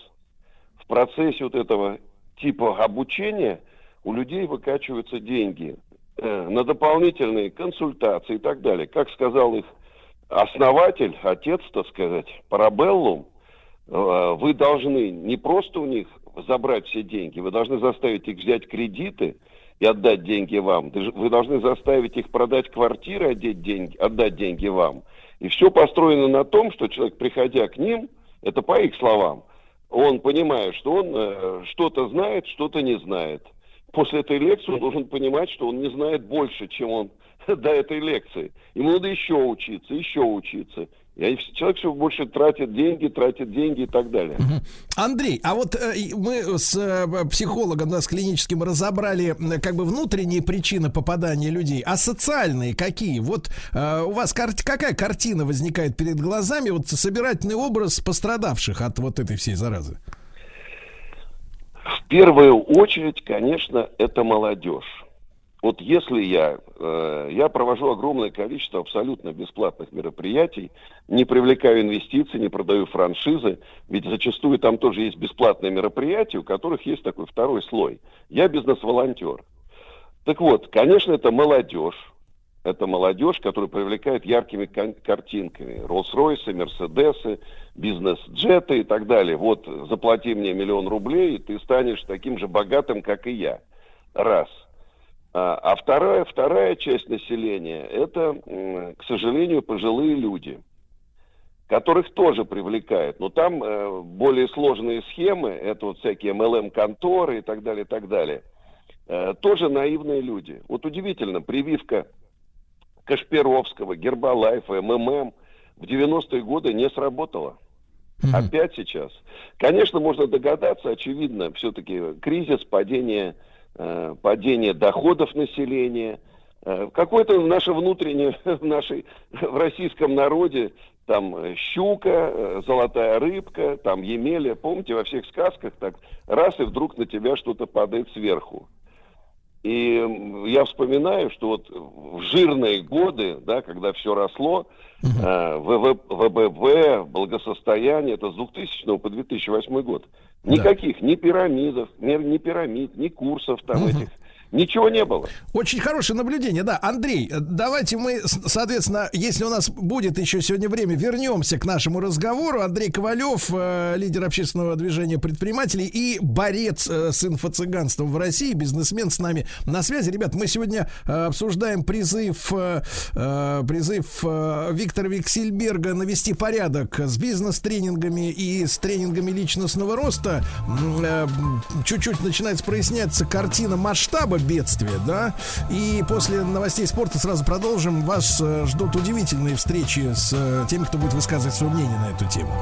В процессе вот этого типа обучения у людей выкачиваются деньги э, на дополнительные консультации и так далее. Как сказал их основатель, отец, так сказать, Парабеллум, э, вы должны не просто у них забрать все деньги, вы должны заставить их взять кредиты и отдать деньги вам. Вы должны заставить их продать квартиры, отдать деньги, отдать деньги вам. И все построено на том, что человек, приходя к ним, это по их словам, он понимает, что он э, что-то знает, что-то не знает. После этой лекции он должен понимать, что он не знает больше, чем он до этой лекции. Ему надо еще учиться, еще учиться. И человек все больше тратит деньги, тратит деньги и так далее.
Андрей, а вот э, мы с э, психологом, да, с клиническим разобрали как бы внутренние причины попадания людей, а социальные какие? Вот э, у вас кар- какая картина возникает перед глазами, вот собирательный образ пострадавших от вот этой всей заразы?
В первую очередь, конечно, это молодежь. Вот если я, э, я провожу огромное количество абсолютно бесплатных мероприятий, не привлекаю инвестиций, не продаю франшизы, ведь зачастую там тоже есть бесплатные мероприятия, у которых есть такой второй слой. Я бизнес-волонтер. Так вот, конечно, это молодежь. Это молодежь, которая привлекает яркими картинками. Роллс-Ройсы, Мерседесы, бизнес-джеты и так далее. Вот, заплати мне миллион рублей, и ты станешь таким же богатым, как и я. Раз. А, а вторая, вторая часть населения, это, к сожалению, пожилые люди, которых тоже привлекает. Но там э, более сложные схемы, это вот всякие MLM-конторы и так далее, и так далее. Э, тоже наивные люди. Вот удивительно, прививка Кашпировского, Гербалайфа, МММ в 90-е годы не сработала. Опять сейчас. Конечно, можно догадаться, очевидно, все-таки кризис, падение, падение доходов населения, э, какое-то наше внутреннее, в нашей, в российском народе, там э, щука, э, золотая рыбка, там емеля, помните, во всех сказках так раз и вдруг на тебя что-то падает сверху. И я вспоминаю, что вот в жирные годы, да, когда все росло, э, ВВ благосостояние, это с 2000 по 2008 год. Никаких ни пирамидов, ни, ни пирамид, ни курсов там этих. Ничего не было.
Очень хорошее наблюдение, да. Андрей, э, давайте мы, соответственно, если у нас будет еще сегодня время, вернемся к нашему разговору. Андрей Ковалев, э, лидер общественного движения предпринимателей и борец э, с инфо-цыганством в России, бизнесмен с нами на связи. Ребят, мы сегодня э, обсуждаем призыв, э, э, призыв Виктора Виксельберга навести порядок с бизнес-тренингами и с тренингами личностного роста. Чуть-чуть начинается проясняться картина масштаба бедствия, да. И после новостей спорта сразу продолжим. Вас э, ждут удивительные встречи с э, теми, кто будет высказывать свое мнение на эту тему.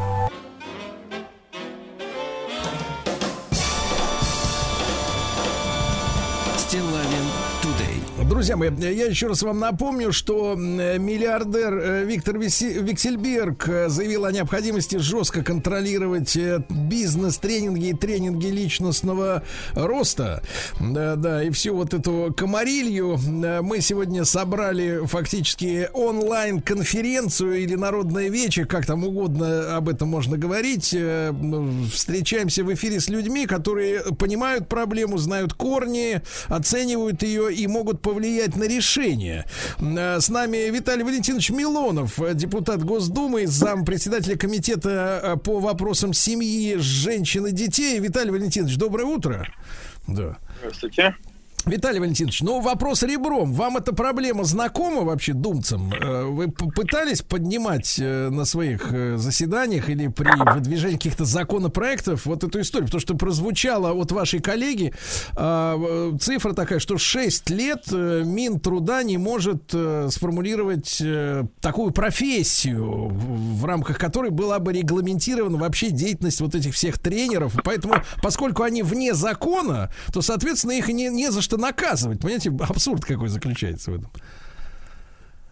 Друзья мои, я еще раз вам напомню, что э, миллиардер э, Виктор Виксельберг э, заявил о необходимости жестко контролировать э, бизнес, тренинги и тренинги личностного роста. Да, да, и всю вот эту комарилью мы сегодня собрали фактически онлайн-конференцию или народное вече, как там угодно об этом можно говорить. Встречаемся в эфире с людьми, которые понимают проблему, знают корни, оценивают ее и могут повлиять влиять на решение. Э, С нами Виталий Валентинович Милонов, э, депутат Госдумы, зам председателя комитета э, по вопросам семьи, женщин и детей. Виталий Валентинович, доброе утро. Да.
Здравствуйте.
Виталий Валентинович, ну вопрос ребром. Вам эта проблема знакома вообще думцам? Э, Вы пытались поднимать э, на своих э, заседаниях или при выдвижении каких-то законопроектов вот эту историю? Потому что прозвучала от вашей коллеги цифра такая, что 6 лет Минтруда не может сформулировать такую профессию, в рамках которой была бы регламентирована вообще деятельность вот этих всех тренеров. Поэтому, поскольку они вне закона, то, соответственно, их не, не за что наказывать. Понимаете, абсурд какой заключается в этом.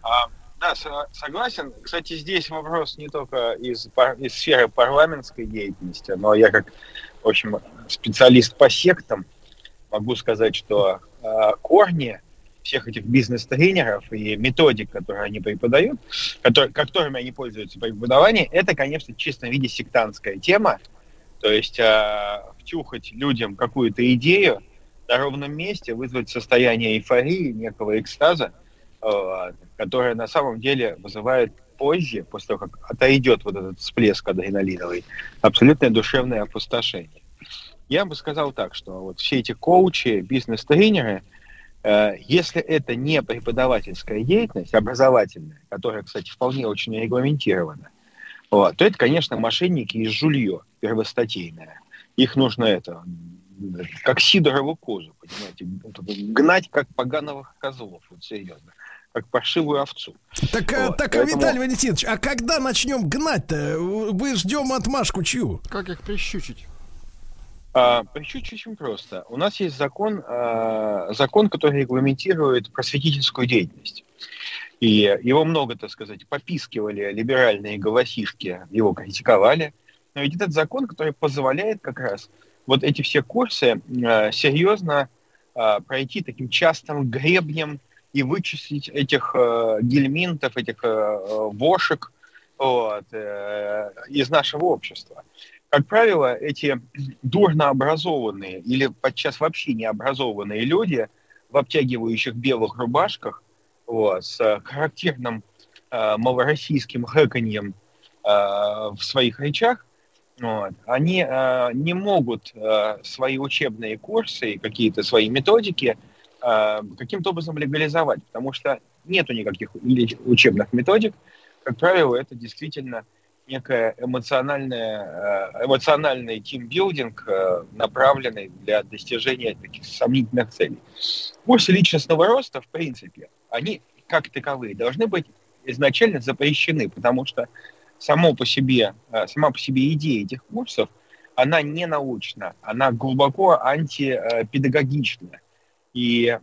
А, да, со- согласен. Кстати, здесь вопрос не только из, пар- из сферы парламентской деятельности, но я как, в общем, специалист по сектам могу сказать, что а, корни всех этих бизнес-тренеров и методик, которые они преподают, которые, которыми они пользуются при преподавании, это, конечно, в чистом виде сектантская тема. То есть а, втюхать людям какую-то идею на ровном месте, вызвать состояние эйфории, некого экстаза, вот, которое на самом деле вызывает позже, после того, как отойдет вот этот всплеск адреналиновый, абсолютное душевное опустошение. Я бы сказал так, что вот все эти коучи, бизнес-тренеры, э, если это не преподавательская деятельность, образовательная, которая, кстати, вполне очень регламентирована, вот, то это, конечно, мошенники и жулье первостатейное. Их нужно это, как Сидорову козу, понимаете, гнать как поганого козлов, вот серьезно, как паршивую овцу.
Так, а,
Вот,
так а,
поэтому-
Виталий Валентинович, а когда начнем гнать-то? Мы ждем отмашку чью?
Как их прищучить?
А, Причуть очень просто. У нас есть закон, а, закон, который регламентирует просветительскую деятельность. И его много, так сказать, попискивали либеральные голосишки, его критиковали. Но ведь этот закон, который позволяет как раз вот эти все курсы а, серьезно а, пройти таким частым гребнем и вычислить этих э, гельминтов, этих э, э, вошек вот, э, из нашего общества. Как правило, эти дурно образованные или подчас вообще необразованные люди в обтягивающих белых рубашках вот, с характерным э, малороссийским хэканьем э, в своих речах, вот, они э, не могут э, свои учебные курсы и какие-то свои методики э, каким-то образом легализовать, потому что нету никаких учебных методик. Как правило, это действительно некая эмоциональная, э, эмоциональный тимбилдинг, э, направленный для достижения таких сомнительных целей. Курсы личностного роста, в принципе, они как таковые должны быть изначально запрещены, потому что само по себе, э, сама по себе идея этих курсов, она не научна, она глубоко антипедагогична. И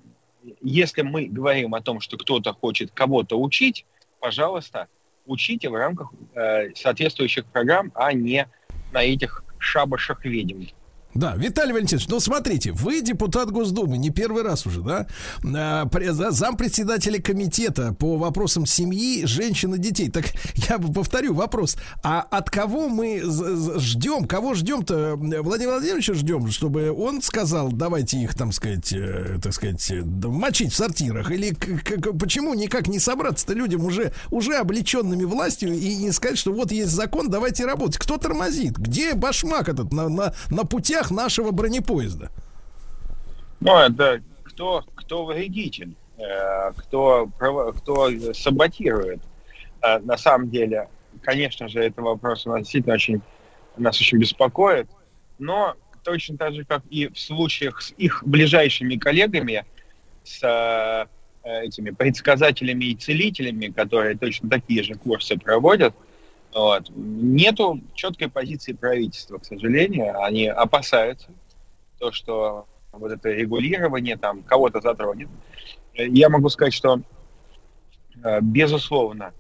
если мы говорим о том, что кто-то хочет кого-то учить, пожалуйста, учите в рамках э, соответствующих программ, а не на этих шабашах ведьм.
Да, Виталий Валентинович, ну смотрите, вы депутат Госдумы, не первый раз уже, да? А, пре- за- Зампредседателя комитета по вопросам семьи, женщин и детей. Так я бы повторю вопрос, а от кого мы ждем, кого ждем-то? Владимира Владимировича ждем, чтобы он сказал, давайте их, там сказать, э, так сказать, э, мочить в сортирах? Или почему никак не собраться-то людям уже, уже облеченными властью и не сказать, что вот есть закон, давайте работать? Кто тормозит? Где башмак этот на, на, на путях нашего бронепоезда?
Ну, это кто, кто вредитель, э, кто, кто саботирует. Э, На самом деле, конечно же, это вопрос нас действительно очень, нас очень беспокоит, но точно так же, как и в случаях с их ближайшими коллегами, с э, этими предсказателями и целителями, которые точно такие же курсы проводят, вот, нету четкой позиции правительства, к сожалению. Они опасаются то, что вот это регулирование там кого-то затронет. Я могу сказать, что э, безусловно,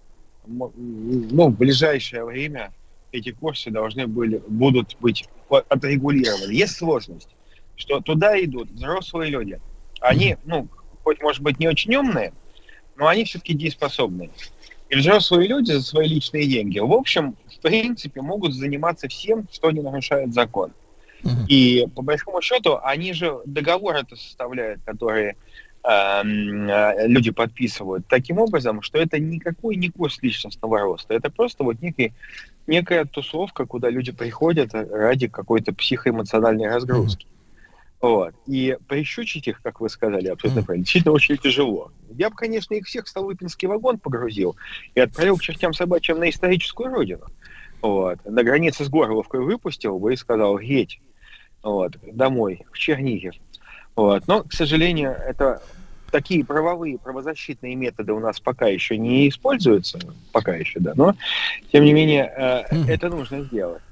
ну, в ближайшее время эти курсы должны были, будут быть отрегулированы. Есть сложность, что туда идут взрослые люди. Они, ну, хоть, может быть, не очень умные, но они все-таки дееспособные. И взрослые люди за свои личные деньги, в общем, в принципе, могут заниматься всем, что не нарушает закон. И по большому счету, они же договоры это составляют, которые эм, э, люди подписывают таким образом, что это никакой не курс личностного роста. Это просто вот некий, некая тусовка, куда люди приходят ради какой-то психоэмоциональной разгрузки. Вот. И прищучить их, как вы сказали, абсолютно правильно, действительно очень тяжело. Я бы, конечно, их всех в Столыпинский вагон погрузил и отправил к чертям собачьим на историческую родину. Вот. На границе с Горловкой выпустил бы и сказал, геть, вот, домой, в Чернигов. Вот. Но, к сожалению, это такие правовые, правозащитные методы у нас пока еще не используются, пока еще, да, но, тем не менее, э, это нужно сделать.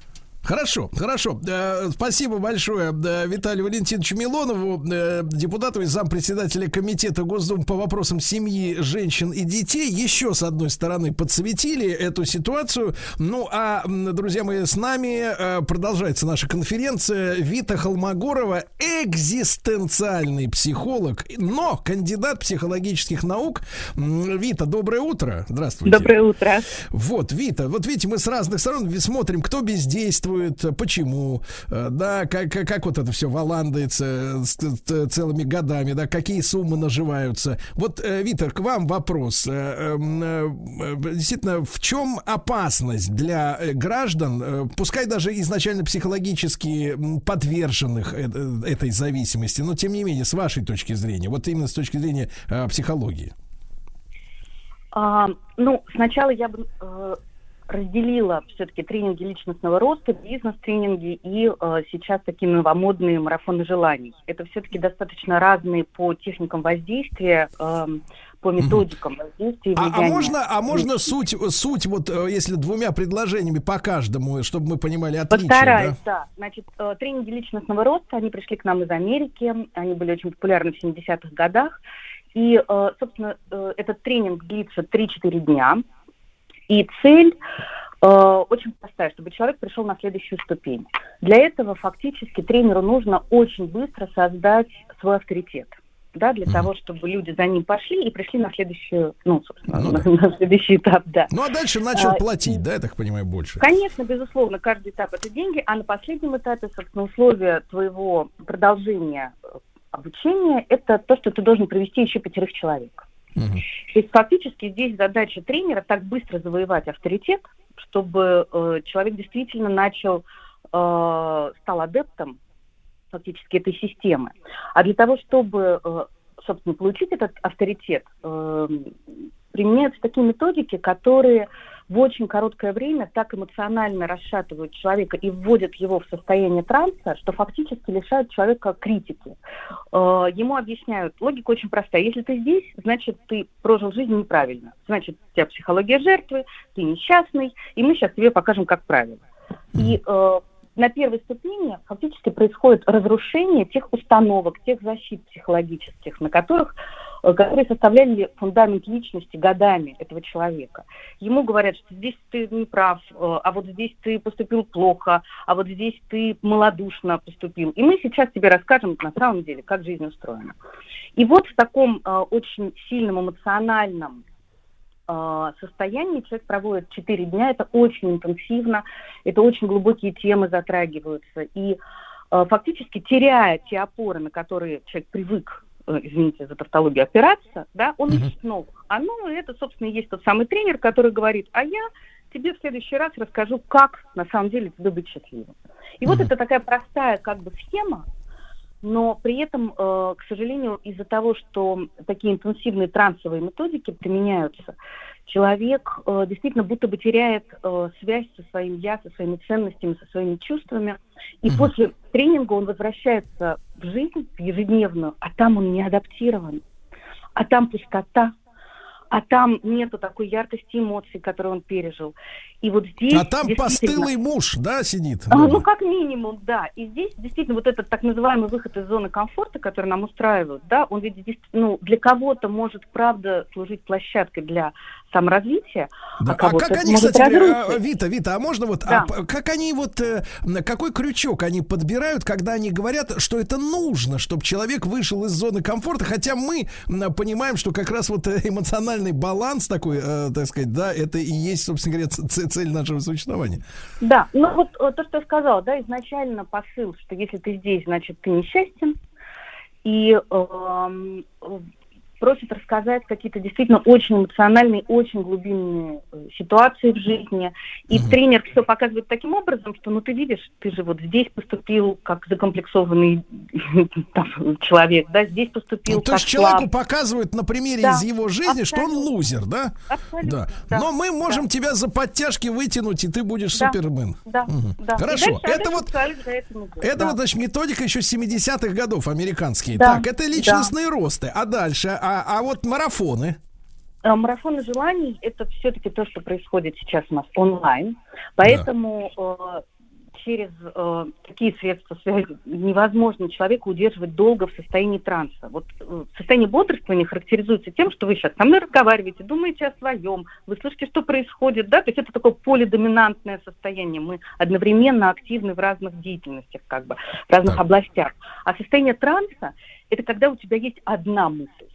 Хорошо, хорошо. Э, Спасибо большое э, Виталию Валентиновичу Милонову, э, депутату и зампредседателя Комитета Госдумы по вопросам семьи, женщин и детей. Еще с одной стороны подсветили эту ситуацию. Ну, а, друзья мои, с нами продолжается наша конференция. Вита Холмогорова, экзистенциальный психолог, но кандидат психологических наук. Вита, доброе утро. Здравствуйте.
Доброе утро.
Вот, Вита, вот видите, мы с разных сторон смотрим, кто бездействует, почему, э, да, как, как, вот это все валандается с т- целыми годами, да, какие суммы наживаются. Вот, э, Вита, к вам вопрос. Э, эм, э, э, Действительно, в чем опасность для э, граждан, э, пускай даже изначально психологически подверженных э- э, этой зависимости, но тем не менее, с вашей точки зрения, вот именно с точки зрения э, психологии?
А, ну, сначала я бы э, разделила все-таки тренинги личностного роста, бизнес-тренинги и э, сейчас такие новомодные марафоны желаний. Это все-таки достаточно разные по техникам воздействия, эм, по методикам воздействия.
А, а можно, а можно суть, суть вот, э, если двумя предложениями по каждому, чтобы мы понимали отличия,
Постараюсь,
да?
да. Значит, э, тренинги личностного роста, они пришли к нам из Америки, они были очень популярны в 70-х годах. И, э, собственно, э, этот тренинг длится 3-4 дня. И цель э, очень простая, чтобы человек пришел на следующую ступень. Для этого фактически тренеру нужно очень быстро создать свой авторитет. Да, для того, чтобы люди за ним пошли и пришли на следующую, ну, собственно,
Ну
на,
да.
на следующий этап, да.
Ну, а дальше начал
А,
платить, да, я так понимаю, больше.
Конечно, безусловно, каждый этап это деньги, а на последнем этапе, собственно, условия твоего продолжения э, обучения это то, что ты должен привести еще пятерых человек.
Мгм.
То есть фактически здесь задача тренера так быстро завоевать авторитет, чтобы э, человек действительно начал, э, стал адептом фактически этой системы. А для того, чтобы, э, собственно, получить этот авторитет, э, применяются такие методики, которые в очень короткое время так эмоционально расшатывают человека и вводят его в состояние транса, что фактически лишают человека критики. Э, Ему объясняют, логика очень простая. Если ты здесь, значит, ты прожил жизнь неправильно. Значит, у тебя психология жертвы, ты несчастный, и мы сейчас тебе покажем, как правильно. И э, на первой ступени фактически происходит разрушение тех установок, тех защит психологических, на которых которые составляли фундамент личности годами этого человека. Ему говорят, что здесь ты не прав, э, а вот здесь ты поступил плохо, а вот здесь ты малодушно поступил. И мы сейчас тебе расскажем на самом деле, как жизнь устроена. И вот в таком э, очень сильном эмоциональном э, состоянии человек проводит 4 дня, это очень интенсивно, это очень глубокие темы затрагиваются. И э, фактически теряя те опоры, на которые человек привык, э, извините за тавтологию, опираться, да, он ищет новых. А ну, это, собственно, и есть тот самый тренер, который говорит, а я тебе в следующий раз расскажу, как на самом деле тебе быть счастливым. И вот это такая простая как бы схема, но при этом, э, к сожалению, из-за того, что такие интенсивные трансовые методики применяются, человек э, действительно будто бы теряет э, связь со своим я, со своими ценностями, со своими чувствами. И после тренинга он возвращается в жизнь, в ежедневную, а там он не адаптирован, а там пустота, а там нету такой яркости эмоций, которые он пережил. И вот здесь...
А там
действительно-
постылый муж, да, сидит?
а, ну, как минимум, да. И здесь действительно вот этот так называемый выход из зоны комфорта, который нам устраивают, да, он ведь ну, для кого-то может, правда, служить площадкой для саморазвития,
Да,
а
А как они,
может
кстати
разрушить.
а, Вита, Вита, а можно вот,
Да.
а как они вот, э, какой крючок они подбирают, когда они говорят, что это нужно, чтобы человек вышел из зоны комфорта, хотя мы понимаем, что как раз вот э, эмоциональный баланс такой, э, так сказать, да, это и есть, собственно говоря, цель нашего существования.
Да, ну вот то, что я сказала, да, изначально посыл, что если ты здесь, значит, ты несчастен. И э, просят рассказать какие-то действительно очень эмоциональные, очень глубинные э, ситуации в жизни. И тренер все показывает таким образом, что, ну, ты видишь, ты же вот здесь поступил как закомплексованный там, человек, да, здесь поступил
Ну, то
как
есть человеку
слаб.
показывают на примере
Да,
из его жизни, что он лузер, да?
Абсолютно,
Да.
да,
Но мы можем тебя за подтяжки вытянуть, и ты будешь
Да,
супермен.
Да,
Мгм.
да.
Хорошо.
дальше
Это вот
идет,
Это
да.
вот, значит, методика еще 70-х годов американские.
Да,
Так, это личностные росты. А дальше? А, а вот марафоны?
Э, Марафоны желаний – это все-таки то, что происходит сейчас у нас онлайн. Поэтому э, через э, такие средства связи невозможно человека удерживать долго в состоянии транса. Вот э, состояние бодрствования характеризуется тем, что вы сейчас со мной разговариваете, думаете о своем, вы слышите, что происходит, да, то есть это такое полидоминантное состояние. Мы одновременно активны в разных деятельностях, как бы, в разных областях. А состояние транса – это когда у тебя есть одна мысль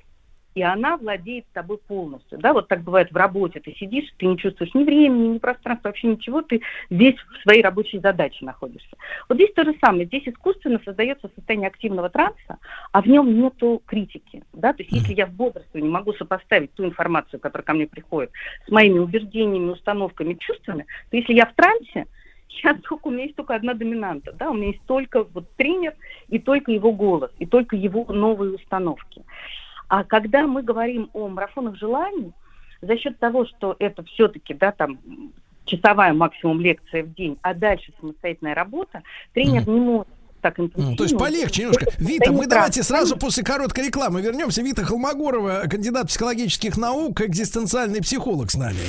и она владеет тобой полностью. Да, вот так бывает в работе. Ты сидишь, ты не чувствуешь ни времени, ни пространства, вообще ничего, ты весь в своей рабочей задаче находишься. Вот здесь то же самое. Здесь искусственно создается состояние активного транса, а в нем нету критики. Да? То есть если я в бодрстве не могу сопоставить ту информацию, которая ко мне приходит, с моими убеждениями, установками, чувствами, то если я в трансе, я только, у меня есть только одна доминанта, да, у меня есть только вот тренер и только его голос, и только его новые установки. А когда мы говорим о марафонах желаний, за счет того, что это все-таки, да, там, часовая максимум лекция в день, а дальше самостоятельная работа, тренер не может так интенсивно...
Ну, то есть полегче немножко. Вита, мы давайте сразу после короткой рекламы вернемся. Вита Холмогорова, кандидат психологических наук, экзистенциальный психолог с нами.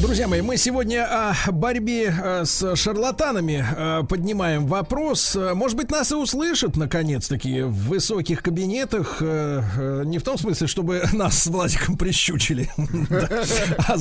Друзья мои, мы сегодня о борьбе э, с шарлатанами э, поднимаем вопрос. Э, Может быть, нас и услышат, наконец-таки, в высоких кабинетах. э, э, Не в том смысле, чтобы нас с Владиком прищучили, а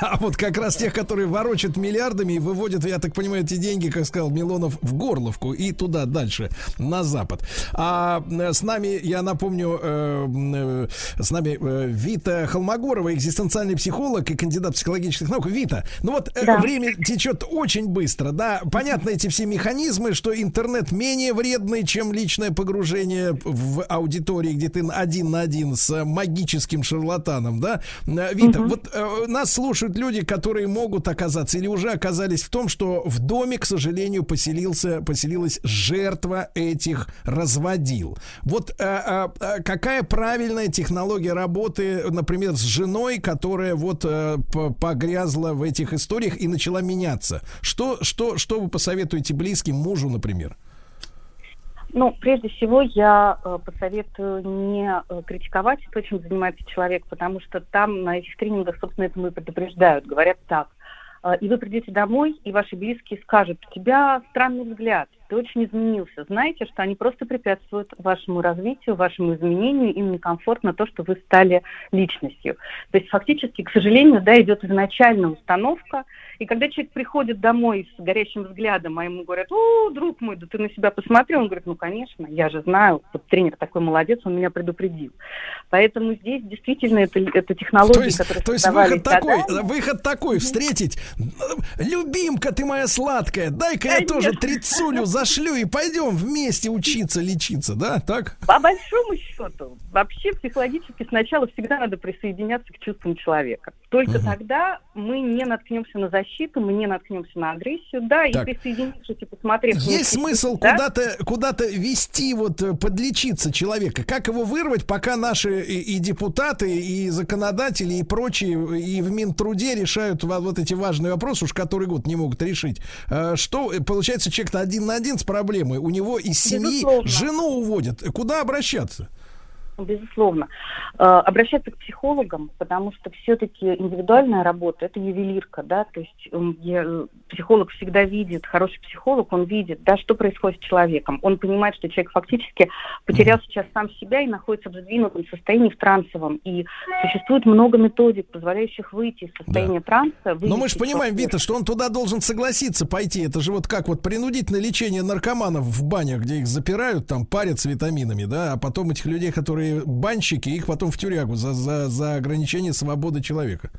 а вот как раз тех, которые ворочат миллиардами и выводят, я так понимаю, эти деньги, как сказал Милонов, в Горловку и туда дальше, на запад. А э, с нами, я напомню, э, э, с нами э, Вита Холмогорова, экзистенциальный психолог и кандидат психологических наук. Вита, ну вот э,
Да.
время течет очень быстро, да, понятно эти все механизмы, что интернет менее вредный, чем личное погружение в аудитории, где ты один на один с магическим шарлатаном, да. Э, Вита,
Мгм.
вот э, нас слушают люди, которые могут оказаться или уже оказались в том, что в доме, к сожалению, поселился, поселилась жертва этих разводил. Вот э, э, э, какая правильная технология работы, например, с женой, которая вот э, п- погрязла в этих историях и начала меняться? Что, что, что вы посоветуете близким мужу, например?
Ну, прежде всего, я э, посоветую не э, критиковать то, чем занимается человек, потому что там на этих тренингах, собственно, этому и предупреждают. Говорят так. э, И вы придете домой, и ваши близкие скажут, у тебя странный взгляд, ты очень изменился. Знаете, что они просто препятствуют вашему развитию, вашему изменению, им некомфортно то, что вы стали личностью. То есть фактически, к сожалению, да, идет изначальная установка, и когда человек приходит домой с горящим взглядом, а ему говорят, о, друг мой, да ты на себя посмотри, он говорит, ну, конечно, я же знаю, вот тренер такой молодец, он меня предупредил. Поэтому здесь действительно это, это технологии,
То есть,
которые
то есть выход такой, выход такой, встретить. Любимка ты моя сладкая, дай-ка я тоже тридцулю зашлю и пойдем вместе учиться, лечиться, да? Так?
По большому счету, вообще психологически сначала всегда надо присоединяться к чувствам человека. Только тогда мы не наткнемся на защиту, мы не наткнемся на агрессию, да,
Так.
и присоединившись и посмотрев...
Есть смысл
себя,
куда-то куда-то вести, вот э, подлечиться человека? Как его вырвать, пока наши и, и депутаты, и законодатели, и прочие, и в Минтруде решают во- вот эти важные вопросы, уж который год не могут решить. Э, Что, э, получается, человек-то один на один с проблемой, у него из семьи
Безусловно.
жену уводят. Куда обращаться?
Безусловно. Э, Обращаться к психологам, потому что все-таки индивидуальная работа – это ювелирка, да, то есть я- э, психолог всегда видит, хороший психолог, он видит, да, что происходит с человеком. Он понимает, что человек фактически потерял сейчас сам себя и находится в сдвинутом состоянии, в трансовом. И существует много методик, позволяющих выйти из состояния транса.
Но мы же понимаем. Вита, что он туда должен согласиться пойти. Это же вот как вот принудительное лечение наркоманов в банях, где их запирают, там парят с витаминами, да, а потом этих людей, которые банщики, их потом в тюрягу за, за, за ограничение свободы человека.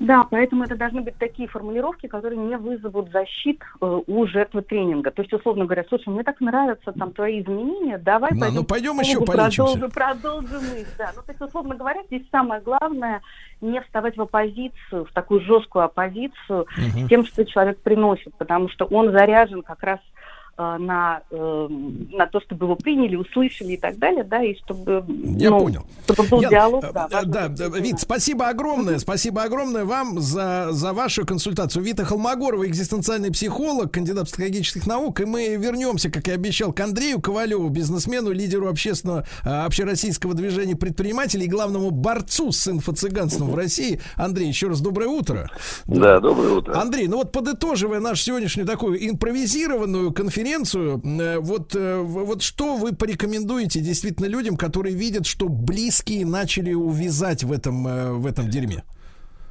Да, поэтому это должны быть такие формулировки, которые не вызовут защит э, у жертвы тренинга. То есть, условно говоря, слушай, мне так нравятся там твои изменения, давай
Да, ну,
пойдем, к
пойдем еще
продолжим, продолжим их. Да. Ну, то есть, условно говоря, здесь самое главное не вставать в оппозицию, в такую жесткую оппозицию
Мгм.
с тем, что человек приносит, потому что он заряжен как раз э, на, э, на то, чтобы его приняли, услышали и так далее, да, и чтобы,
Я
ну,
понял.
чтобы был
Ян,
диалог,
э,
да,
э, да, да, Вит, спасибо огромное, спасибо огромное вам за, за вашу консультацию. Вита Холмогорова, экзистенциальный психолог, кандидат психологических наук, и мы вернемся, как и обещал, к Андрею Ковалеву, бизнесмену, лидеру общественного, э, общероссийского движения предпринимателей и главному борцу с инфо-цыганством в России. Андрей, еще раз доброе утро.
Да, доброе утро.
Андрей, ну вот подытоживая нашу сегодняшнюю такую импровизированную конференцию, э, вот, э, вот что вы порекомендуете действительно людям, которые видят, что близкие начали увязать в этом, э, в этом дерьме?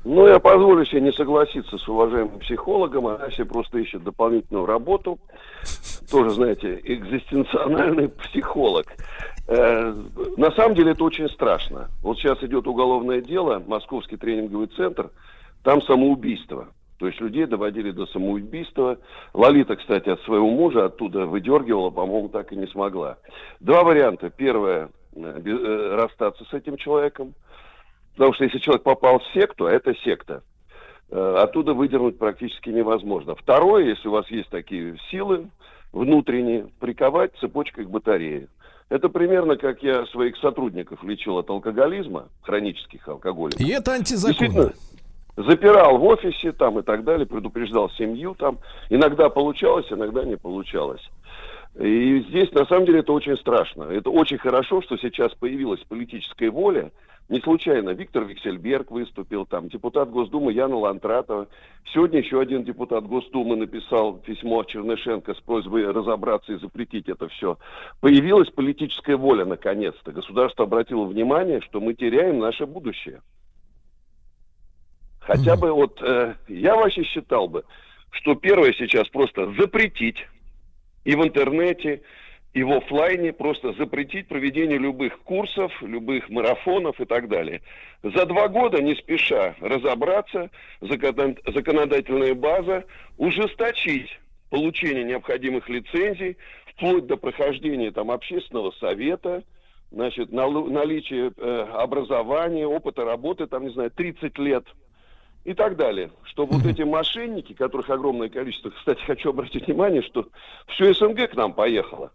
Ну, я позволю себе не согласиться с уважаемым психологом, она себе просто ищет дополнительную работу. Тоже, знаете, экзистенциональный психолог. На самом деле это очень страшно. Вот сейчас идет уголовное дело, Московский тренинговый центр, там самоубийство. То есть людей доводили до самоубийства. Лолита, кстати, от своего мужа оттуда выдергивала, по-моему, так и не смогла. Два варианта. Первое, э, э, расстаться с этим человеком. Потому что если человек попал в секту, а это секта, э, оттуда выдернуть практически невозможно. Второе, если у вас есть такие силы внутренние, приковать цепочкой к батарее. Это примерно как я своих сотрудников лечил от алкоголизма, хронических алкоголиков.
И это антизаконно.
Действительно, запирал в офисе там и так далее, предупреждал семью там. Иногда получалось, иногда не получалось. И здесь, на самом деле, это очень страшно. Это очень хорошо, что сейчас появилась политическая воля. Не случайно Виктор Виксельберг выступил, там депутат Госдумы Яна Лантратова. Сегодня еще один депутат Госдумы написал письмо Чернышенко с просьбой разобраться и запретить это все. Появилась политическая воля, наконец-то. Государство обратило внимание, что мы теряем наше будущее. Хотя бы вот, э, я вообще считал бы, что первое сейчас просто запретить и в интернете, и в оффлайне просто запретить проведение любых курсов, любых марафонов и так далее. За два года, не спеша, разобраться, закон- законодательная база, ужесточить получение необходимых лицензий, вплоть до прохождения там общественного совета, значит, наличие э, образования, опыта работы, там, не знаю, 30 лет и так далее. Чтобы вот эти мошенники, которых огромное количество, кстати, хочу обратить внимание, что все СНГ к нам поехало.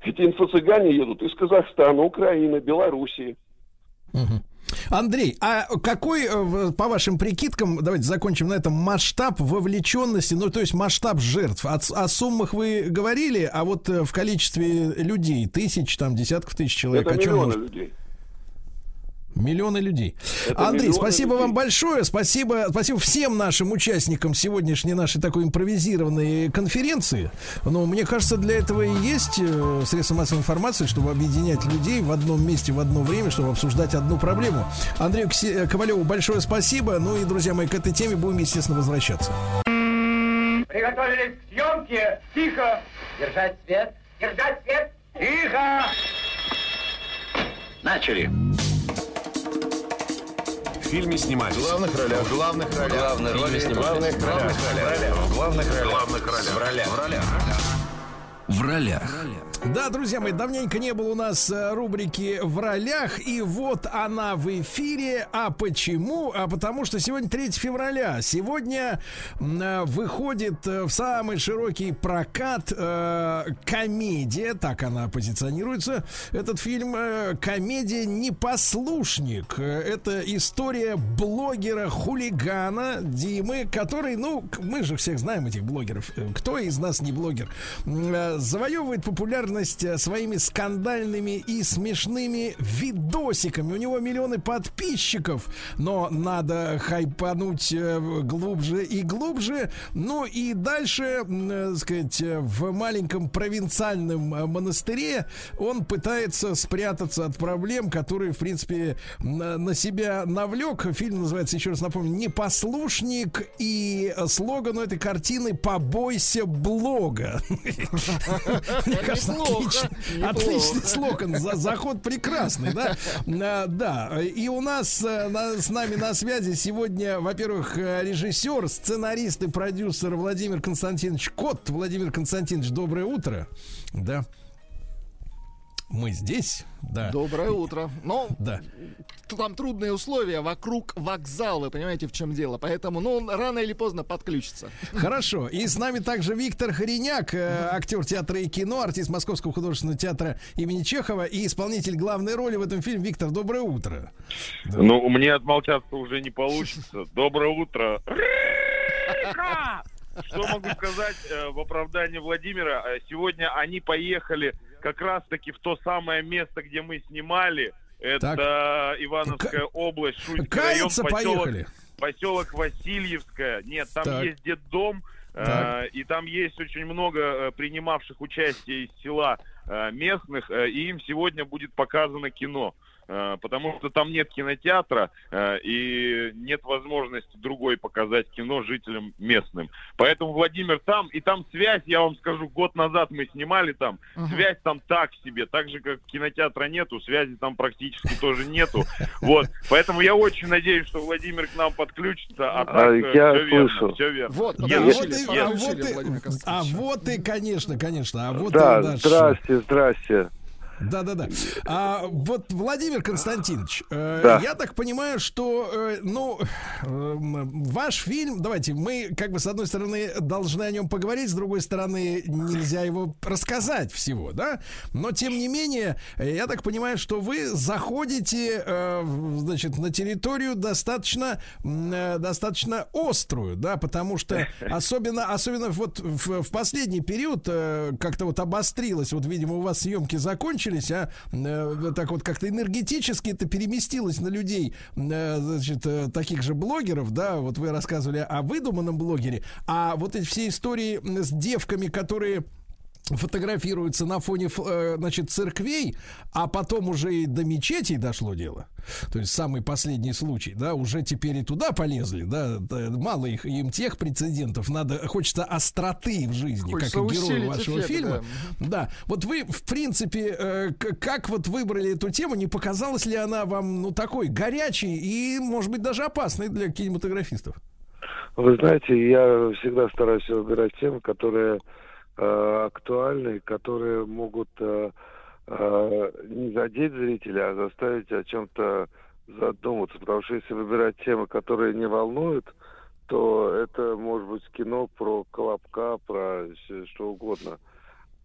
Эти инфо-цыгане едут из Казахстана, Украины, Белоруссии.
Андрей, а какой, э, по вашим прикидкам, давайте закончим на этом, масштаб вовлеченности, ну, то есть масштаб жертв? О, о суммах вы говорили, а вот э, в количестве людей, тысяч, там, десятков тысяч человек,
Это
о чем
миллионы
может-
людей.
Миллионы людей.
Это
Андрей,
миллионы
спасибо
людей.
вам большое. Спасибо, спасибо всем нашим участникам сегодняшней нашей такой импровизированной конференции. Но мне кажется, для этого и есть э, средства массовой информации, чтобы объединять людей в одном месте в одно время, чтобы обсуждать одну проблему. Андрею Ксе- Ковалеву большое спасибо. Ну и, друзья мои, к этой теме будем, естественно, возвращаться.
Приготовились к съемке. Тихо. Держать свет. Держать свет. Тихо.
Начали.
В фильме снимались. В главных ролях. В главных ролях.
Главные роли
В
снимались.
главных ролях. В главных ролях. В главных ролях.
В ролях.
В ролях.
В ролях.
Да, друзья мои, давненько не было у нас э, рубрики в ролях, и вот она в эфире. А почему? А потому что сегодня 3 февраля. Сегодня э, выходит э, в самый широкий прокат э, комедия, так она позиционируется. Этот фильм э, комедия «Непослушник». Это история блогера-хулигана Димы, который, ну, мы же всех знаем этих блогеров. Кто из нас не блогер? Завоевывает популярность э, своими скандальными и смешными видосиками. У него миллионы подписчиков, но надо хайпануть э, глубже и глубже. Ну и дальше, м, э, так сказать, в маленьком провинциальном монастыре он пытается спрятаться от проблем, которые, в принципе, на, себя навлек. Фильм называется, еще раз напомню, «Непослушник» и слоган этой картины «Побойся блога». Мне кажется,
Неплохо,
Отличный, слоган, за, заход прекрасный, да? А, Да, и у нас э, с нами на связи сегодня, во-первых, э, режиссер, сценарист и продюсер Владимир Константинович Кот. Владимир Константинович, доброе утро. Да. Мы здесь, да.
Доброе утро. Ну,
Да.
там трудные условия вокруг вокзала, вы понимаете, в чем дело. Поэтому, ну, он рано или поздно подключится.
Хорошо. И с нами также Виктор Хореняк, э, актер театра и кино, артист Московского художественного театра имени Чехова и исполнитель главной роли в этом фильме. Виктор, доброе утро.
Ну, мне отмолчаться уже не получится. Доброе утро. Что могу сказать э, в оправдании Владимира? Э, Сегодня они поехали как раз-таки в то самое место, где мы снимали. Это Ивановская область, Шуйский район, поселок,
поехали.
поселок Васильевская. Нет, там
Так.
есть детдом, э,
Так.
и там есть очень много э, принимавших участие из села э, местных, э, и им сегодня будет показано кино. Э, Потому что там нет кинотеатра э, и нет возможности другой показать кино жителям местным. Поэтому Владимир там, и там связь, я вам скажу, год назад мы снимали там,
Мгм.
связь там так себе, так же как кинотеатра нету, связи там практически тоже нету. Вот, поэтому я очень надеюсь, что Владимир к нам подключится, а так
А,
э,
я
всё верно, всё верно.
Вот,
А
Yes,
вот, и, а, вот и- а вот и, конечно, конечно, а вот
да,
и наш...
здрасте, здрасте.
Да, да, да. А вот Владимир Константинович, э,
Да.
я так понимаю, что, э, ну, э, ваш фильм, давайте, мы, как бы, с одной стороны, должны о нем поговорить, с другой стороны, нельзя его рассказать всего, да? Но, тем не менее, я так понимаю, что вы заходите, э, значит, на территорию достаточно, достаточно острую, да, потому что особенно, особенно вот в, в последний период как-то вот обострилось, вот, видимо, у вас съемки закончились, а э, так вот как-то энергетически это переместилось на людей, э, значит, э, таких же блогеров, да, вот вы рассказывали о выдуманном блогере, а вот эти все истории с девками, которые фотографируются на фоне, э, значит, церквей, а потом уже и до мечетей дошло дело. То есть самый последний случай, да, уже теперь и туда полезли, да, да, мало их, им тех прецедентов, надо, хочется остроты в жизни,
Хочется
как и герою вашего
эффект,
фильма. Да, вот вы, в принципе, э, как вот выбрали эту тему, не показалась ли она вам, ну, такой горячей и, может быть, даже опасной для кинематографистов?
Вы знаете, я всегда стараюсь выбирать темы, которые э, актуальны, которые могут э, э, не задеть зрителя, а заставить о чем-то задуматься. Потому что если выбирать темы, которые не волнуют, то это может быть кино про колобка, про что угодно.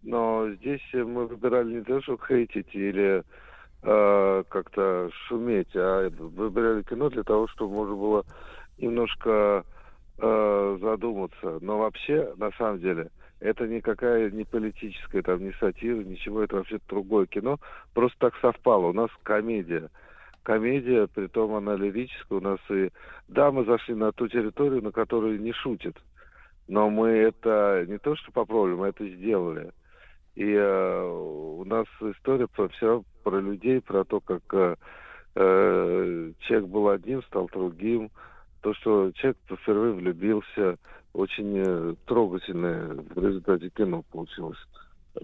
Но здесь мы выбирали не то, чтобы хейтить или э, как-то шуметь, а выбирали кино для того, чтобы можно было немножко э, задуматься. Но вообще, на самом деле, это никакая не политическая, там, не сатира, ничего, это вообще другое кино. Просто так совпало. У нас комедия. Комедия, притом она лирическая. У нас и... Да, мы зашли на ту территорию, на которую не шутят. Но мы это не то, что попробовали, мы это сделали. И э, у нас история про, все про людей, про то, как э, э, человек был одним, стал другим, то, что человек впервые влюбился, очень э, трогательное в результате кино получилось.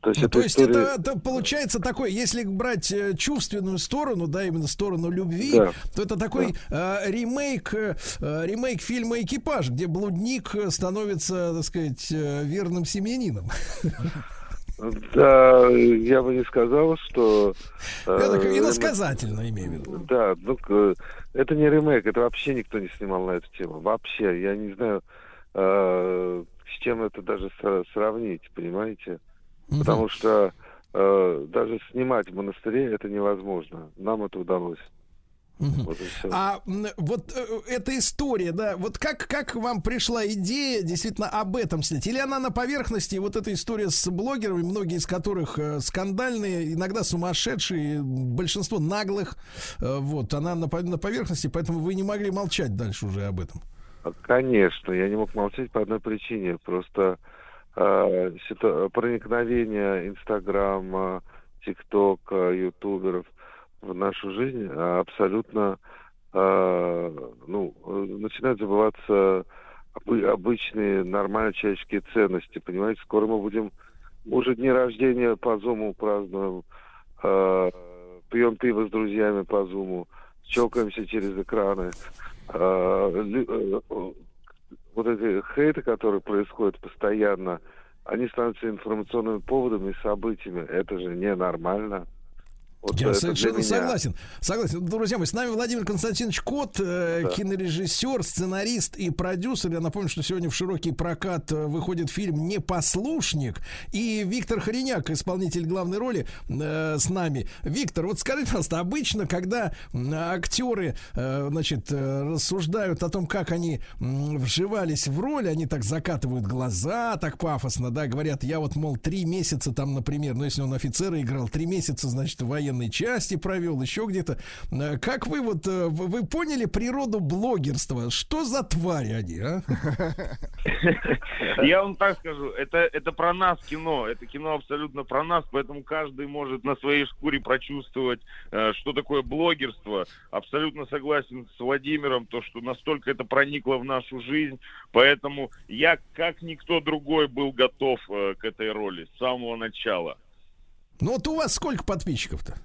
То есть,
Ну, то есть
история-
это, это получается такой, если брать э, чувственную сторону, да, именно сторону любви,
Да.
то это такой э, ремейк, э, э, ремейк фильма «Экипаж», где блудник становится, так сказать, верным семьянином.
Да, я бы не сказал, что... э,
Я так
ремейк-
иносказательно имею в виду.
Да, ну, это не ремейк, это вообще никто не снимал на эту тему. Вообще, я не знаю, э, с чем это даже сра- сравнить, понимаете? Потому что э, даже снимать в монастыре это невозможно. Нам это удалось. Вот.
А вот э, эта история, да, вот как, как вам пришла идея действительно об этом снять? Или она на поверхности, вот эта история с блогерами, многие из которых э, скандальные, иногда сумасшедшие, большинство наглых, э, вот, она на, на поверхности, поэтому вы не могли молчать дальше уже об этом.
Конечно, я не мог молчать по одной причине. Просто э, проникновение Инстаграма, ТикТока, ютуберов в нашу жизнь а, абсолютно э, ну, начинают забываться обы- обычные нормальные человеческие ценности. Понимаете, скоро мы будем Уже дни рождения по зуму празднуем. э, пьем пиво с друзьями по зуму. Чокаемся через экраны. Э, вот эти хейты, которые происходят постоянно, они становятся информационными поводами и событиями. Это же ненормально. Вот
Я
для
совершенно согласен. Согласен. Друзья мои, с нами Владимир Константинович Кот, э,
Да.
кинорежиссер, сценарист и продюсер. Я напомню, что сегодня в широкий прокат э, выходит фильм «Непослушник». И Виктор Хореняк, исполнитель главной роли, э, с нами. Виктор, вот скажите, пожалуйста, обычно, когда актеры, э, значит, э, рассуждают о том, как они вживались в роль, они так закатывают глаза, так пафосно, да, говорят, я вот, мол, три месяца там, например, ну, если он офицера играл, три месяца, значит, в военной части провел, еще где-то. Э, Как вы вот, э, вы поняли природу блогерства? Что за твари они, а?
Я вам так скажу, это, это про нас кино, это кино абсолютно про нас, поэтому каждый может на своей шкуре прочувствовать, э, что такое блогерство. Абсолютно согласен с Владимиром, то, что настолько это проникло в нашу жизнь, поэтому я, как никто другой, был готов к этой роли с самого начала.
Ну вот у вас сколько подписчиков-то?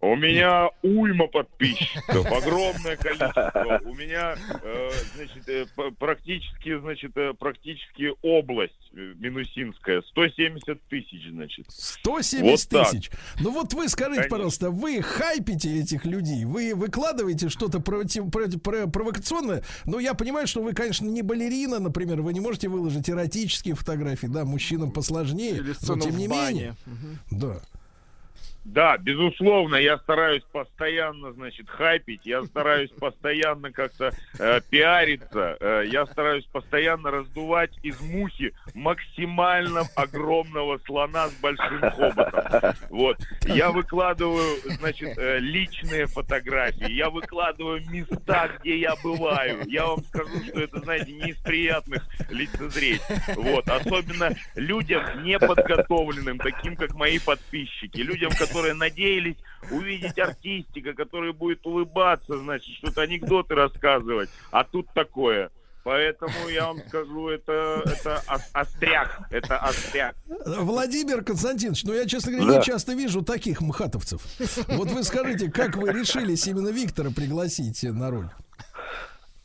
У меня уйма подписчиков, огромное количество. У меня, э, значит, э, практически, значит, э, практически область Минусинская, 170 тысяч, значит.
170
Вот так.
тысяч. Ну вот вы скажите,
Конечно.
пожалуйста, вы хайпите этих людей, вы выкладываете что-то против, против- про- провокационное. Ну, я понимаю, что вы, конечно, не балерина, например, вы не можете выложить эротические фотографии, да, мужчинам посложнее.
Или
но тем не менее. Да.
Да, безусловно, я стараюсь постоянно, значит, хайпить, я стараюсь постоянно как-то э, пиариться, э, я стараюсь постоянно раздувать из мухи максимально огромного слона с большим хоботом. Вот. Я выкладываю, значит, э, личные фотографии, я выкладываю места, где я бываю. Я вам скажу, что это, знаете, не из приятных лицезреть. Вот. Особенно людям неподготовленным, таким как мои подписчики, людям, которые надеялись увидеть артистика, который будет улыбаться, значит, что-то анекдоты рассказывать, а тут такое. Поэтому я вам скажу, это, это ос- остряк, это остряк.
Владимир Константинович, ну я, честно говоря,
Да.
не часто вижу таких мхатовцев. Вот вы скажите, как вы решились именно Виктора пригласить на роль?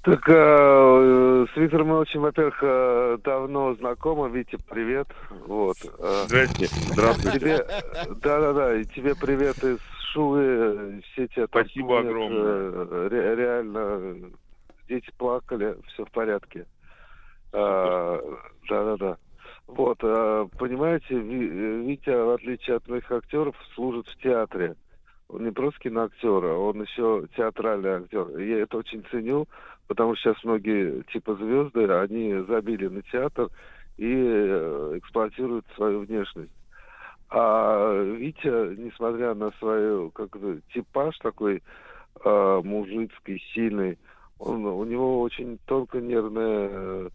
Так, э, с Виктором мы очень, во-первых, э, давно знакомы. Витя, привет. Вот. э,
Здрасте. Здравствуйте.
Тебе, да-да-да, и тебе привет из Шувы. Все тебя там
Спасибо
помнят,
огромное.
э, ре- реально, э, дети плакали, все в порядке. Э, Да-да-да. Вот, э, понимаете, Ви- э, Витя, в отличие от моих актеров, служит в театре. Он не просто киноактер, а он еще театральный актер. Я это очень ценю, потому что сейчас многие типа звезды, они забили на театр и э, эксплуатируют свою внешность. А Витя, несмотря на свою как типаж такой э, мужицкий, сильный, он, у него очень тонкая нервная э,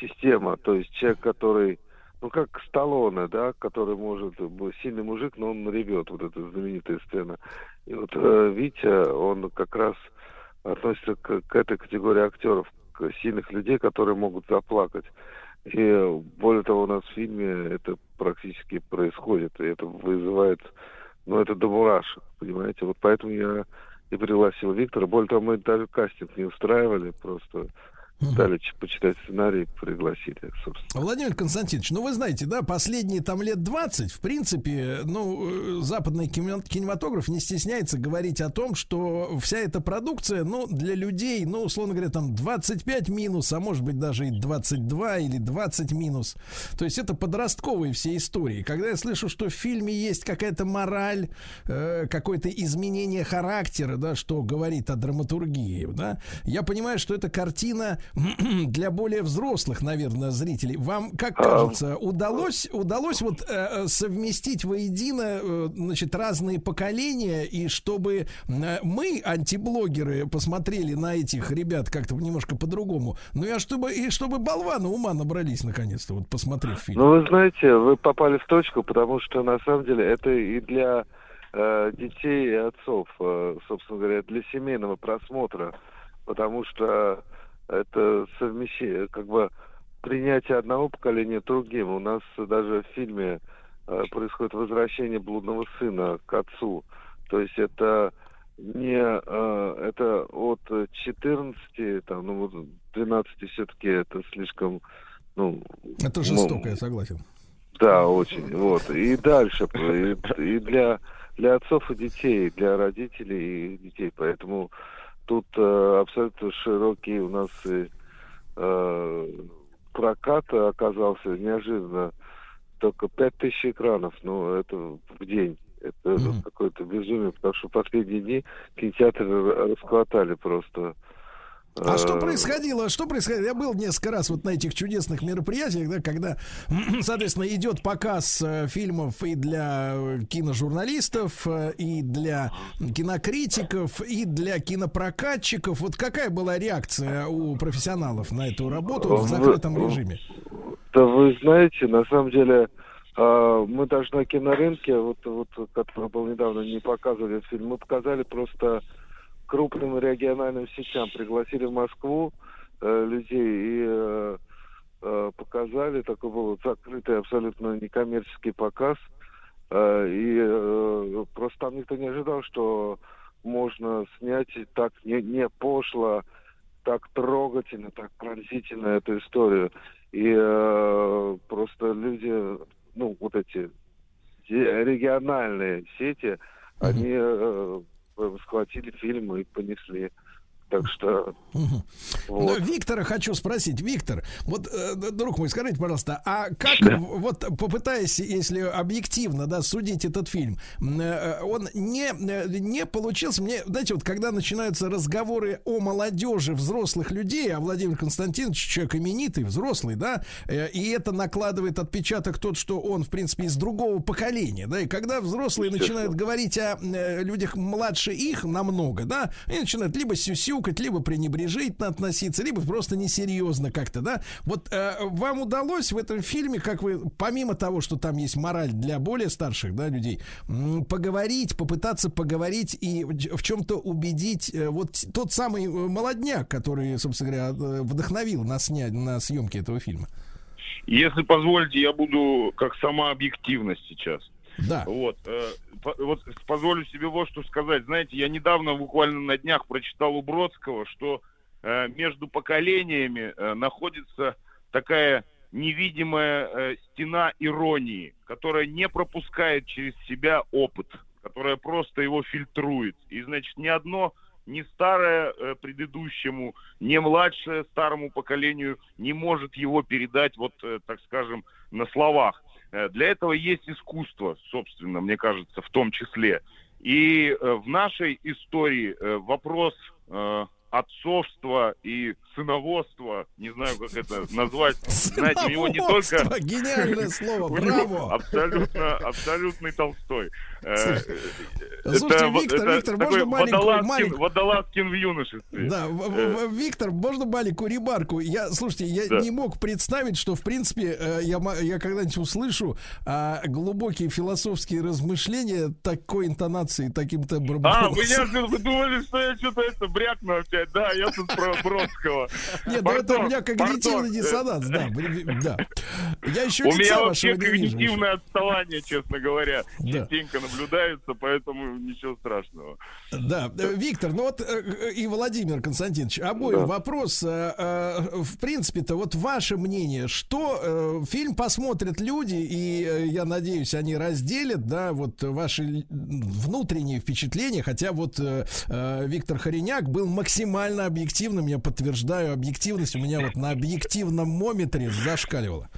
система. То есть человек, который, ну как Сталлоне, да, который может, сильный мужик, но он ревет, вот эта знаменитая сцена. И вот э, Витя, он как раз относится к, к этой категории актеров, к сильных людей, которые могут заплакать. И более того, у нас в фильме это практически происходит, и это вызывает, ну, это до понимаете? Вот поэтому я и пригласил Виктора. Более того, мы даже кастинг не устраивали, просто дали почитать сценарий, пригласили, собственно.
Владимир Константинович, ну вы знаете, да, последние там лет 20, в принципе, ну, э, западный кинема- кинематограф не стесняется говорить о том, что вся эта продукция, ну, для людей, ну, условно говоря, там 25 минус, а может быть даже и 22 или 20 минус. То есть это подростковые все истории. Когда я слышу, что в фильме есть какая-то мораль, э, какое-то изменение характера, да, что говорит о драматургии, да, я понимаю, что эта картина для более взрослых, наверное, зрителей. Вам, как кажется, удалось, удалось вот э, э, совместить воедино, э, значит, разные поколения, и чтобы э, мы, антиблогеры, посмотрели на этих ребят как-то немножко по-другому. Ну а чтобы, и чтобы болваны ума набрались, наконец-то, вот посмотрев фильм.
Ну, вы знаете, вы попали в точку, потому что, на самом деле, это и для э, детей и отцов, э, собственно говоря, для семейного просмотра, потому что это совмещение, как бы принятие одного поколения другим. У нас даже в фильме э, происходит возвращение блудного сына к отцу. То есть это не э, это от 14, там, ну, вот 12 все-таки это слишком, ну...
Это
ну,
жестоко, я согласен.
Да, очень. Вот. И дальше. И, и для, для отцов и детей, для родителей и детей. Поэтому тут э, абсолютно широкий у нас и, э, прокат оказался неожиданно. Только 5000 экранов, ну, это в день. Это какое-то безумие, потому что последние дни кинотеатры расхватали просто.
А что
Э,
происходило? Что происходило? Я был несколько раз вот на этих чудесных мероприятиях, да, когда, соответственно, идет показ э, фильмов и для э, киножурналистов, и для кинокритиков, и для кинопрокатчиков. Вот какая была реакция у профессионалов на эту работу в
Вы-
закрытом режиме?
Да вы знаете, на самом деле, а, мы даже на кинорынке, вот, вот, который был недавно, не показывали этот фильм, мы показали просто крупным региональным сетям, пригласили в Москву э, людей и э, э, показали, такой был закрытый абсолютно некоммерческий показ, Э, и э, просто там никто не ожидал, что можно снять так не, не пошло, так трогательно, так пронзительно эту историю. И э, просто люди, ну, вот эти де- региональные сети, они э, схватили фильм и понесли. Так что...
Мгм.
Вот.
Но Виктора хочу спросить. Виктор, вот, э, друг мой, скажите, пожалуйста, а как,
Да.
вот попытаясь, если объективно, да, судить этот фильм, м, э, он не, э, не получился, мне, знаете, вот когда начинаются разговоры о молодежи взрослых людей, а Владимир Константинович человек именитый, взрослый, да, э, и это накладывает отпечаток тот, что он, в принципе, из другого поколения, да, и когда взрослые начинают говорить о э, людях младше их намного, да, и начинают либо сюсюкать, либо пренебрежительно относиться, либо просто несерьезно как-то, да. Вот э, вам удалось в этом фильме, как вы, помимо того, что там есть мораль для более старших, да, людей, поговорить, попытаться поговорить и в в чем-то убедить э, вот тот самый э, молодняк, который, собственно говоря, э, вдохновил на снять, на съемки этого фильма.
Если позволите, я буду как сама объективность сейчас.
Да.
Вот, э, по- вот позволю себе вот что сказать. Знаете, я недавно буквально на днях прочитал у Бродского, что э, между поколениями э, находится такая невидимая э, стена иронии, которая не пропускает через себя опыт, которая просто его фильтрует. И, значит, ни одно, ни старое э, предыдущему, ни младшее старому поколению не может его передать, вот, э, так скажем, на словах. Э, Для этого есть искусство, собственно, мне кажется, в том числе. И э, в нашей истории э, вопрос э, отцовства и сыноводства, не знаю, как это назвать, знаете, у него не только...
Сыноводство, гениальное слово, браво.
Абсолютно, абсолютный Толстой. Э,
Слушайте,
это
слушайте, Виктор, Виктор, можно маленькую-
водолазкин, в юношестве.
Да,
Э,
Виктор, можно маленькую ремарку? Я, слушайте, я не мог представить, что, в принципе, э, я, когда-нибудь услышу а, глубокие философские размышления такой интонации, таким тембром
А, вы думали, что я что-то это брякну опять? Да, я тут про Бродского.
Нет, ну это у меня когнитивный
пардон.
диссонанс, да. Я еще
У меня
вашего
вообще
не вижу.
когнитивное отставание, честно говоря,
Да.
частенько наблюдается, поэтому ничего страшного.
Да, э, Виктор, ну вот э, э, и Владимир Константинович, обоим
Да.
вопрос. э, э, В принципе-то, вот ваше мнение, что э, фильм посмотрят люди, и э, я надеюсь, они разделят, да, вот ваши внутренние впечатления, хотя вот э, э, Виктор Хореняк был максимально объективным, я подтверждаю объективность, у меня вот на объективном мометре зашкаливало.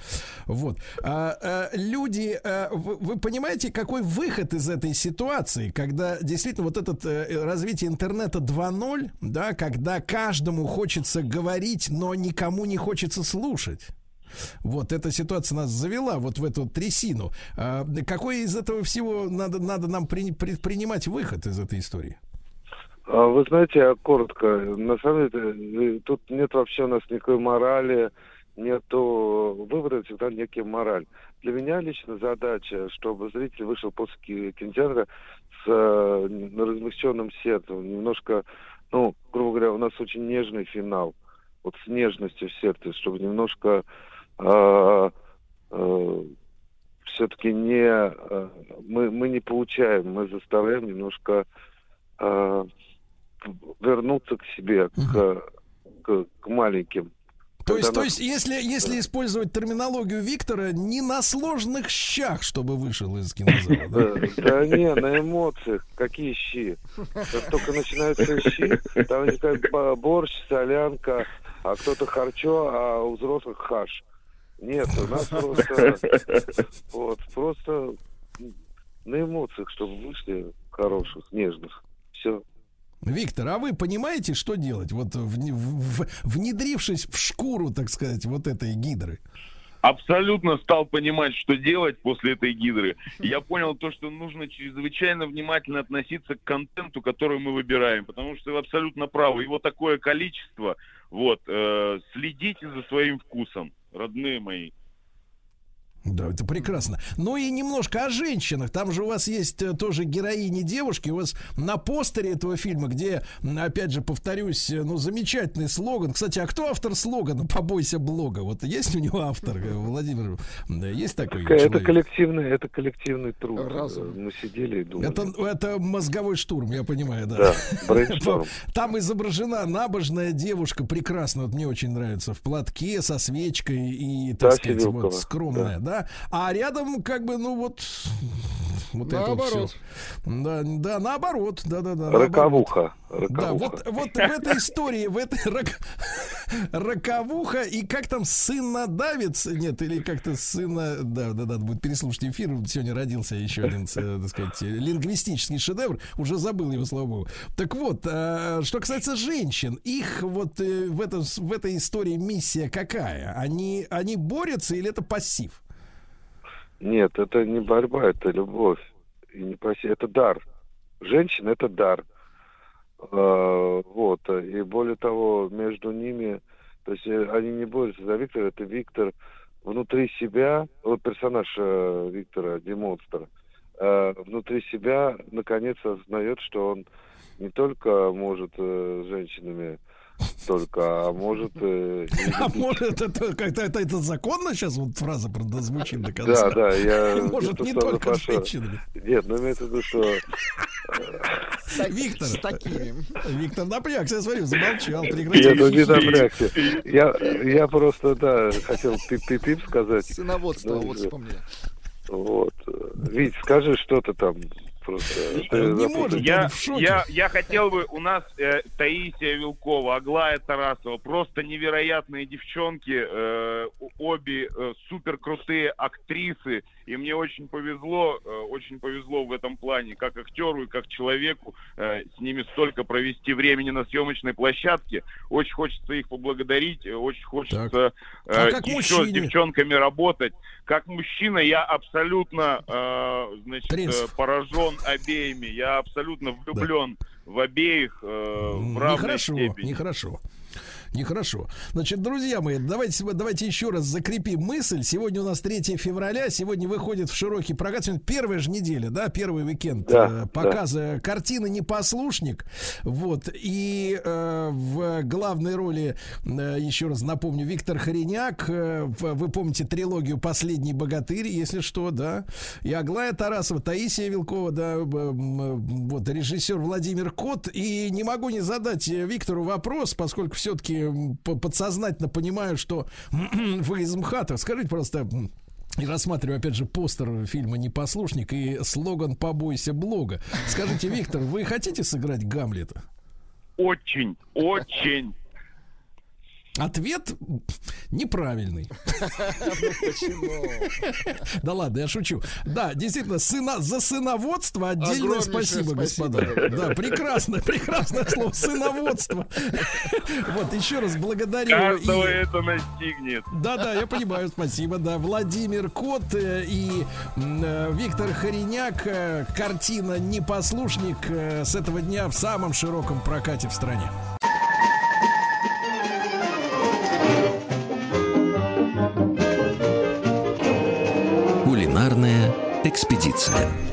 Вот. А, а, люди, а, вы, вы понимаете, какой выход из этой ситуации, когда действительно вот это развитие интернета 2.0, да, когда каждому хочется говорить, но никому не хочется слушать. Вот эта ситуация нас завела вот в эту трясину. А, какой из этого всего надо, надо нам при- предпринимать выход из этой истории?
А Вы знаете, я коротко, на самом деле, э, тут нет вообще у нас никакой морали, нету выбора, всегда некий мораль. Для меня лично задача, чтобы зритель вышел после ки- кинотеатра с э, размягченным сердцем, немножко, ну, грубо говоря, у нас очень нежный финал, вот с нежностью в сердце, чтобы немножко все-таки не э, мы, мы не получаем, мы заставляем немножко э, вернуться к себе, к, к, к маленьким.
То есть,
Когда
то
нас-
есть, если, если использовать терминологию Виктора, не на сложных щах, чтобы вышел из кинозала. да?
Да, не, на эмоциях. Какие щи? Как только начинаются щи, там бо- борщ, солянка, а кто-то харчо, а у взрослых хаш. Нет, у нас просто, вот, просто на эмоциях, чтобы вышли хороших, нежных. Все.
Виктор, а вы понимаете, что делать? Вот в- в- внедрившись в шкуру, так сказать, вот этой гидры.
абсолютно стал понимать, что делать после этой гидры. Я понял то, что нужно чрезвычайно внимательно относиться к контенту, который мы выбираем, потому что вы абсолютно правы. Его такое количество. Вот, э, следите за своим вкусом, родные мои.
Да, это прекрасно. Ну и немножко о женщинах. Там же у вас есть э, тоже героини девушки. У вас на постере этого фильма, где, опять же, повторюсь, э, ну, замечательный слоган. Кстати, а кто автор слогана «Побойся блога»? Вот есть у него автор, э, Владимир? Да, есть такой
Это
человек?
коллективный, это коллективный труд.
Разум.
Мы сидели и думали.
Это, это мозговой штурм, я понимаю, да.
Да.
Там изображена набожная девушка, прекрасно, вот мне очень нравится, в платке со свечкой и, так
Тася
сказать, вот скромная, да. А рядом как бы, ну вот, вот это вот
Наоборот.
Да, да, наоборот, да, да, да. наоборот.
Роковуха.
Да,
Роковуха.
вот, вот в этой истории, в этой рок- роковуха, и как там сына давец, нет, или как-то сына, да, да, да, будет переслушать эфир, сегодня родился еще один, э, так сказать, лингвистический шедевр, уже забыл его, слава богу. Так вот, э, что касается женщин, их вот э, в, этом, в этой истории миссия какая? Они, они борются или это пассив?
Нет, это не борьба, это любовь. И не проси- Это дар. Женщина это дар. Э, Вот. И более того, между ними, то есть э, они не борются за Виктора, это Виктор внутри себя, вот персонаж э, Виктора, Демонстра, э, внутри себя наконец осознает, что он не только может женщинами только, а может э,
А может, это как-то это, это законно сейчас вот фраза звучит до конца?
Да, да, я...
Может, не только с женщинами.
Нет, ну имеется в виду, что...
Виктор,
С такими.
Виктор напрягся, я смотрю, замолчал,
Я
прекратил.
ну, не напрягся. Я, я просто, да, хотел пип-пип сказать.
Сыноводство,
Ну,
вот
да.
вспомнили.
Вот. Вить, скажи что-то там. Просто. Ты
Не может,
Я,
в шоке.
я, я хотел бы, у нас э, Таисия Вилкова, Аглая Тарасова, просто невероятные девчонки, э, обе э, супер крутые актрисы, и мне очень повезло, э, очень повезло в этом плане, как актеру и как человеку, э, с ними столько провести времени на съемочной площадке. Очень хочется их поблагодарить, э, очень хочется
А
э,
как
еще с
мужчине?
девчонками работать. Как мужчина я абсолютно, э, значит, э, поражен обеими. Я абсолютно влюблен в обеих э, в равной
Нехорошо,
степени.
нехорошо. Нехорошо. Значит, друзья мои, давайте, давайте еще раз закрепим мысль. Сегодня у нас 3 февраля. Сегодня выходит в широкий прокат. Сегодня первая же неделя, да, первый уикенд
Да,
э, показа картины «Непослушник». Вот. И э, в главной роли, э, еще раз напомню, Виктор Хореняк. Э, вы помните трилогию «Последний богатырь», если что, да. И Аглая Тарасова, Таисия Вилкова, да, б- м, вот режиссер Владимир Кот. И не могу не задать э, Виктору вопрос, поскольку все-таки подсознательно понимаю, что вы из МХАТа. Скажите, просто, и рассматриваю, опять же, постер фильма «Непослушник» и слоган «Побойся блога». Скажите, Виктор, вы хотите сыграть Гамлета?
Очень, очень.
Ответ неправильный.
Ну почему?
Да ладно, я шучу. Да, действительно, сына, за сыноводство отдельное спасибо,
спасибо,
господа.
да.
Прекрасно, прекрасное слово. Сыноводство. Вот, еще раз благодарю.
Каждого
и-
это настигнет.
Да, да, я понимаю, спасибо. Да, Владимир Кот э, и э, Виктор Хореняк. э, Картина «Непослушник» э, с этого дня в самом широком прокате в стране.
Кулинарная экспедиция.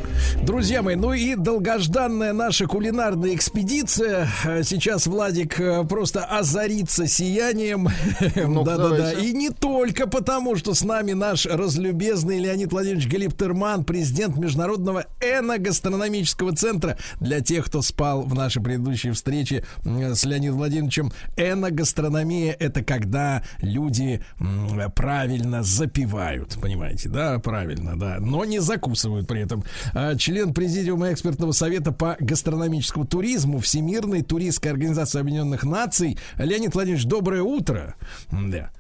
Друзья, мои, ну и долгожданная наша кулинарная экспедиция. Э, Сейчас Владик э, просто озарится сиянием. Да-да-да. И не только потому, что с нами наш разлюбезный Леонид Владимирович Галиптерман, президент Международного эногастрономического центра. Для тех, кто спал в нашей предыдущей встрече м, с Леонидом Владимировичем, эногастрономия — это когда люди правильно запивают, понимаете, да, правильно, да, но не закусывают при этом. Член Президиума экспертного совета по гастрономическому туризму Всемирной туристской организации Объединенных Наций. Леонид Владимирович, доброе утро. Да.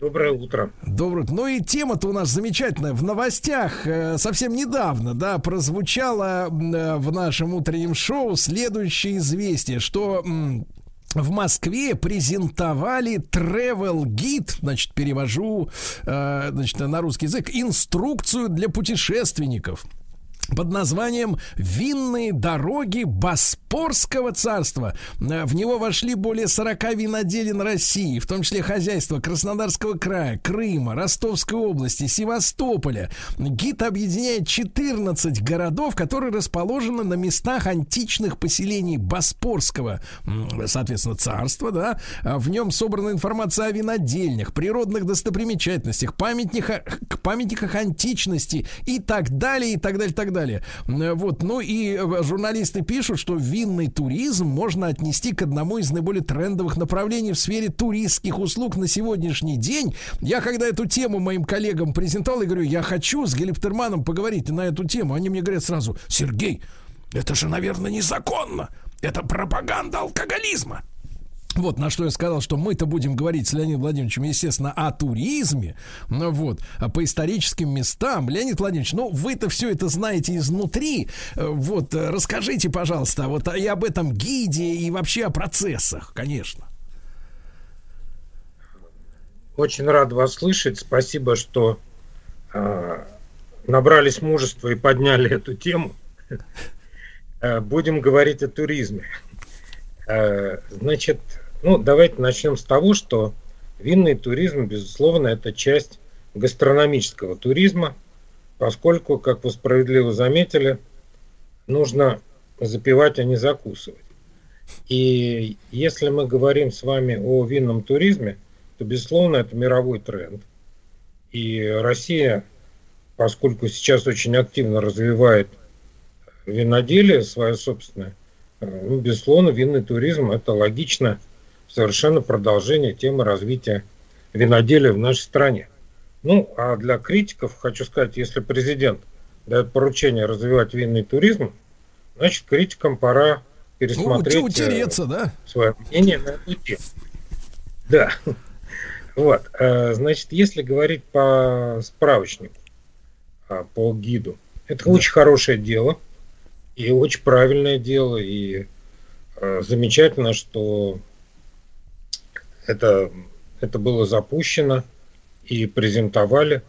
Доброе утро.
Доброе. Ну и тема-то у нас замечательная. В новостях э, совсем недавно, да, прозвучало э, в нашем утреннем шоу следующее известие, что в Москве презентовали travel гид, значит, перевожу, э, значит, на русский язык, инструкцию для путешественников под названием «Винные дороги Боспорского царства». Э, В него вошли более 40 виноделин России, в том числе хозяйства Краснодарского края, Крыма, Ростовской области, Севастополя. Гид объединяет 14 городов, которые расположены на местах античных поселений Боспорского, соответственно, царства, да. А В нем собрана информация о винодельнях, природных достопримечательностях, памятниках, памятниках античности и так далее, и так далее, и так далее. Э, Вот, ну и э, журналисты пишут, что винный туризм можно отнести к одному из наиболее трендовых направлений в сфере туристских услуг на сегодняшний день. Я когда эту тему моим коллегам презентовал, я говорю, я хочу с Гелиптерманом поговорить на эту тему. Они мне говорят сразу, Сергей, это же, наверное, незаконно. Это пропаганда алкоголизма. Вот на что я сказал, что мы-то будем говорить с Леонидом Владимировичем, естественно, о туризме, ну вот, а по историческим местам. Леонид Владимирович, ну вы-то все это знаете изнутри. Э, Вот, э, расскажите, пожалуйста, вот и об этом гиде, и вообще о процессах, конечно.
Очень рад вас слышать. Спасибо, что э, набрались мужества и подняли эту тему. Э, Будем говорить о туризме. Значит, ну, давайте начнем с того, что винный туризм, безусловно, это часть гастрономического туризма, поскольку, как вы справедливо заметили, нужно запивать, а не закусывать. И если мы говорим с вами о винном туризме, то, безусловно, это мировой тренд. И Россия, поскольку сейчас очень активно развивает виноделие свое собственное, э, ну, безусловно, винный туризм – это логично совершенно продолжение темы развития виноделия в нашей стране. Ну, а для критиков хочу сказать, если президент дает поручение развивать винный туризм, значит, критикам пора пересмотреть
Ну, утереться, да?
свое мнение на эту тему. Да. Вот. э, Значит, если говорить по справочнику, а, по гиду, это очень хорошее дело и очень правильное дело, и э, замечательно, что это, это было запущено и презентовали.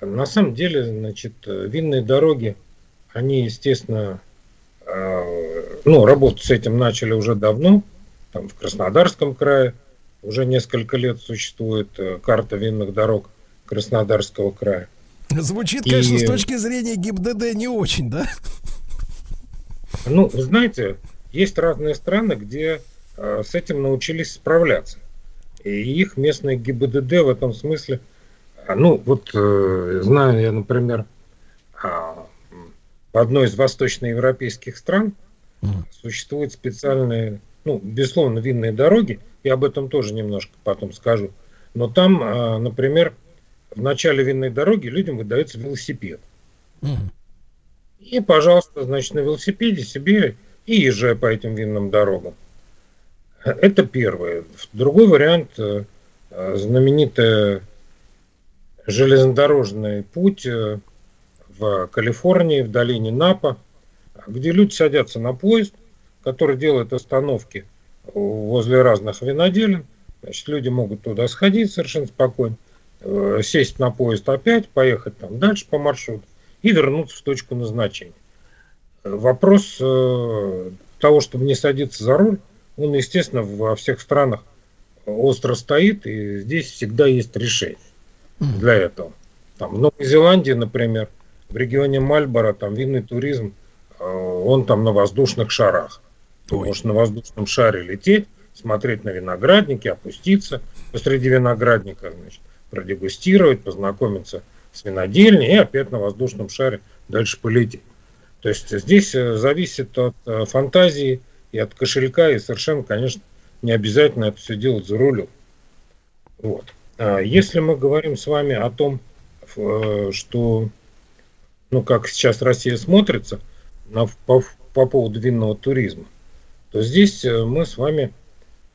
На самом деле, значит, винные дороги, они, естественно, э, ну, работать с этим начали уже давно, там в Краснодарском крае уже несколько лет существует э, карта винных дорог Краснодарского края.
Звучит, конечно,
И-
с точки зрения ГИБДД не очень, да?
Ну, вы знаете, есть разные страны, где э, с этим научились справляться. И их местные ГИБДД в этом смысле, а, ну, вот э, знаю я, например, а, в одной из восточноевропейских стран существуют специальные, ну, безусловно, винные дороги, я об этом тоже немножко потом скажу, но там, а, например, в начале винной дороги людям выдается велосипед. И, пожалуйста, значит, на велосипеде себе и езжай по этим винным дорогам. Это первое. Другой вариант э, знаменитый железнодорожный путь э, в Калифорнии, в долине Напа, где люди садятся на поезд, который делает остановки возле разных виноделин. Значит, люди могут туда сходить совершенно спокойно, э, сесть на поезд опять, поехать там дальше по маршруту и вернуться в точку назначения. Вопрос того, чтобы не садиться за руль, он, естественно, во всех странах остро стоит, и здесь всегда есть решение для этого. Там, в Новой Зеландии, например, в регионе Мальборо, там винный туризм э, он там на воздушных шарах. Ты можешь на воздушном шаре лететь, смотреть на виноградники, опуститься посреди виноградника, значит, продегустировать, познакомиться с винодельней и опять на воздушном шаре дальше полететь. То есть здесь э, зависит от э, фантазии и от кошелька, и совершенно, конечно, не обязательно это все делать за рулем. Вот. А Если мы говорим с вами о том, э, что, ну, как сейчас Россия смотрится на, по, по поводу винного туризма, то здесь э, мы с вами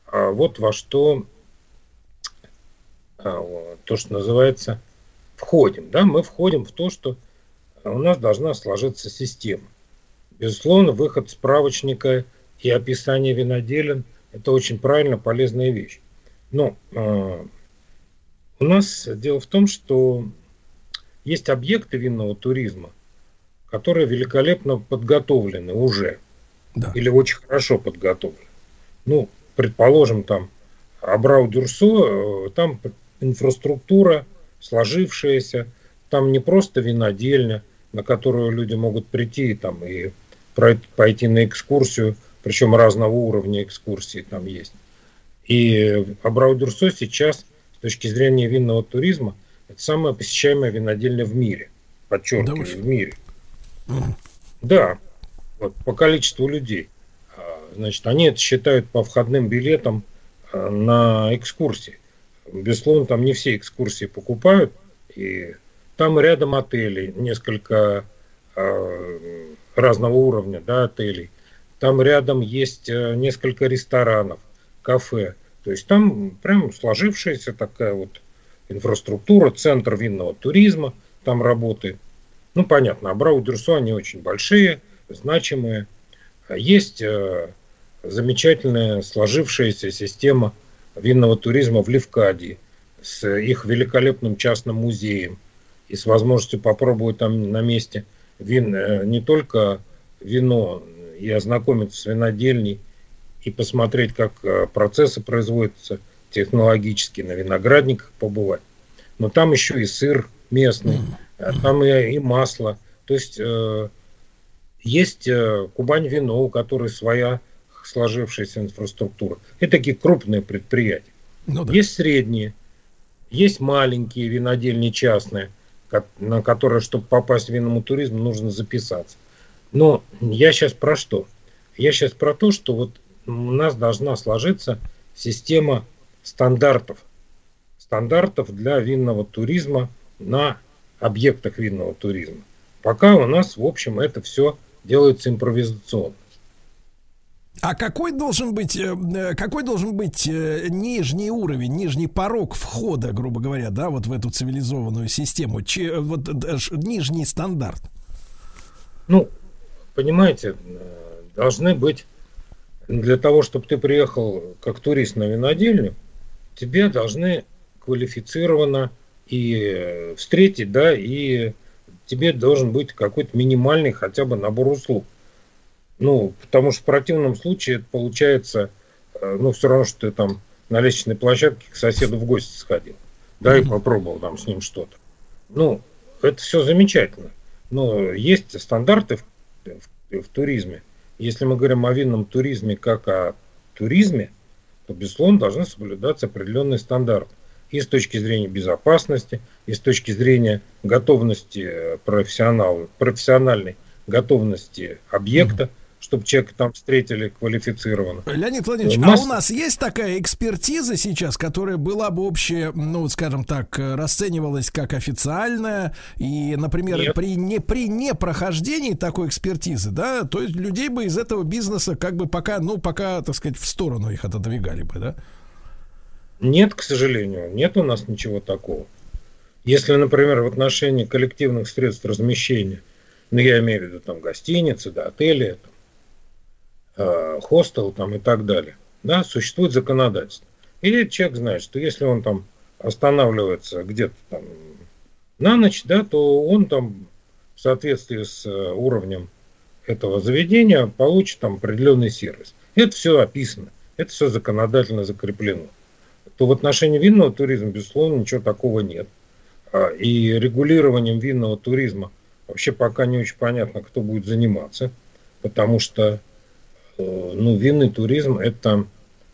а, вот во что, а, то, что называется, входим. Да? Мы входим в то, что у нас должна сложиться система. Безусловно, выход справочника и описание виноделин – это очень правильно, полезная вещь. Но э, у нас дело в том, что есть объекты винного туризма, которые великолепно подготовлены уже.
Да.
Или очень хорошо подготовлены. Ну, предположим, там Абрау Дюрсо, э, там инфраструктура сложившаяся, там не просто винодельня, на которую люди могут прийти там, и пойти на экскурсию, причем разного уровня экскурсии там есть. И Абрау Дюрсо сейчас, с точки зрения винного туризма, это самая посещаемая винодельня в мире. Подчеркиваю,
Да
в мире. Да, вот, по количеству людей. А, Значит, они это считают по входным билетам а, на экскурсии. Безусловно, там не все экскурсии покупают. И там рядом отели, несколько а, разного уровня да, отелей. Там рядом есть э, несколько ресторанов, кафе. То есть там прям сложившаяся такая вот инфраструктура, центр винного туризма там работает. Ну, понятно, Абрау Дюрсо, они очень большие, значимые. А Есть э, замечательная сложившаяся система винного туризма в Левкадии с их великолепным частным музеем и с возможностью попробовать там на месте вин, э, не только вино и ознакомиться с винодельней и посмотреть, как э, процессы производятся технологически, на виноградниках побывать. Но там еще и сыр местный, э, там и, и масло. То есть э, есть э, Кубань вино, у которой своя сложившаяся инфраструктура. Это такие крупные предприятия. Есть средние, есть маленькие винодельни частные, на которые, чтобы попасть в винному туризм, нужно записаться. Но я сейчас про что? Я сейчас про то, что вот у нас должна сложиться система стандартов. Стандартов для винного туризма на объектах винного туризма. Пока у нас, в общем, это все делается импровизационно.
А какой должен быть, э, э, какой должен быть э, нижний уровень, нижний порог входа, грубо говоря, да, вот в эту цивилизованную систему, Че- вот нижний стандарт?
Ну, понимаете, должны быть для того, чтобы ты приехал как турист на винодельню, тебе должны квалифицированно и встретить, да, и тебе должен быть какой-то минимальный хотя бы набор услуг. Ну, потому что в противном случае это получается, э, ну, все равно, что ты там на лестничной площадке к соседу в гости сходил, да, и попробовал там с ним что-то. Ну, это все замечательно. Но есть стандарты в, в- в туризме. Если мы говорим о винном туризме как о туризме, то, безусловно, должны соблюдаться определенные стандарты. И с точки зрения безопасности, и с точки зрения готовности э, профессионала, профессиональной готовности объекта, чтобы человека там встретили квалифицированно.
Леонид Владимирович,
Масса-
а у нас есть такая экспертиза сейчас, которая была бы общая, ну, вот скажем так, расценивалась как официальная, и, например,
Нет.
при, не, при непрохождении такой экспертизы, да, то есть людей бы из этого бизнеса как бы пока, ну, пока, так сказать, в сторону их отодвигали бы, да?
Нет, к сожалению, нет у нас ничего такого. Если, например, в отношении коллективных средств размещения, ну, я имею в виду там гостиницы, да, отели, там, э, хостел там и так далее, да, существует законодательство. И человек знает, что если он там останавливается где-то там на ночь, да, то он там в соответствии с э, уровнем этого заведения получит там определенный сервис. Это все описано, это все законодательно закреплено то в отношении винного туризма, безусловно, ничего такого нет. А, И регулированием винного туризма вообще пока не очень понятно, кто будет заниматься. потому что ну, винный туризм – это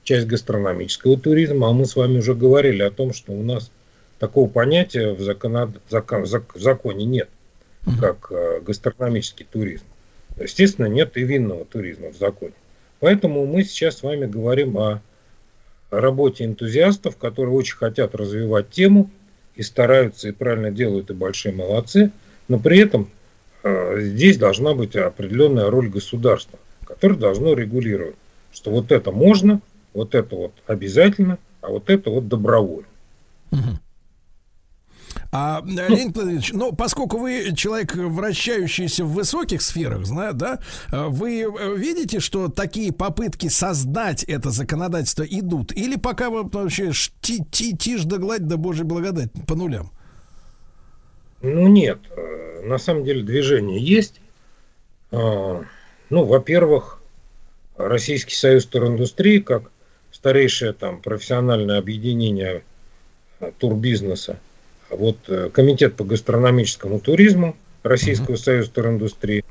часть гастрономического туризма, а мы с вами уже говорили о том, что у нас такого понятия в, законод... закон... зак- в законе нет, как э, гастрономический туризм. Естественно, нет и винного туризма в законе. Поэтому мы сейчас с вами говорим о работе энтузиастов, которые очень хотят развивать тему и стараются, и правильно делают, и большие молодцы, но при этом э, здесь должна быть определенная роль государства, которое должно регулировать, что вот это можно, вот это вот обязательно, а вот это вот добровольно.
А, э, Леонид Владимирович, ну, поскольку вы человек, вращающийся в высоких сферах, да, э, вы э, видите, что такие попытки создать это законодательство идут? Или пока вы вообще ти- ти- тишь да гладь да божья благодать по нулям?
Ну нет, на самом деле движение есть. А, Ну, во-первых, Российский союз туриндустрии, как старейшее там профессиональное объединение э, турбизнеса, а вот э, Комитет по гастрономическому туризму Российского союза туриндустрии,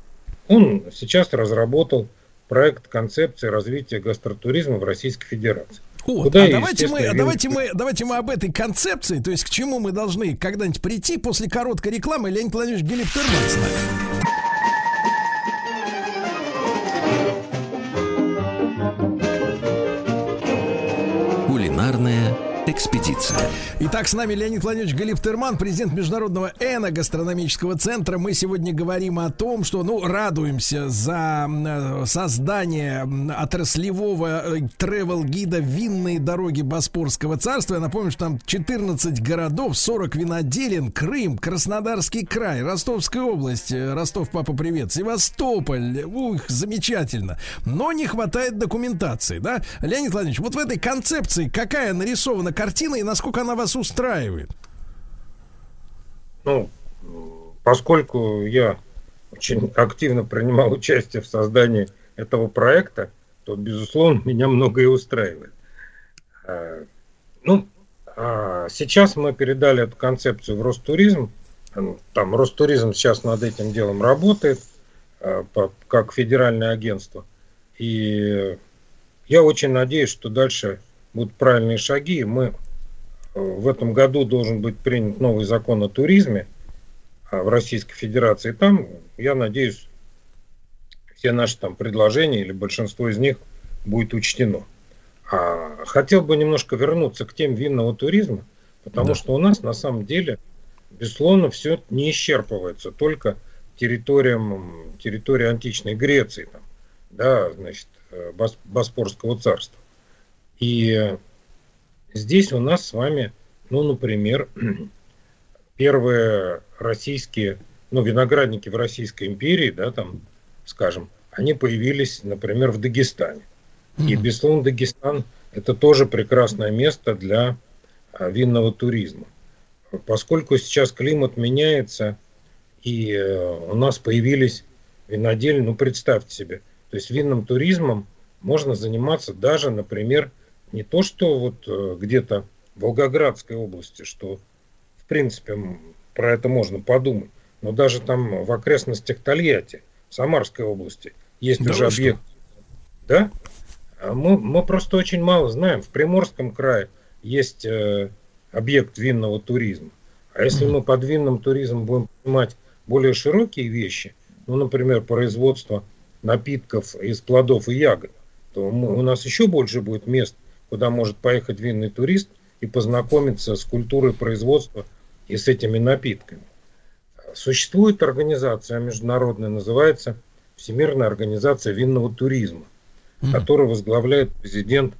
он сейчас разработал проект концепции развития гастротуризма в Российской Федерации.
Вот,
Куда,
а давайте мы,
естественно,
давайте мы, давайте мы об этой концепции, то есть к чему мы должны когда-нибудь прийти после короткой рекламы. Леонид Владимирович Гелиптерман с нами.
Экспедиция.
Итак, с нами Леонид Владимирович Галифтерман, президент Международного эногастрономического центра. Мы сегодня говорим о том, что, ну, радуемся за э, создание отраслевого тревел-гида «Винные дороги Боспорского царства». Я напомню, что там 14 городов, 40 виноделин, Крым, Краснодарский край, Ростовская область, э, Ростов, папа, привет, Севастополь. Ух, замечательно. Но не хватает документации, да? Леонид Владимирович, вот в этой концепции какая нарисована картина и насколько она вас устраивает?
Ну, поскольку я очень активно принимал участие в создании этого проекта, то, безусловно, меня многое устраивает. А, Ну, а сейчас мы передали эту концепцию в Ростуризм. Там Ростуризм сейчас над этим делом работает, а, как федеральное агентство. И я очень надеюсь, что дальше будут правильные шаги. и Мы в этом году должен быть принят новый закон о туризме а, в Российской Федерации. Там, я надеюсь, все наши там предложения или большинство из них будет учтено. А, хотел бы немножко вернуться к тем винного туризма, потому что у нас на самом деле, безусловно, все не исчерпывается только территориям, территории античной Греции, там, да, значит, э, Бос- Боспорского царства. И здесь у нас с вами, ну, например, первые российские, ну, виноградники в Российской империи, да, там, скажем, они появились, например, в Дагестане. И, безусловно, Дагестан – это тоже прекрасное место для а, винного туризма. Поскольку сейчас климат меняется, и э, у нас появились винодели, ну, представьте себе, то есть винным туризмом можно заниматься даже, например, не то, что вот э, где-то в Волгоградской области, что, в принципе, про это можно подумать, но даже там в окрестностях Тольятти, в Самарской области, есть
Да
уже объект. Да? А Мы, мы просто очень мало знаем. В Приморском крае есть э, объект винного туризма. А если мы под винным туризмом будем понимать более широкие вещи, ну, например, производство напитков из плодов и ягод, то мы- у нас еще больше будет мест, куда может поехать винный турист и познакомиться с культурой производства и с этими напитками. Существует организация международная, называется Всемирная организация винного туризма, которую возглавляет президент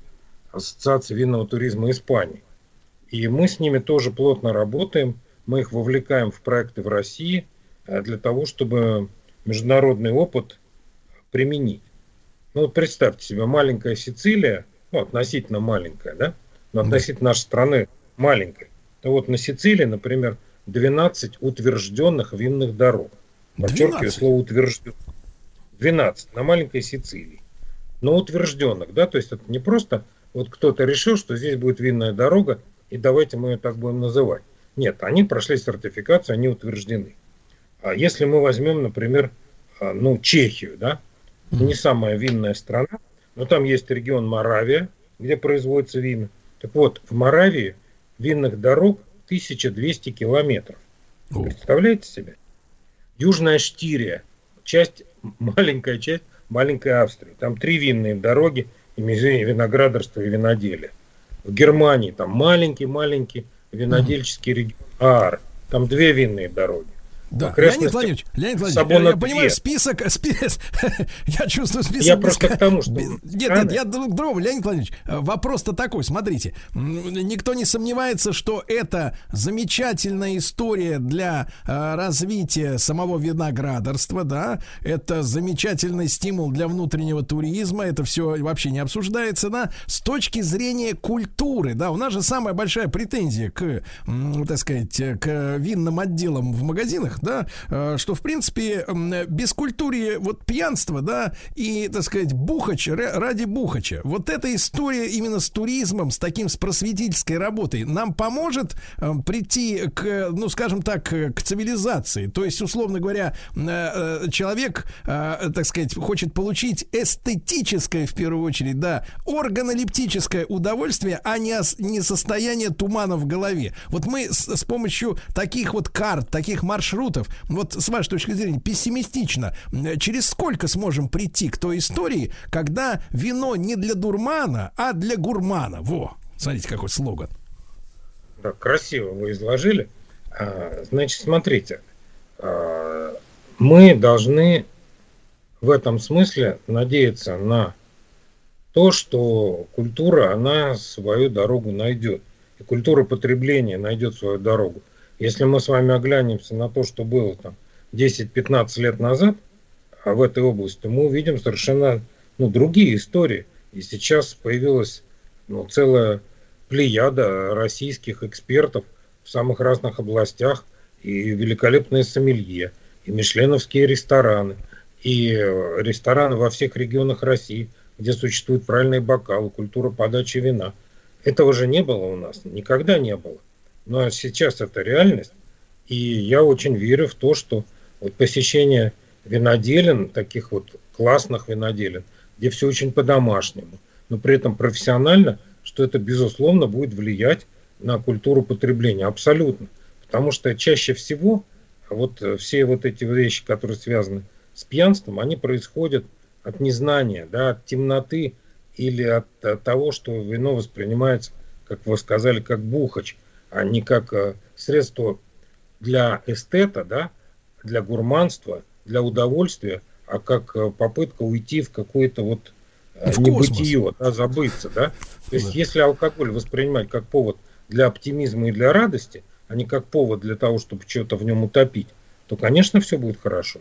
Ассоциации винного туризма Испании. И мы с ними тоже плотно работаем, мы их вовлекаем в проекты в России э, для того, чтобы международный опыт применить. Ну вот представьте себе, маленькая Сицилия, ну относительно маленькая, да, но относительно нашей страны маленькая. То вот на Сицилии, например, 12 утвержденных винных дорог. Подчеркиваю
12?
слово утвержденных. 12 на маленькой Сицилии. Но утвержденных, да, то есть это не просто вот кто-то решил, что здесь будет винная дорога, и давайте мы ее так будем называть. Нет, они прошли сертификацию, они утверждены. А если мы возьмем, например, а, ну, Чехию, да, не самая винная страна, но там есть регион Моравия, где производится вина. Так вот, в Моравии винных дорог 1200 километров. Представляете себе? Южная Штирия, часть, маленькая часть маленькой Австрии. Там три винные дороги, имея виноградарство и виноделие. В Германии там маленький-маленький винодельческий регион Аар. Там две винные дороги.
Да,
Окрестности
Леонид Владимирович, Леонид Владимирович, я, я понимаю, список, список я чувствую список.
Я просто к тому, что
Нет, нет, я друг к другу, Леонид Владимирович, э, вопрос-то такой, смотрите, никто не сомневается, что это замечательная история для э, развития самого виноградарства, да, это замечательный стимул для внутреннего туризма, это все вообще не обсуждается, да, с точки зрения культуры, да, у нас же самая большая претензия к, так сказать, э, к винным отделам в магазинах, да, э, что, в принципе, без культуры вот пьянство, да, и, так сказать, бухач ра- ради бухача. Вот эта история именно с туризмом, с таким, с просветительской работой, нам поможет э, прийти к, ну, скажем так, к цивилизации. То есть, условно говоря, э, человек, так сказать, хочет получить эстетическое, в первую очередь, да, органолептическое удовольствие, а не, не состояние тумана в голове. Вот мы с, с помощью таких вот карт, таких маршрутов, вот с вашей точки зрения, пессимистично, через сколько сможем прийти к той истории, когда вино не для дурмана, а для гурмана. Во, смотрите, какой слоган.
Да, красиво вы изложили. А, Значит, смотрите, а, мы должны в этом смысле надеяться на то, что культура, она свою дорогу найдет. И культура потребления найдет свою дорогу. Если мы с вами оглянемся на то, что было там 10-15 лет назад а в этой области, мы увидим совершенно ну, другие истории. И сейчас появилась ну, целая плеяда российских экспертов в самых разных областях, и великолепные сомелье, и мишленовские рестораны, и рестораны во всех регионах России, где существуют правильные бокалы, культура подачи вина. Этого же не было у нас, никогда не было. Но сейчас это реальность, и я очень верю в то, что вот посещение виноделин, таких вот классных виноделин, где все очень по-домашнему, но при этом профессионально, что это, безусловно, будет влиять на культуру потребления. Абсолютно. Потому что чаще всего вот э, все вот эти вещи, которые связаны с пьянством, они происходят от незнания, да, от темноты или от, э, того, что вино воспринимается, как вы сказали, как бухач, а не как э, средство для эстета, да, для гурманства, для удовольствия, а как э, попытка уйти в какое-то вот э,
В космос.
небытие, да, забыться, да. То есть, если алкоголь воспринимать как повод для оптимизма и для радости, а не как повод для того, чтобы что-то в нем утопить, то, конечно, все будет хорошо.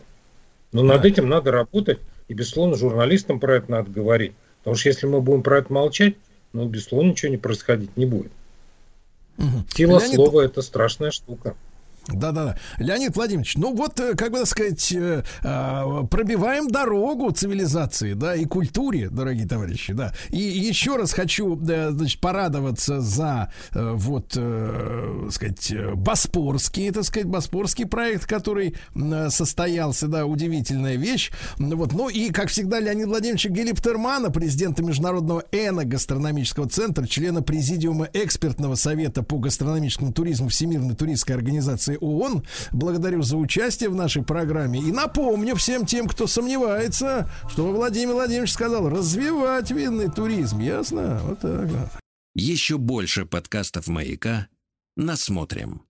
Но над этим надо работать, и, безусловно, журналистам про это надо говорить. Потому что если мы будем про это молчать, ну, безусловно, ничего не происходить не будет. Сила
Леонид-
слова – это страшная штука.
Да-да-да. Леонид Владимирович, ну вот, э, как бы так сказать, э, э, пробиваем дорогу цивилизации, да, и культуре, дорогие товарищи, да. И еще раз хочу, значит, порадоваться за, э, вот, э, сказать, Боспорский, так сказать, Боспорский проект, который состоялся, да, удивительная вещь. Вот, ну и, как всегда, Леонид Владимирович Гелиптермана, президента Международного эно-гастрономического центра, члена Президиума экспертного совета по гастрономическому туризму Всемирной туристской организации ООН. Благодарю за участие в нашей программе. И напомню всем тем, кто сомневается, что Владимир Владимирович сказал развивать винный туризм. Ясно? Вот так.
Еще больше подкастов «Маяка» насмотрим.